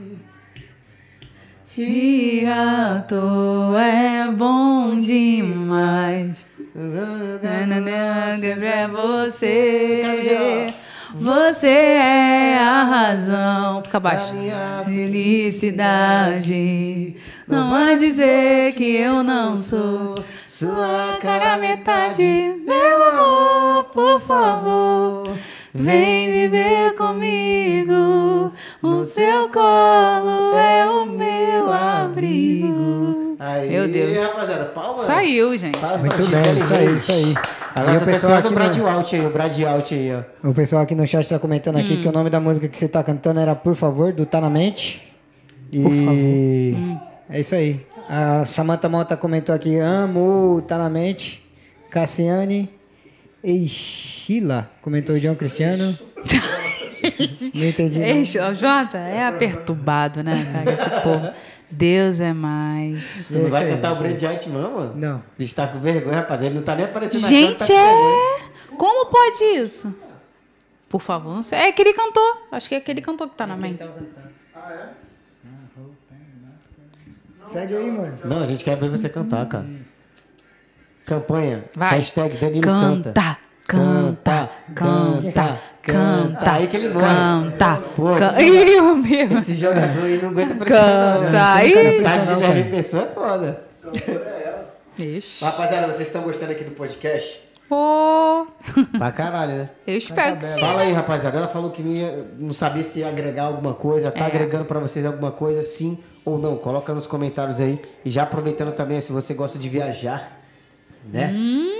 E à toa é bom demais. Pra você. Você é a razão. Fica baixo. Felicidade. Não vai dizer que eu não sou sua cara metade. Meu amor, por favor. Vem viver comigo. O seu colo é o meu abrigo. Aí, Meu Deus. rapaziada, palmas. Saiu, gente. Palmas Muito bem, isso aí, isso aí. Agora E o pessoal aqui no- Brad Out aí, o Brad Out aí, ó. O pessoal aqui no chat tá comentando aqui Hum. que o nome da música que você tá cantando era Por Favor, do Tá Na Mente. E Hum. é isso aí. A Samantha Mota comentou aqui, amo o Tá Na Mente. Cassiane Eixila comentou o João Cristiano. Não entendi. não. Jota, é perturbado, né, cara, esse povo. Deus é mais. Tu não Esse vai aí, cantar o Out, não, mano? Não. Bicho tá com vergonha, rapaz. Ele não tá nem aparecendo na câmera, Gente, tá com vergonha. é. Como pode isso? Por favor, não sei. É aquele cantor. Acho que é aquele cantor que tá na mente. Segue aí, mano. Não, a gente quer ver você cantar, cara. Campanha. Vai. Hashtag Danilo canta. Canta, canta, canta, canta. Aí que ele morre. Canta. Pô, Canta. esse- Ih, meu amigo. Esse jogador aí não aguenta pressão, não. Canta. Esse Ih. estágio de 10 mil pessoas é foda. Ixi. Rapaziada, vocês estão gostando aqui do podcast? Pô. Pra caralho, né? Eu espero que sim. Fala aí, rapaziada. Ela falou que não, ia, não sabia se ia agregar alguma coisa. Tá É. agregando pra vocês alguma coisa, sim ou não? Coloca nos comentários aí. E já aproveitando também, se você gosta de viajar, né? Hum.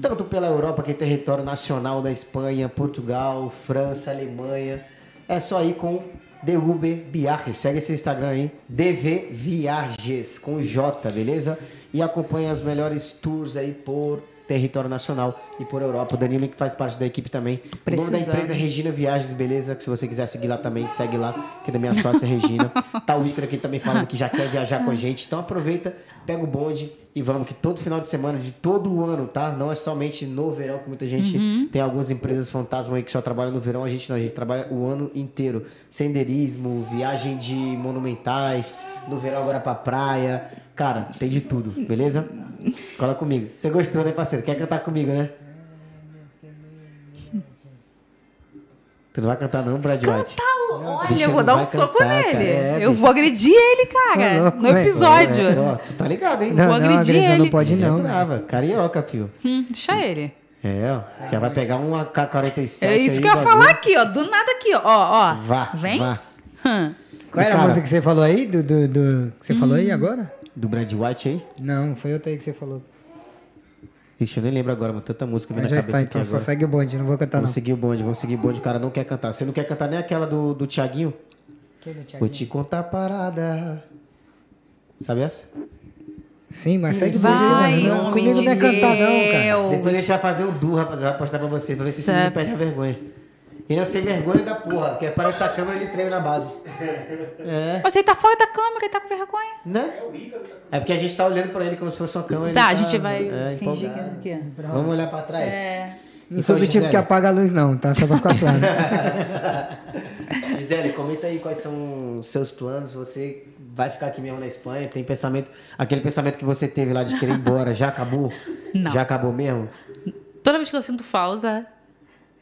Tanto pela Europa, que é território nacional da Espanha, Portugal, França, Alemanha. É só ir com Uber Viajes. Segue esse Instagram aí, DV Viagens, com J, beleza? E acompanha os melhores tours aí por território nacional e por Europa. O Danilo que faz parte da equipe também. O nome da Precisando. empresa é Regina Viagens, beleza? Que se você quiser seguir lá também, segue lá, que é da minha sócia Regina. Tá o Icaro aqui também falando que já quer viajar com a gente. Então aproveita, pega o bonde e vamos, que todo final de semana, de todo o ano, tá? Não é somente no verão, que muita gente tem algumas empresas fantasma aí que só trabalham no verão. A gente não, a gente trabalha o ano inteiro. Senderismo, viagem de monumentais, no verão agora pra praia. Cara, tem de tudo, beleza? Cola comigo. Você gostou, né, parceiro? Quer cantar comigo, né? Tu não vai cantar não, Brad White? Olha, bicho eu vou não dar um soco nele. É, eu bicho. vou agredir ele, cara. Ô, louco, no episódio. É, ó, tu tá ligado, hein? Não, Vou não, agredir agressão não ele. pode não, brava. Carioca, filho. Hum, deixa ele. É, ó. Já vai pegar um AK-47 É isso aí, que eu ia falar aqui, ó. Do nada aqui, ó. Ó. Vá, Vem. vá. Hum. Qual era Cara, a música que você falou aí? Do, do, do- que você falou aí agora? Do Brad White aí? Não, foi outra aí que você falou. Ixi, eu nem lembro agora, mas tanta música vem na já cabeça está, aqui então só agora. segue o bonde, não vou cantar não. Vamos seguir o bonde, vamos seguir o bonde. O cara não quer cantar. Você não quer cantar nem aquela do, do Thiaguinho? Vou te contar a parada. Sabe essa? Sim, mas segue o bonde Vai, aí, mano. Não, comigo de não é cantar não, cara. Deus. Depois a gente vai fazer um du, rapaziada, vai postar pra você, pra ver se esse menino perde a vergonha. Ele é sem vergonha da porra, porque aparece a câmera e ele treme na base. É. Você tá fora da câmera e tá com vergonha. Né? É porque a gente tá olhando pra ele como se fosse uma câmera. Tá, a ele gente vai é, fingir empolgado. que ó. Vamos olhar pra trás? É. Não sou do tipo que apaga a luz não, tá? Só pra ficar claro. Gisele, comenta aí quais são os seus planos. Você vai ficar aqui mesmo na Espanha? Tem pensamento, aquele pensamento que você teve lá de querer ir embora, já acabou? Não. Já acabou mesmo? Toda vez que eu sinto falta,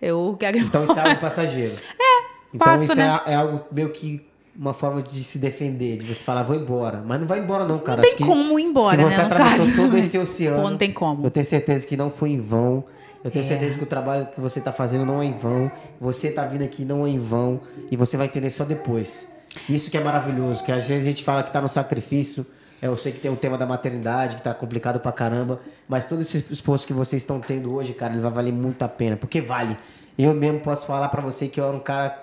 eu quero ir Então isso é algo passageiro. É, Então passa, isso né? é, é algo meio que uma forma de se defender, de você falar, vou embora. Mas não vai embora não, cara. Não tem como ir embora, Se você né, atravessou caso. todo esse oceano, Pô, não tem como. eu tenho certeza que não foi em vão. Eu tenho É. certeza que o trabalho que você tá fazendo não é em vão. Você tá vindo aqui não é em vão. E você vai entender só depois. Isso que é maravilhoso, que às vezes a gente fala que tá no sacrifício. É, Eu sei que tem o tema da maternidade, que tá complicado pra caramba. Mas todo esse esforço que vocês estão tendo hoje, cara, ele vai valer muito a pena. Porque vale. Eu mesmo posso falar pra você que eu era um cara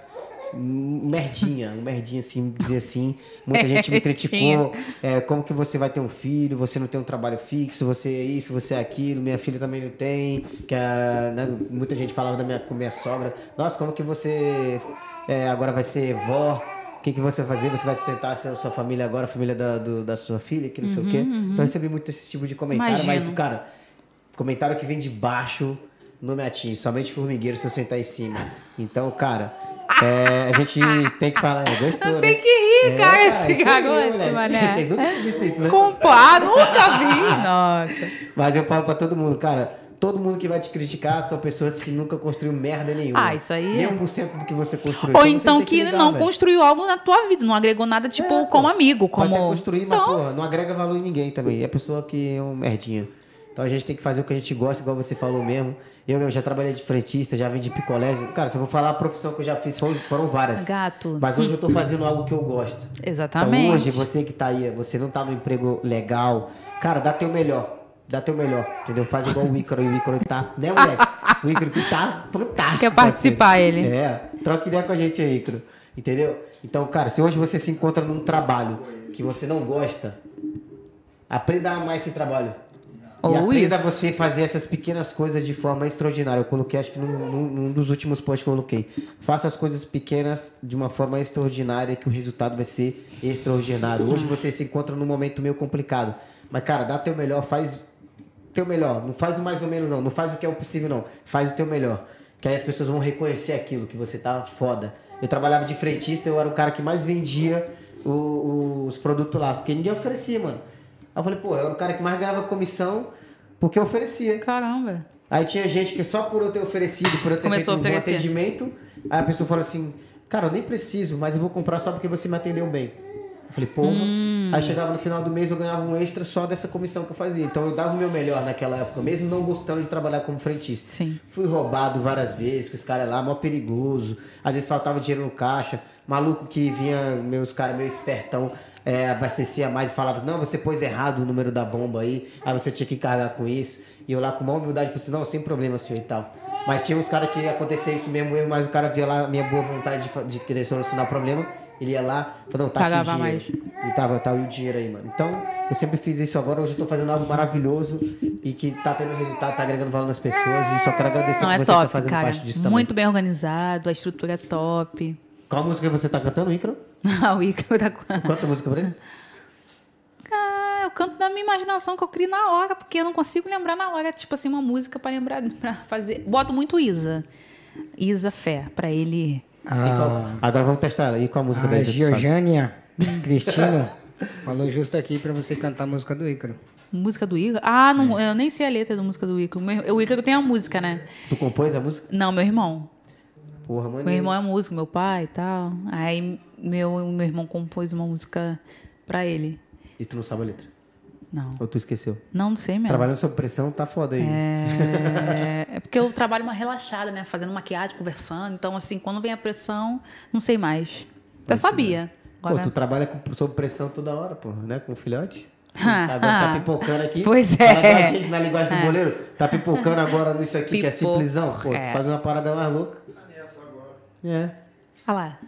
merdinha, um merdinha assim, dizer assim. Muita gente me criticou. É, como que você vai ter um filho? Você não tem um trabalho fixo, você é isso, você é aquilo. Minha filha também não tem. Que a, né, muita gente falava da minha, com minha sogra. Nossa, como que você é, agora vai ser vó? O que, que você vai fazer? Você vai sustentar a sua, família agora, a família da, do- da sua filha, que não sei o quê. Então eu recebi muito esse tipo de comentário, mas, Imagino. cara, comentário que vem de baixo não me atinge, somente formigueiro se eu sentar em cima. Então, cara, é, a gente tem que falar, é, gostou? Tem que rir, É, cara, esse aí, garoto, mané. Vocês nunca visto isso, né? Compa, nunca vi. Nossa. Mas eu falo pra todo mundo, cara, todo mundo que vai te criticar são pessoas que nunca construíram merda nenhuma. Ah, isso aí Nem é- um por cento do que você construiu. Ou então tem que, não velho. construiu algo na tua vida, não agregou nada, tipo, É, pô. como amigo, como. Pode até construir, mas, então, porra, não agrega valor em ninguém também. É pessoa que é um merdinha. Então a gente tem que fazer o que a gente gosta, igual você falou mesmo. Eu mesmo já trabalhei de frentista, já vendi picolé. Cara, se eu vou falar a profissão que eu já fiz, foram, foram várias. Gato. Mas hoje eu tô fazendo algo que eu gosto. Exatamente. Então hoje, você que tá aí, você não tá no emprego legal, cara, dá teu melhor. Dá teu melhor, entendeu? Faz igual o Ícaro, e o Ícaro tá, né, moleque? O Ícaro, tu tá fantástico. Quer participar, parceiro. ele. É, troca ideia com a gente aí, Ícaro. Entendeu? Então, cara, se hoje você se encontra num trabalho que você não gosta, aprenda a amar esse trabalho. e Ou aprenda isso. a você fazer essas pequenas coisas de forma extraordinária. Eu coloquei, acho que num, num- num dos últimos posts que eu coloquei. Faça as coisas pequenas de uma forma extraordinária que o resultado vai ser extraordinário. Hoje você se encontra num momento meio complicado. Mas, cara, dá teu melhor, faz teu melhor. Não faz o mais ou menos, não. Não faz o que é o possível, não. Faz o teu melhor. Que aí as pessoas vão reconhecer aquilo, que você tá foda. Eu trabalhava de frentista, eu era o cara que mais vendia o- os produtos lá. Porque ninguém oferecia, mano. Aí eu falei, pô, eu era o cara que mais ganhava comissão porque eu oferecia. Caramba. Aí tinha gente que só por eu ter oferecido, por eu ter Começou feito um atendimento, aí a pessoa fala assim, cara, eu nem preciso, mas eu vou comprar só porque você me atendeu bem. Eu falei, porra. Hum. Aí chegava no final do mês eu ganhava um extra só dessa comissão que eu fazia. Então eu dava o meu melhor naquela época, mesmo não gostando de trabalhar como frentista. Sim. Fui roubado várias vezes, com os caras lá, mó perigoso. Às vezes faltava dinheiro no caixa. Maluco que vinha, meus caras, meio espertão, é, abastecia mais e falava, não, você pôs errado o número da bomba aí, aí você tinha que carregar com isso. E eu lá com uma humildade, falei assim, não, sem problema, senhor e tal. Mas tinha uns caras que acontecia isso mesmo, erro, mas o cara via lá a minha boa vontade de, de querer solucionar o problema. Ele ia lá, falou, não, tá Pagava aqui o dinheiro. E tava, tá o dinheiro aí, mano. Então, eu sempre fiz isso agora, hoje eu tô fazendo algo maravilhoso e que tá tendo resultado, tá agregando valor nas pessoas. E só quero agradecer Não, que é você tá top, fazendo cara. parte disso também. Muito bem organizado, a estrutura é top. Qual música você tá cantando, Icaro? o Ícaro tá com... Quanta música pra ele? Ah, eu canto da minha imaginação que eu crio na hora, porque eu não consigo lembrar na hora, tipo assim, uma música pra lembrar, pra fazer. Boto muito Isa. Isa Fé, pra ele. Qual- Agora vamos testar ela. E qual música A da Isa? Georgiania, Cristina. Falou justo aqui pra você cantar a música do Ícaro. Música do Ícaro? Ah, não, eu nem sei a letra da música do Ícaro. O Ícaro tem a música, né? Tu compôs a música? Não, meu irmão. Porra, mano. Meu irmão é músico, meu pai e tal. Aí meu, meu irmão compôs uma música pra ele. E tu não sabe a letra? Não. Ou tu esqueceu? Não, não sei mesmo. Trabalhando sob pressão tá foda aí. É, é porque eu trabalho uma relaxada, né? Fazendo maquiagem, conversando. Então, assim, quando vem a pressão, não sei mais. Até sabia. Pô, Agora, tu trabalha com, sob pressão toda hora, porra, né? Com o filhote. Ah, Tá, agora tá ah. pipocando aqui. Pois é. pra gente na linguagem do goleiro. Tá pipocando agora nisso aqui, que é simplesão. Pô, tu é. faz uma parada mais louca. É. Olha lá.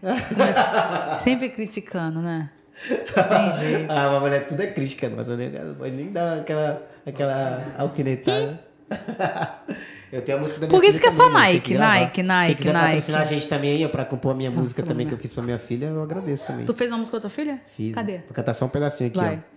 Mas sempre criticando, né? Jeito. Ah, mas mulher, tudo é crítica, nossa, né? Não pode nem dar aquela, aquela alfinetada. Eu tenho a música da minha Por isso que é só Nike, gravar. Nike, Nike, Quem quiser Nike. patrocinar a gente também aí, ó, pra compor a minha música também que eu fiz pra minha filha, eu agradeço também. Tu fez uma música com a tua filha? Fiz. Cadê? Vou cantar só um pedacinho aqui, Vai. ó.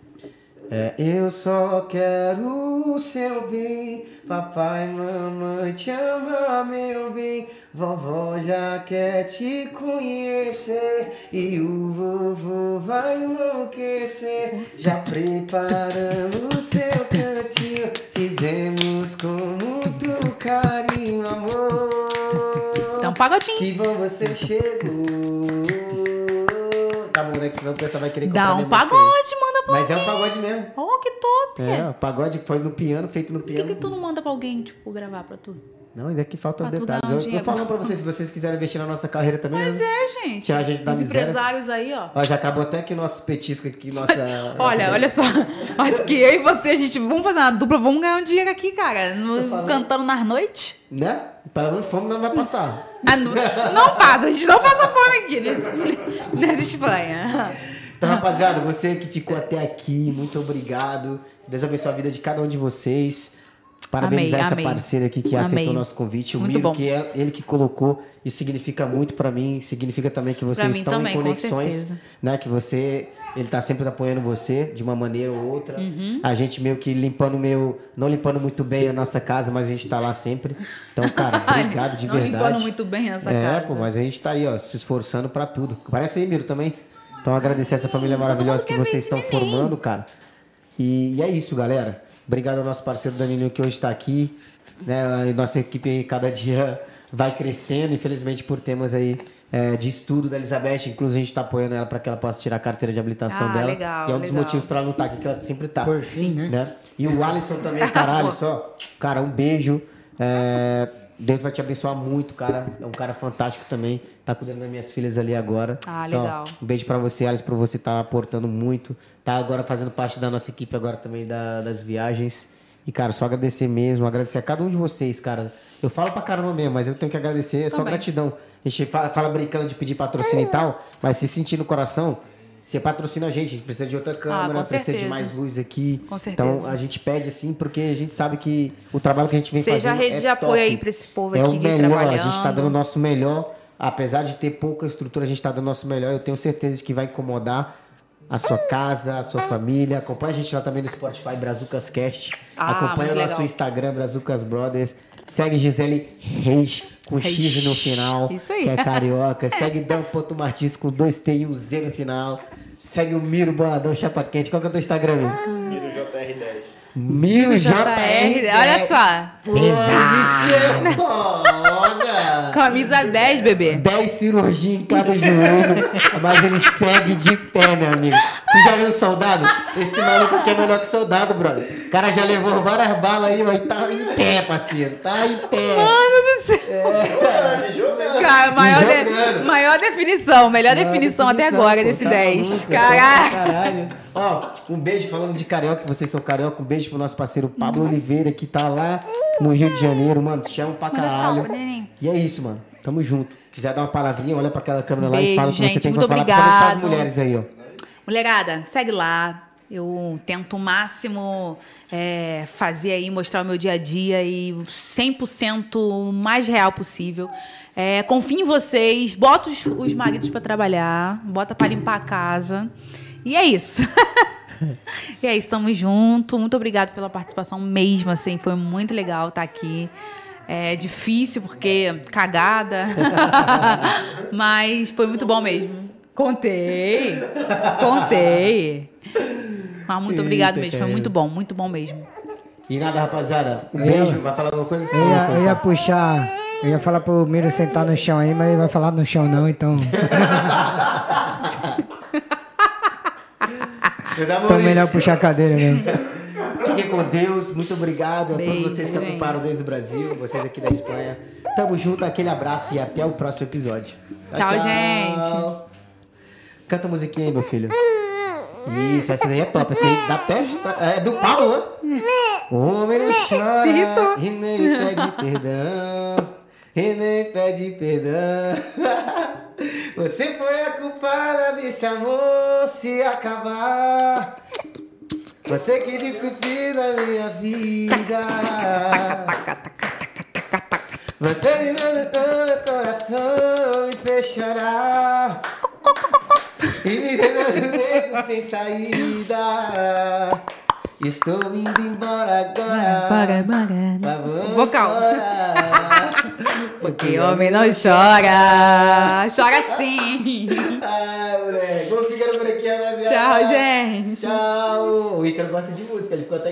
É, eu só quero o seu bem, papai, mamãe, te ama, meu bem. Vovó já quer te conhecer e o vovô vai enlouquecer. Já preparando o seu cantinho, fizemos com muito carinho, amor. Então, pagodinho. Que bom você chegou. Né? Que senão o pessoal vai querer comprar Dá um pagode, manda pra Mas é um alguém. pagode mesmo. Oh, que top. É, o pagode que foi no piano, feito no Por que, piano. que tu não manda pra alguém, tipo, gravar pra tu? Não, ainda que faltam tu detalhes. Eu tô dinheiro. falando pra vocês, se vocês quiserem investir na nossa carreira também. Mas né? é, gente. Tirar a gente da Os miséria. empresários aí, ó. Ó, já acabou até o nosso petisco aqui, nossa. Olha, nossa- olha só. Acho que eu e você, a gente, vamos fazer uma dupla, vamos ganhar um dinheiro aqui, cara. no- falando. cantando nas noites. Né? Pelo menos fome não vai passar. Ah, não, não passa, a gente não passa fome aqui nesse, nessa Espanha. Então, rapaziada, você que ficou até aqui, muito obrigado. Deus abençoe a vida de cada um de vocês. Parabenizar Amei, essa amei. parceira aqui que Amei. aceitou o nosso convite. O Muito Miro, bom. que é ele que colocou. Isso significa muito pra mim. Significa também que vocês estão também, em conexões. Né? Que você. Ele tá sempre apoiando você de uma maneira ou outra. Uhum. A gente meio que limpando meio. Não limpando muito bem a nossa casa, mas a gente tá lá sempre. Então, cara, obrigado de não verdade. limpando muito bem essa É, casa. pô, mas a gente tá aí, ó, se esforçando pra tudo. Parece aí, Miro, também. Então, agradecer essa família maravilhosa que ver vocês estão formando, cara. E, e é isso, galera. Obrigado ao nosso parceiro Danilinho que hoje está aqui. Né? Nossa equipe aí, cada dia vai crescendo, infelizmente por temas aí é, de estudo da Elizabeth. Inclusive, a gente está apoiando ela para que ela possa tirar a carteira de habilitação Ah, dela. legal, e é um dos legal. motivos para ela não estar aqui, que ela sempre tá. Por fim, né? né? E o Alisson também, caralho, só. Cara, um beijo. É, Deus vai te abençoar muito, cara. É um cara fantástico também. Tá cuidando das minhas filhas ali agora. Ah, Então, legal. um beijo pra você, Alisson, por você estar aportando muito. Tá agora fazendo parte da nossa equipe agora também da- das viagens. E, cara, só agradecer mesmo, agradecer a cada um de vocês, cara. Eu falo pra caramba mesmo, mas eu tenho que agradecer, é só Também. gratidão. A gente fala, fala brincando de pedir patrocínio e tal, mas se sentir no coração, você patrocina a gente. A gente precisa de outra câmera, Ah, precisa de mais luz aqui. Com certeza. Então a gente pede assim, porque a gente sabe que o trabalho que a gente vem Seja a fazendo. rede é de apoio top. aí pra esse povo é aqui o que melhor, a gente tá dando o nosso melhor. Apesar de ter pouca estrutura, a gente tá dando o nosso melhor. Eu tenho certeza de que vai incomodar a sua casa, a sua família. Acompanha a gente lá também no Spotify, Brazucas Cast. Ah, Acompanha o nosso. Instagram, Brazucas Brothers. Segue Gisele Reis com X no final. Isso aí. Que é carioca. É. Segue Dan.Martins Martins com dois T e um Z no final. Segue o Miro Boladão Chapa Quente. Qual que é o teu Instagram? Ah. MiroJR10. Mil JR. Tá olha só. Pesado. É olha. Camisa 10, bebê. 10 cirurgias em cada joelho. mas ele segue de pé, meu amigo. Tu já viu soldado? Esse maluco aqui é melhor que soldado, brother. O cara já levou várias balas aí, mas tá em pé, parceiro. Tá em pé. Mano do céu. É. Tá cara, tá maior, de... maior definição. Melhor definição, definição, até agora pô, desse tá 10. Maluco, Caralho. Caralho. Ó, um beijo falando de carioca, vocês são carioca. Um beijo pro nosso parceiro Pablo Oliveira, que tá lá no Rio de Janeiro, mano. Te amo pra caralho. E é isso, mano. Tamo junto. Quiser dar uma palavrinha, olha pra aquela câmera lá e Beijo, fala o que você tem Muito pra falar. Principalmente pras mulheres aí, ó. Mulherada, segue lá. Eu tento o máximo é, fazer aí, mostrar o meu dia a dia e 100% o mais real possível. É, confio em vocês, bota os, os maridos pra trabalhar, bota pra limpar a casa. E é isso. e é isso, tamo junto. Muito obrigada pela participação mesmo, assim, foi muito legal estar aqui. É difícil porque cagada, mas foi muito bom mesmo. Contei. Contei. Mas muito obrigado Eita, mesmo. Foi muito bom, muito bom mesmo. E nada, rapaziada. Um beijo. Vai falar alguma coisa? Eu ia, eu ia puxar. Eu ia falar pro Miro sentar no chão aí, mas ele vai falar no chão não, então. Então melhor puxar a cadeira mesmo. Fiquem com Deus. Muito obrigado a Beijo, todos vocês que gente. acompanharam desde o Brasil, vocês aqui da Espanha. Tamo junto, aquele abraço e até o próximo episódio. Tchau, gente. Canta a musiquinha aí, meu filho. Isso, essa daí é top. Essa aí dá testa. É do Paulo, né? O homem não chora Se irritou. e nem pede perdão. E nem pede perdão. Você foi a culpada desse amor se acabar. Você que discutiu na minha vida. Você me deu meu coração me fez chorar. E me deu sem saída. Estou indo embora agora. Para, vamos Vocal. Porque homem não chora. Chora sim. Ai, moleque. Vamos ficando por aqui, rapaziada. Tchau, gente. Tchau. O Ícaro gosta de música, ele ficou até